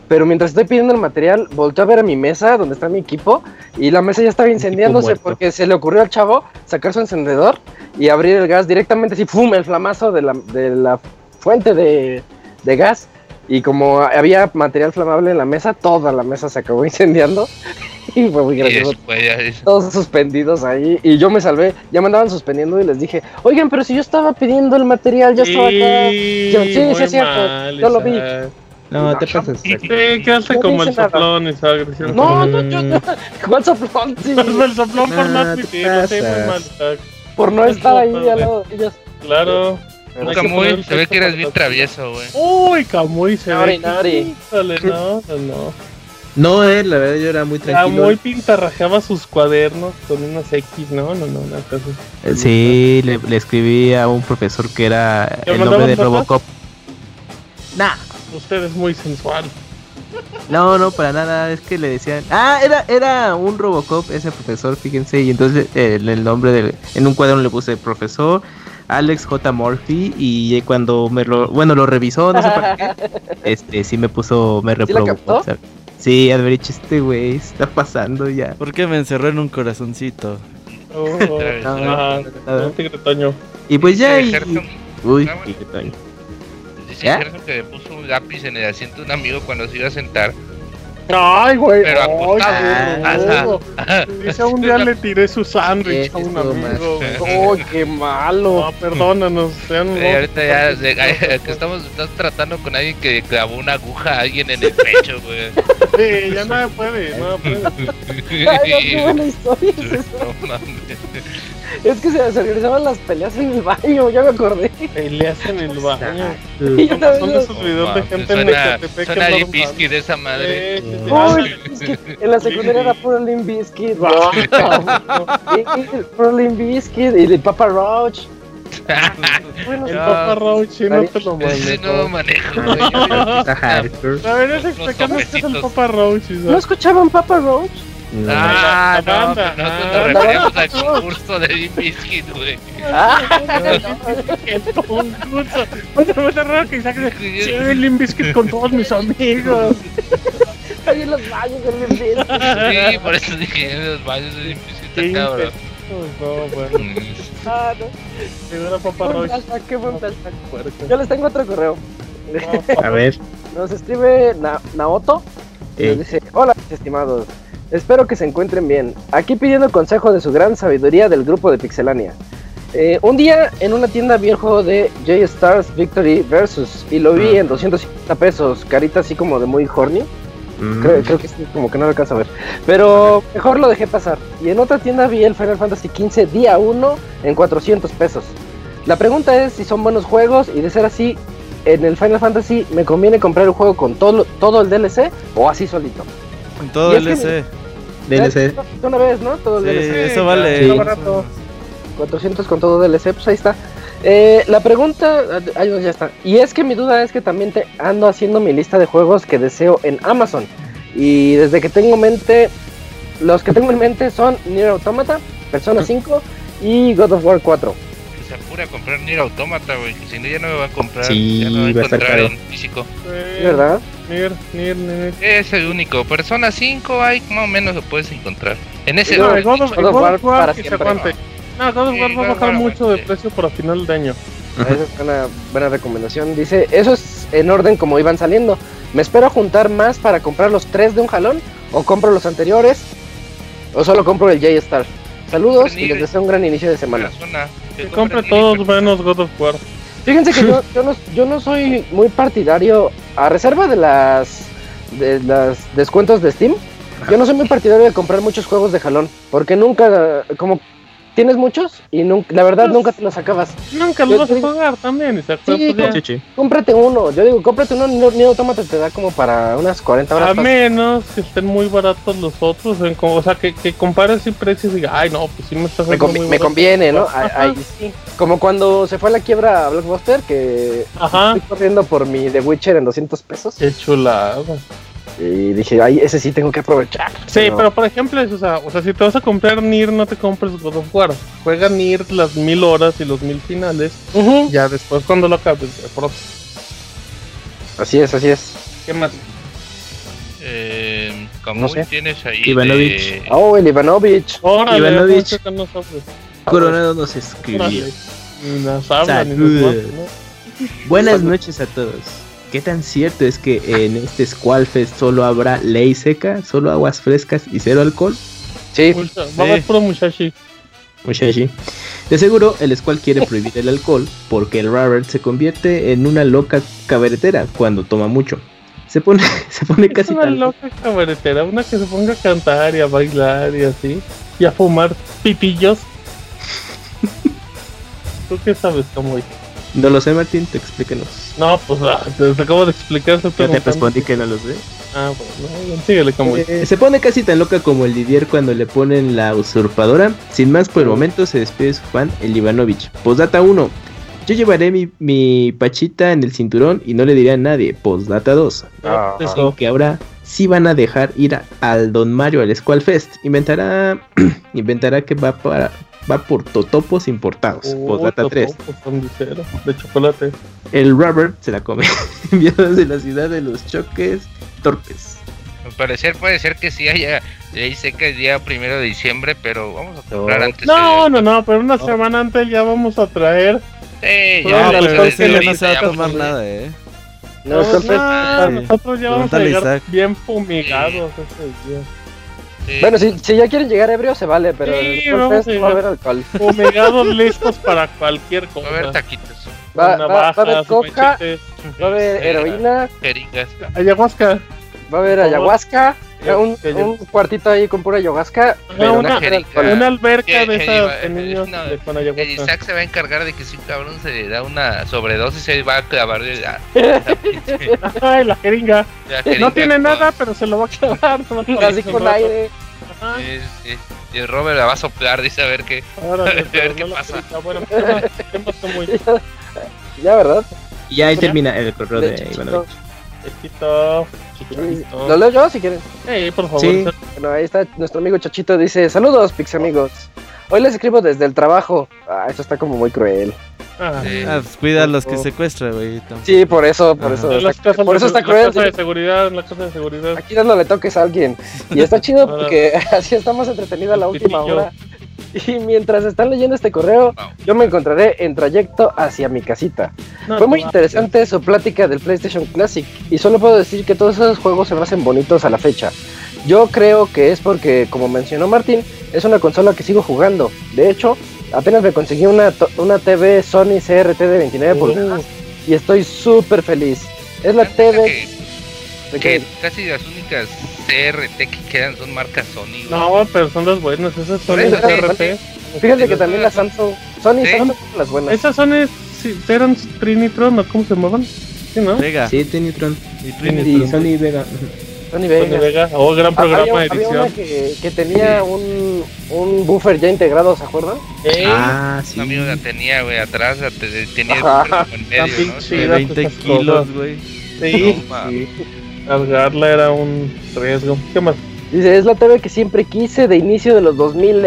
[SPEAKER 6] Pero mientras estoy pidiendo el material, volteo a ver a mi mesa donde está mi equipo y la mesa ya estaba incendiándose porque se le ocurrió al chavo sacar su encendedor y abrir el gas directamente así, ¡pum! el flamazo de la, de la fuente de, de gas. Y como había material flamable en la mesa, toda la mesa se acabó incendiando. Y fue muy
[SPEAKER 9] Y
[SPEAKER 6] gracioso.
[SPEAKER 9] después
[SPEAKER 6] Todos suspendidos ahí. Y yo me salvé. Ya me andaban suspendiendo y les dije, oigan, pero si yo estaba pidiendo el material, ya estaba acá.
[SPEAKER 1] Sí,
[SPEAKER 6] Yo, sí, es cierto,
[SPEAKER 1] mal,
[SPEAKER 6] yo lo vi.
[SPEAKER 1] Isaac.
[SPEAKER 3] No, te pasas.
[SPEAKER 1] Sí, quedaste
[SPEAKER 6] No
[SPEAKER 1] como el soplón, Isaac. diciendo-
[SPEAKER 6] No, no, yo no. ¿Cuál soplón? Sí,
[SPEAKER 1] el soplón por no
[SPEAKER 3] No,
[SPEAKER 1] muy mal,
[SPEAKER 6] por no estar ahí al lado de ellos.
[SPEAKER 1] Claro.
[SPEAKER 6] Pero
[SPEAKER 1] Hay
[SPEAKER 9] Nunca
[SPEAKER 1] que poner
[SPEAKER 9] muy,
[SPEAKER 1] el
[SPEAKER 9] se ve que eres bien travieso, güey.
[SPEAKER 1] Uy, Camuy se
[SPEAKER 6] Nori,
[SPEAKER 1] ve.
[SPEAKER 6] Nori.
[SPEAKER 1] Híjole, no, no, no.
[SPEAKER 3] No, eh, la verdad yo era muy tranquilo.
[SPEAKER 1] Camuy pintarrajeaba sus cuadernos con unas X, no, no, no, una cosa.
[SPEAKER 3] Eh, Sí, le, le escribí a un profesor que era
[SPEAKER 1] ¿Te
[SPEAKER 3] el nombre de? Robocop. Nah,
[SPEAKER 1] Usted es muy sensual.
[SPEAKER 3] no, no, para nada, es que le decían... Ah, era, era un Robocop ese profesor, fíjense, y entonces eh, el, nombre del... En un cuaderno le puse profesor Alex J. Murphy y cuando me lo... Bueno, lo revisó, no sé para qué. Este, sí me puso... Me
[SPEAKER 6] ¿Sí la
[SPEAKER 3] reprobó. Sí, haber dicho este güey, está pasando ya.
[SPEAKER 7] Porque me encerró en un corazoncito.
[SPEAKER 1] Oh,
[SPEAKER 3] Travesura.
[SPEAKER 1] ajá, un tigre toño.
[SPEAKER 3] Y pues ya... Y- Uy,
[SPEAKER 9] Ah, bueno.
[SPEAKER 3] qué toño.
[SPEAKER 9] dice
[SPEAKER 3] ¿Ya?
[SPEAKER 9] Gerson que le puso un lápiz en el asiento de un amigo cuando se iba a sentar.
[SPEAKER 1] Ay, güey.
[SPEAKER 9] Pero
[SPEAKER 1] ay,
[SPEAKER 9] acostado.
[SPEAKER 1] qué burro. Dice un día le tiré su sándwich a un amigo.
[SPEAKER 6] ¡Oh, qué malo!
[SPEAKER 1] No, perdónanos, sean
[SPEAKER 9] Eh, ahorita ya de- que estamos, estás tratando con alguien que clavó una aguja a alguien en el pecho, güey.
[SPEAKER 1] Sí, ya nada puede, nada puede.
[SPEAKER 6] Ay, no, qué buena historia es.
[SPEAKER 9] No mames.
[SPEAKER 6] Es que se, se organizaban las peleas en el baño, ya me acordé.
[SPEAKER 1] Peleas en el baño.
[SPEAKER 6] Y yo también
[SPEAKER 1] Son esos videos de
[SPEAKER 9] Mames,
[SPEAKER 1] gente en
[SPEAKER 9] Suena,
[SPEAKER 1] Ecatepec
[SPEAKER 9] suena Limp de esa madre.
[SPEAKER 1] Sí, sí,
[SPEAKER 6] en la secundaria era puro Limp Bizkit. Puro Limp Bizkit y de Papa Roach. Bueno,
[SPEAKER 1] El
[SPEAKER 9] No.
[SPEAKER 1] Papa Roach, no te lo
[SPEAKER 9] Ese no
[SPEAKER 1] manejo.
[SPEAKER 9] manejo.
[SPEAKER 1] A ver, explicando qué es el. Papa Roach.
[SPEAKER 6] ¿No escuchaban Papa Roach?
[SPEAKER 3] No.
[SPEAKER 9] Ah,
[SPEAKER 1] La
[SPEAKER 9] no,
[SPEAKER 1] banda,
[SPEAKER 9] pero nosotros
[SPEAKER 1] ah,
[SPEAKER 9] nos
[SPEAKER 6] banda.
[SPEAKER 9] al concurso de Limp Bizkit, güey.
[SPEAKER 1] El concurso. Me está raro que sí, el Limp Bizkit con todos mis amigos.
[SPEAKER 6] Ahí en los baños del Limp Bizkit.
[SPEAKER 9] Sí, por eso dije en los baños de Limp Bizkit, está cabrón.
[SPEAKER 1] No, bueno.
[SPEAKER 6] Ah, no.
[SPEAKER 1] Primero Papa Roach.
[SPEAKER 6] qué buen. Yo les tengo otro correo.
[SPEAKER 3] A ver.
[SPEAKER 6] Nos escribe Na- Naoto. y. Nos dice, hola mis estimados, espero que se encuentren bien. Aquí pidiendo consejo de su gran sabiduría del grupo de Pixelania. Eh, un día en una tienda vi el juego de J-Stars Victory Versus y lo vi en 250 pesos, carita así como de muy horny.
[SPEAKER 3] Mm.
[SPEAKER 6] Creo, creo que sí, como que no lo alcanzo a ver. Pero mejor lo dejé pasar. Y en otra tienda vi el Final Fantasy XV día 1 en 400 pesos. La pregunta es si son buenos juegos y de ser así, en el Final Fantasy me conviene comprar el juego con todo, todo el DLC o así solito.
[SPEAKER 7] Con todo el
[SPEAKER 6] es que-
[SPEAKER 7] LC.
[SPEAKER 3] DLC.
[SPEAKER 6] De una vez, ¿no? Todo el
[SPEAKER 7] Sí,
[SPEAKER 6] DLC.
[SPEAKER 7] eso vale.
[SPEAKER 3] Sí.
[SPEAKER 7] más o
[SPEAKER 6] barato.
[SPEAKER 7] menos.
[SPEAKER 6] 400 con todo DLC, pues ahí está. Eh, la pregunta, ahí ya está. Y es que mi duda es que también te ando haciendo mi lista de juegos que deseo en Amazon. Y desde que tengo mente, los que tengo en mente son Nier Automata, Persona 5 y God of War 4.
[SPEAKER 9] Que se apure a comprar Nier Automata, güey. Que si no, ya no me va a comprar.
[SPEAKER 3] Sí,
[SPEAKER 9] ya no va a
[SPEAKER 3] va a estar
[SPEAKER 9] encontrar
[SPEAKER 3] caro.
[SPEAKER 9] en físico.
[SPEAKER 6] ¿Verdad?
[SPEAKER 1] Nier, Nier, Nier.
[SPEAKER 9] Es el único. Persona 5, hay más o menos lo puedes encontrar. En ese.
[SPEAKER 1] No, God of,
[SPEAKER 6] War para
[SPEAKER 1] que se
[SPEAKER 6] siempre.
[SPEAKER 1] aguante. No, God of
[SPEAKER 9] Sí,
[SPEAKER 1] War va a bajar mucho de precio para final de año.
[SPEAKER 6] Esa es una buena recomendación. Dice, eso es en orden como iban saliendo. ¿Me espero a juntar más para comprar los tres de un jalón? ¿O compro los anteriores? ¿O solo compro el J-Star? Saludos y les deseo un gran inicio de semana.
[SPEAKER 9] Persona.
[SPEAKER 1] Que compre todos menos God of War.
[SPEAKER 6] Fíjense que yo, yo, no, yo no soy muy partidario, a reserva de las de las descuentos de Steam, yo no soy muy partidario de comprar muchos juegos de jalón, porque nunca, como tienes muchos y nunca, la verdad
[SPEAKER 1] Pues-
[SPEAKER 6] nunca te los acabas.
[SPEAKER 1] Nunca
[SPEAKER 6] Yo
[SPEAKER 1] lo vas a jugar también, Isaac.
[SPEAKER 6] Sí,
[SPEAKER 1] pues
[SPEAKER 3] sí.
[SPEAKER 6] Cómprate uno, yo digo, cómprate uno, ni Automata te da como para unas 40 horas.
[SPEAKER 1] A
[SPEAKER 6] fácil.
[SPEAKER 1] menos que estén muy baratos los otros, en como- o sea, que, que compares y precios y diga, ay, no, pues sí me está
[SPEAKER 6] me, convi-
[SPEAKER 1] muy
[SPEAKER 6] me
[SPEAKER 1] barato".
[SPEAKER 6] conviene, ¿no? Ahí, sí. Como cuando se fue a la quiebra a Blockbuster, que
[SPEAKER 1] Ajá.
[SPEAKER 6] estoy corriendo por mi The Witcher en 200 pesos.
[SPEAKER 1] Qué chulada.
[SPEAKER 6] Y dije, ay, ese sí tengo que aprovechar.
[SPEAKER 1] Sí, pero por ejemplo, es, o, sea, o sea, si te vas a comprar Nier, no te compres God of War. Juega Nier las mil horas y los mil finales. Ya después, cuando lo acabes, por-
[SPEAKER 6] Así es, así es.
[SPEAKER 1] ¿qué más?
[SPEAKER 9] Eh, como
[SPEAKER 6] No sé.
[SPEAKER 9] tienes ahí.
[SPEAKER 3] Ivanovich.
[SPEAKER 9] de-
[SPEAKER 6] Oh, el Ivanovich.
[SPEAKER 1] Órale,
[SPEAKER 3] Ivanovich. Coronado nos escribió.
[SPEAKER 1] Nos habla, ni nos
[SPEAKER 3] Saludos.
[SPEAKER 1] mata, ¿no?
[SPEAKER 3] Buenas noches a todos. ¿Qué tan cierto es que en este Squallfest solo habrá ley seca, solo aguas frescas y cero alcohol?
[SPEAKER 6] Sí,
[SPEAKER 1] Mucha- Va a haber puro muchachi.
[SPEAKER 3] Muchachi. De seguro, el Squall quiere prohibir el alcohol porque el Robert se convierte en una loca cabaretera cuando toma mucho. Se pone, se pone
[SPEAKER 1] Es
[SPEAKER 3] casi
[SPEAKER 1] una
[SPEAKER 3] tan
[SPEAKER 1] loca cabaretera, una que se ponga a cantar y a bailar y así. Y a fumar pitillos. ¿Tú qué sabes, Camuy?
[SPEAKER 3] No lo sé, Martín, te explícanos.
[SPEAKER 1] No, pues ah, te, te acabo de explicar.
[SPEAKER 3] Ya te respondí que no lo sé.
[SPEAKER 1] Ah, bueno, no, síguele, Camuy.
[SPEAKER 3] Eh, se pone casi tan loca como el Didier cuando le ponen la usurpadora. Sin más por el momento se despide su fan, el Ivanovich. Postdata 1. Yo llevaré mi, mi pachita en el cinturón y no le diré a nadie. Postdata 2.
[SPEAKER 1] Ah, eso.
[SPEAKER 3] que ahora sí van a dejar ir a- al Don Mario al Squall Fest. Inventará, inventará que va para va por totopos importados.
[SPEAKER 1] Uy,
[SPEAKER 3] Postdata 3.
[SPEAKER 1] totopos con dulcero, de chocolate.
[SPEAKER 3] El Robert se la come. Enviado desde la ciudad de los choques torpes.
[SPEAKER 9] Al parecer puede ser que sí haya ley seca el día primero de diciembre, pero vamos a comprar
[SPEAKER 3] No.
[SPEAKER 9] antes.
[SPEAKER 1] No, no, no, pero una semana antes ya vamos a traer.
[SPEAKER 9] Eh,
[SPEAKER 1] No,
[SPEAKER 9] ya,
[SPEAKER 1] pero
[SPEAKER 9] pues,
[SPEAKER 1] ese
[SPEAKER 9] desde
[SPEAKER 7] ya no se va a tomar nada, eh.
[SPEAKER 6] No,
[SPEAKER 1] No, no, nosotros ya vamos a llegar
[SPEAKER 7] Isaac.
[SPEAKER 1] bien fumigados ese día.
[SPEAKER 9] Sí.
[SPEAKER 6] Bueno, si, si ya quieren llegar ebrio, se vale, pero
[SPEAKER 1] Sí, vamos
[SPEAKER 6] Fest
[SPEAKER 1] a
[SPEAKER 6] no va a haber alcohol.
[SPEAKER 1] Fumigados listos para cualquier
[SPEAKER 9] Va
[SPEAKER 1] cosa.
[SPEAKER 9] a haber taquitos,
[SPEAKER 6] Va,
[SPEAKER 1] Con
[SPEAKER 6] va- va a haber
[SPEAKER 1] navajas,
[SPEAKER 6] coca,
[SPEAKER 1] machete,
[SPEAKER 6] va a haber heroína,
[SPEAKER 9] jeringas.
[SPEAKER 1] ayahuasca.
[SPEAKER 6] va a haber ayahuasca,
[SPEAKER 1] Ya,
[SPEAKER 6] un, cuartito ahí con pura ayahuasca, pero
[SPEAKER 1] una alberca de esas
[SPEAKER 9] lleva-
[SPEAKER 1] de niños
[SPEAKER 9] no,
[SPEAKER 1] de- con
[SPEAKER 9] El. Isaac se va a encargar de que si un cabrón se le da una sobredosis, se va a clavar de la,
[SPEAKER 1] Ay, la jeringa.
[SPEAKER 9] la
[SPEAKER 1] No tiene
[SPEAKER 9] con-
[SPEAKER 1] nada, pero se lo va a clavar.
[SPEAKER 6] Así con
[SPEAKER 1] rato.
[SPEAKER 6] aire.
[SPEAKER 9] Sí, sí. Y el Robert la va a soplar, dice a ver qué.
[SPEAKER 1] Órale,
[SPEAKER 9] A ver qué
[SPEAKER 1] no
[SPEAKER 9] pasa.
[SPEAKER 1] Bueno.
[SPEAKER 6] Ya, ¿verdad?
[SPEAKER 3] Y ya ahí termina el correo
[SPEAKER 6] De
[SPEAKER 3] de. Ivanovich.
[SPEAKER 1] Chiquito, chiquitito.
[SPEAKER 6] ¿Lo leo yo si quieren?
[SPEAKER 1] Sí, por favor.
[SPEAKER 3] Sí.
[SPEAKER 6] Bueno, ahí está nuestro amigo Chachito, dice, saludos, pix amigos. Hoy les escribo desde el trabajo. Ah, esto está como muy cruel.
[SPEAKER 1] Ah,
[SPEAKER 9] Sí.
[SPEAKER 7] Ah, pues cuida a los que secuestra, güey.
[SPEAKER 6] Sí, por eso, por eso. está-
[SPEAKER 1] casas
[SPEAKER 6] por eso está cruel.
[SPEAKER 1] La casa de seguridad, en la casa de seguridad.
[SPEAKER 6] Aquí dándole toques a alguien. Y está chido porque así estamos entretenidos a la última
[SPEAKER 1] Pitillo.
[SPEAKER 6] hora. Y mientras están leyendo este correo, yo me encontraré en trayecto hacia mi casita.
[SPEAKER 1] No,
[SPEAKER 6] Fue muy
[SPEAKER 1] no,
[SPEAKER 6] interesante su plática del PlayStation Classic y solo puedo decir que todos esos juegos se me hacen bonitos a la fecha. Yo creo que es porque, como mencionó Martín, es una consola que sigo jugando. De hecho, apenas me conseguí una, to- una TV Sony CRT de 29
[SPEAKER 1] Uh.
[SPEAKER 6] pulgadas y estoy súper feliz. Es la TV
[SPEAKER 9] que que casi las únicas CRT que quedan son marcas Sony. güey.
[SPEAKER 1] No, pero son las buenas, esas son las
[SPEAKER 9] sí,
[SPEAKER 1] RT.
[SPEAKER 6] Fíjate que también las Samsung, Sony
[SPEAKER 9] Sí.
[SPEAKER 6] son las buenas.
[SPEAKER 1] Esas son, sí, eran Trinitron, ¿o cómo se llamaban? Sí, ¿no?
[SPEAKER 7] Vega.
[SPEAKER 3] Sí, Trinitron.
[SPEAKER 7] Y
[SPEAKER 3] Y
[SPEAKER 7] Trinity.
[SPEAKER 3] Sony Vega.
[SPEAKER 6] Sony
[SPEAKER 1] Sony
[SPEAKER 6] Vega.
[SPEAKER 1] Vega. Oh, gran
[SPEAKER 6] Ah, había,
[SPEAKER 1] programa de
[SPEAKER 6] había una
[SPEAKER 1] edición.
[SPEAKER 6] que, que tenía un, un buffer ya integrado, ¿se acuerdan?
[SPEAKER 3] Ah, sí.
[SPEAKER 9] Un amigo la tenía, güey, atrás, tenía el buffer en medio, ¿no?
[SPEAKER 1] pinche.
[SPEAKER 7] De
[SPEAKER 1] Sí,
[SPEAKER 7] 20
[SPEAKER 1] esas
[SPEAKER 7] kilos, güey.
[SPEAKER 1] Sí,
[SPEAKER 9] No.
[SPEAKER 1] Cargarla era un riesgo. ¿Qué más?
[SPEAKER 6] Dice, es la TV que siempre quise de inicio de los 2000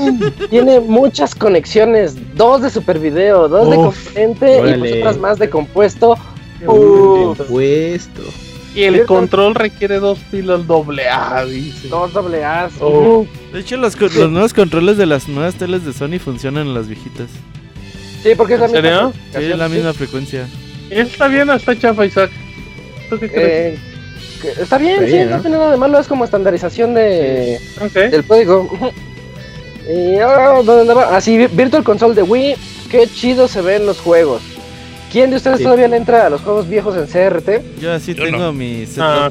[SPEAKER 6] Tiene muchas conexiones, dos de super video, dos de componente y pues otras más de compuesto.
[SPEAKER 1] Uh,
[SPEAKER 6] Uf,
[SPEAKER 3] Puesto.
[SPEAKER 1] y el
[SPEAKER 6] ¿Cierto?
[SPEAKER 1] control requiere dos pilas doble A, dice.
[SPEAKER 6] dos doble A.
[SPEAKER 1] Oh.
[SPEAKER 7] De hecho, los, los nuevos controles de las nuevas teles de Sony funcionan en las viejitas.
[SPEAKER 6] Sí, porque es la
[SPEAKER 1] ¿En
[SPEAKER 6] misma.
[SPEAKER 1] serio?
[SPEAKER 7] Sí, es la misma frecuencia.
[SPEAKER 1] Está bien, está chafa, Isaac. ¿Tú qué crees?
[SPEAKER 6] Eh, está bien,
[SPEAKER 3] Está
[SPEAKER 6] sí,
[SPEAKER 3] bien,
[SPEAKER 6] no
[SPEAKER 3] ¿no?
[SPEAKER 6] tiene nada de malo, es como estandarización de,
[SPEAKER 1] Ok.
[SPEAKER 6] del código. Y ah, ¿dónde andaba? Así, Virtual Console de Wii, qué chido se ven los juegos. ¿Quién de ustedes
[SPEAKER 3] Sí.
[SPEAKER 6] todavía le entra a los juegos viejos en CRT?
[SPEAKER 7] Yo así
[SPEAKER 9] Yo
[SPEAKER 7] tengo
[SPEAKER 9] no.
[SPEAKER 7] mi setup.
[SPEAKER 1] Ah,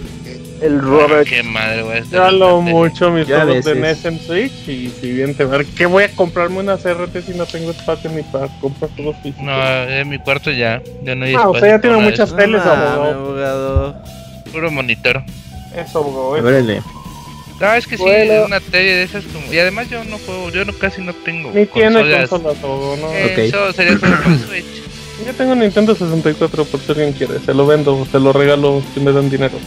[SPEAKER 6] El
[SPEAKER 9] Ah,
[SPEAKER 6] Robert.
[SPEAKER 9] Qué madre, güey. este
[SPEAKER 1] ya lo mucho mis
[SPEAKER 3] Ya
[SPEAKER 1] juegos de. NES en Switch y siguiente. A ver, ¿qué voy a comprarme una CRT si no tengo espacio ni para comprar físicos?
[SPEAKER 9] No, en mi cuarto ya. Ya no hay
[SPEAKER 1] Ah, o
[SPEAKER 9] espacio
[SPEAKER 1] sea, ya tiene muchas teles, abogado.
[SPEAKER 9] Puro monitor.
[SPEAKER 1] Eso.
[SPEAKER 3] Órale.
[SPEAKER 9] No, es que sí,
[SPEAKER 6] Bueno.
[SPEAKER 9] es una tele de esas como... Y además yo no juego, yo no, casi no tengo
[SPEAKER 1] Ni tiene
[SPEAKER 9] consolas.
[SPEAKER 1] consolas, abogado, no.
[SPEAKER 9] Eh. Eso sería solo para Switch.
[SPEAKER 1] Yo tengo Nintendo 64 por si alguien quiere. Se lo vendo, se lo regalo si me dan dinero.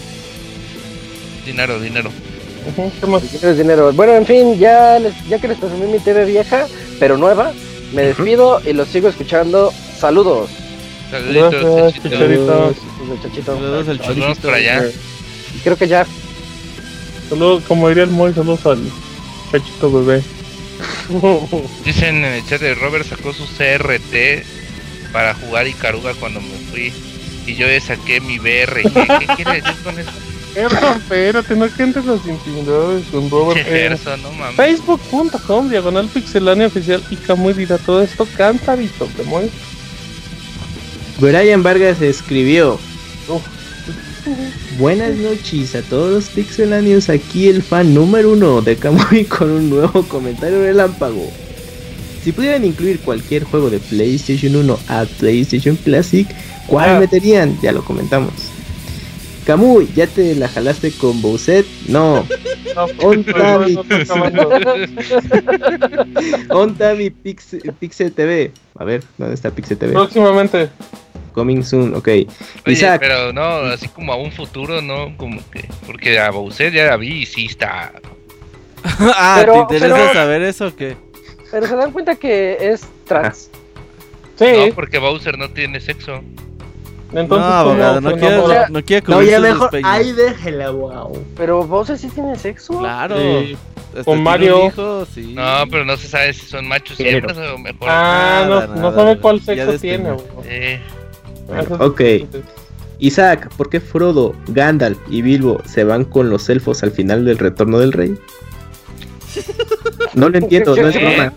[SPEAKER 9] Dinero, dinero.
[SPEAKER 6] Dinero. Bueno, en fin, ya, les, ya que les presumí mi TV vieja, pero nueva, me despido y los sigo escuchando. Saludos.
[SPEAKER 9] Saluditos,
[SPEAKER 1] Gracias,
[SPEAKER 9] Chachito.
[SPEAKER 6] Desde Chachito.
[SPEAKER 7] Saludos al choricito.
[SPEAKER 9] por allá.
[SPEAKER 6] Creo que ya.
[SPEAKER 1] Saludos, como diría el Moy, saludos al cachito bebé.
[SPEAKER 9] Dicen en el chat de Robert sacó su CRT para jugar Icaruga cuando me fui. Y yo le saqué mi VR. ¿Qué, qué quiere decir con eso?
[SPEAKER 1] Pero, espérate, no gente las intimidades con Robert.
[SPEAKER 9] Che,
[SPEAKER 1] Eh,
[SPEAKER 9] no mames.
[SPEAKER 1] Facebook.com, diagonal pixelania oficial y Camuy dirá todo esto. Canta, Vito, Camuy.
[SPEAKER 3] Brian Vargas escribió. Buenas noches a todos los pixelanios, aquí el fan número uno de Kamui con un nuevo comentario relámpago. Si pudieran incluir cualquier juego de PlayStation 1 a PlayStation Classic, ¿cuál
[SPEAKER 1] Ah.
[SPEAKER 3] meterían? Ya lo comentamos. Kamui, ¿ya te la jalaste con Bowser? No.
[SPEAKER 1] No,
[SPEAKER 3] Onta
[SPEAKER 1] no,
[SPEAKER 3] mi,
[SPEAKER 1] no, no, no, no, no.
[SPEAKER 3] onta mi Pixel, Pixel TV. A ver, ¿dónde está Pixel TV?
[SPEAKER 1] Próximamente.
[SPEAKER 3] Coming soon, ok.
[SPEAKER 9] Oye,
[SPEAKER 3] Isaac,
[SPEAKER 9] pero no, así como a un futuro, ¿no? Como que... Porque a Bowser ya la vi y sí está...
[SPEAKER 7] ah,
[SPEAKER 6] Pero-
[SPEAKER 7] ¿te interesa
[SPEAKER 6] pero-
[SPEAKER 7] saber eso o qué?
[SPEAKER 6] Pero se dan cuenta que es trans.
[SPEAKER 1] Sí,
[SPEAKER 9] No, porque Bowser no tiene sexo.
[SPEAKER 1] entonces.
[SPEAKER 7] no,
[SPEAKER 1] ¿cómo
[SPEAKER 7] abogado, no quiere, no quiere
[SPEAKER 3] no,
[SPEAKER 7] cubrir
[SPEAKER 3] ya mejor. Ahí déjela, wow.
[SPEAKER 6] Pero Bowser sí tiene sexo.
[SPEAKER 7] Claro.
[SPEAKER 1] Sí.
[SPEAKER 7] Hasta
[SPEAKER 1] Con Mario.
[SPEAKER 7] hijo, sí.
[SPEAKER 9] No, pero no se sabe si son machos hembras o mejor...
[SPEAKER 1] Ah,
[SPEAKER 7] Nada,
[SPEAKER 1] no, no
[SPEAKER 7] nada,
[SPEAKER 1] sabe cuál sexo tiene, güey.
[SPEAKER 9] Eh,
[SPEAKER 3] Ok. Isaac, ¿por qué Frodo, Gandalf y Bilbo se van con los elfos al final del retorno del rey? No lo entiendo, no es broma.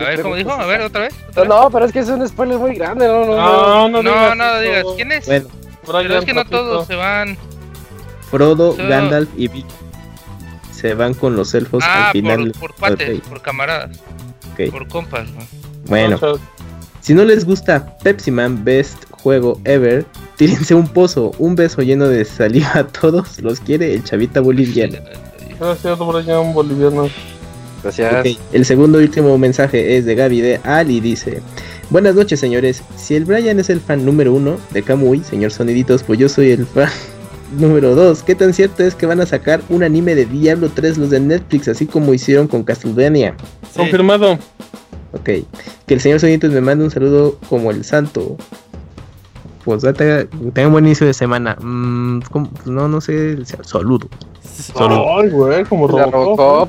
[SPEAKER 9] a ver, ¿cómo dijo? A ver, otra vez.
[SPEAKER 6] No, no, pero es que es un spoiler muy grande, no, no, no.
[SPEAKER 1] No, no,
[SPEAKER 9] No,
[SPEAKER 1] digas
[SPEAKER 9] no,
[SPEAKER 1] eso.
[SPEAKER 9] digas, ¿quién es?
[SPEAKER 3] Bueno,
[SPEAKER 9] Pero es que no todos se van.
[SPEAKER 3] Frodo,
[SPEAKER 9] So-
[SPEAKER 3] Gandalf y Bilbo se van con los elfos
[SPEAKER 9] Ah,
[SPEAKER 3] al final
[SPEAKER 9] por,
[SPEAKER 3] del
[SPEAKER 9] por
[SPEAKER 3] retorno del rey.
[SPEAKER 9] por camaradas, por compas. ¿no?
[SPEAKER 3] Bueno, si no les gusta Pepsi Man Best Juego Ever, tírense un pozo, un beso lleno de saliva a todos. Los quiere el chavita boliviano.
[SPEAKER 1] Gracias, Brian Boliviano.
[SPEAKER 6] Gracias.
[SPEAKER 3] El segundo y último mensaje es de Gaby de Ali. Dice: Buenas noches, señores. Si el Brian es el fan número uno de Kamui, señor Soniditos, pues yo soy el fan número dos. ¿Qué tan cierto es que van a sacar un anime de Diablo 3 los de Netflix, así como hicieron con Castlevania?
[SPEAKER 7] Sí.
[SPEAKER 1] Confirmado.
[SPEAKER 3] Ok, que el señor Soniditos me mande un saludo como el santo. Pues tenga, tenga un buen inicio de semana. Mm, ¿cómo? no, no sé. Saludo.
[SPEAKER 1] Ay, güey, como Robocop.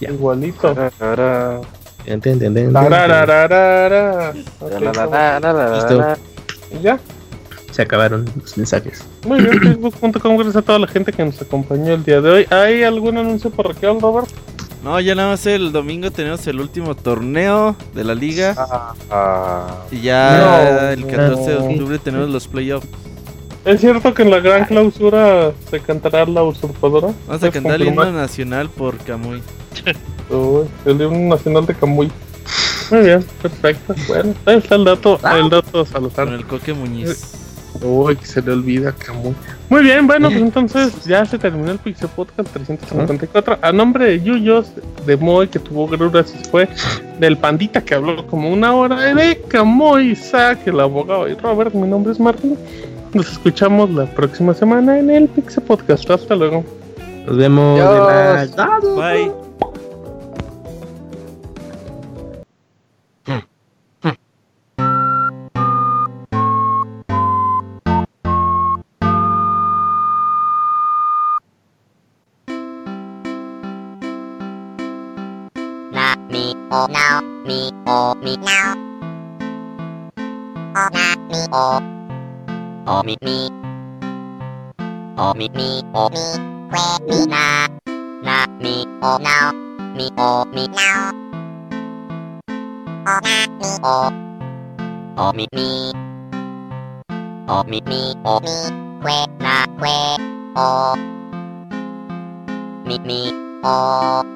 [SPEAKER 3] Ya.
[SPEAKER 1] Igualito.
[SPEAKER 3] Ten, ten, ten, ten,
[SPEAKER 1] Tararararara. Ok,
[SPEAKER 3] Listo.
[SPEAKER 1] ¿Y ya?
[SPEAKER 3] Se acabaron los mensajes.
[SPEAKER 1] Muy bien, facebook.com, gracias a toda la gente que nos acompañó el día de hoy. ¿Hay algún anuncio parroquial, Robert?
[SPEAKER 7] No, ya nada más el domingo tenemos el último torneo de la liga.
[SPEAKER 1] Ah,
[SPEAKER 7] Y ya
[SPEAKER 1] No,
[SPEAKER 7] el 14 de octubre tenemos los playoffs.
[SPEAKER 1] ¿Es cierto que en la gran clausura se cantará la usurpadora?
[SPEAKER 7] Vamos a
[SPEAKER 1] ¿Puedes
[SPEAKER 7] cantar el himno nacional por Camuy.
[SPEAKER 1] Uy, el himno nacional de Camuy. Muy bien, perfecto. Bueno, ahí está el dato, el dato
[SPEAKER 7] Con el Coque Muñiz.
[SPEAKER 1] Uy, que se le olvida Camuy. Muy bien, bueno, pues entonces ya se terminó el Pixel Podcast 354. A nombre de Yuyos, de Moy, que tuvo gruras y fue, del Pandita, que habló como una hora, de Camuy, Isaac, el abogado, y Robert, mi nombre es Martín. Nos escuchamos la próxima semana en el Pixel Podcast. Hasta luego.
[SPEAKER 3] Nos vemos.
[SPEAKER 7] Bye.
[SPEAKER 12] Now mi o mi now. O na mi o o mi mi o mi mi o mi que mi na na mi o now mi o mi now. O na mi o o mi mi o mi mi o mi que na que o mi mi o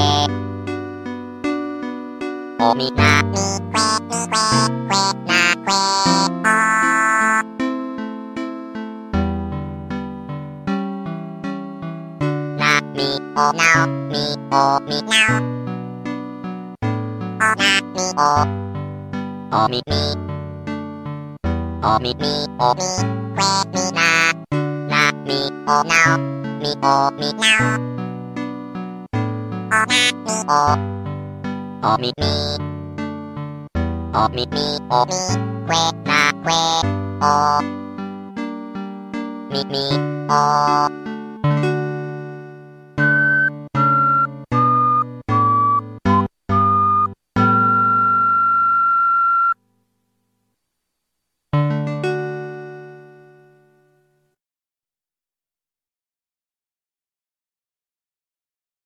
[SPEAKER 12] Now, o mi na mi que que mi que now que. O mi na mi que mi que que na que o. Na mi o now mi o mi now. O na mi o o mi mi. O mi mi o mi que mi na na mi o now mi o mi now o na おみみおみみおみくえなくえおみみお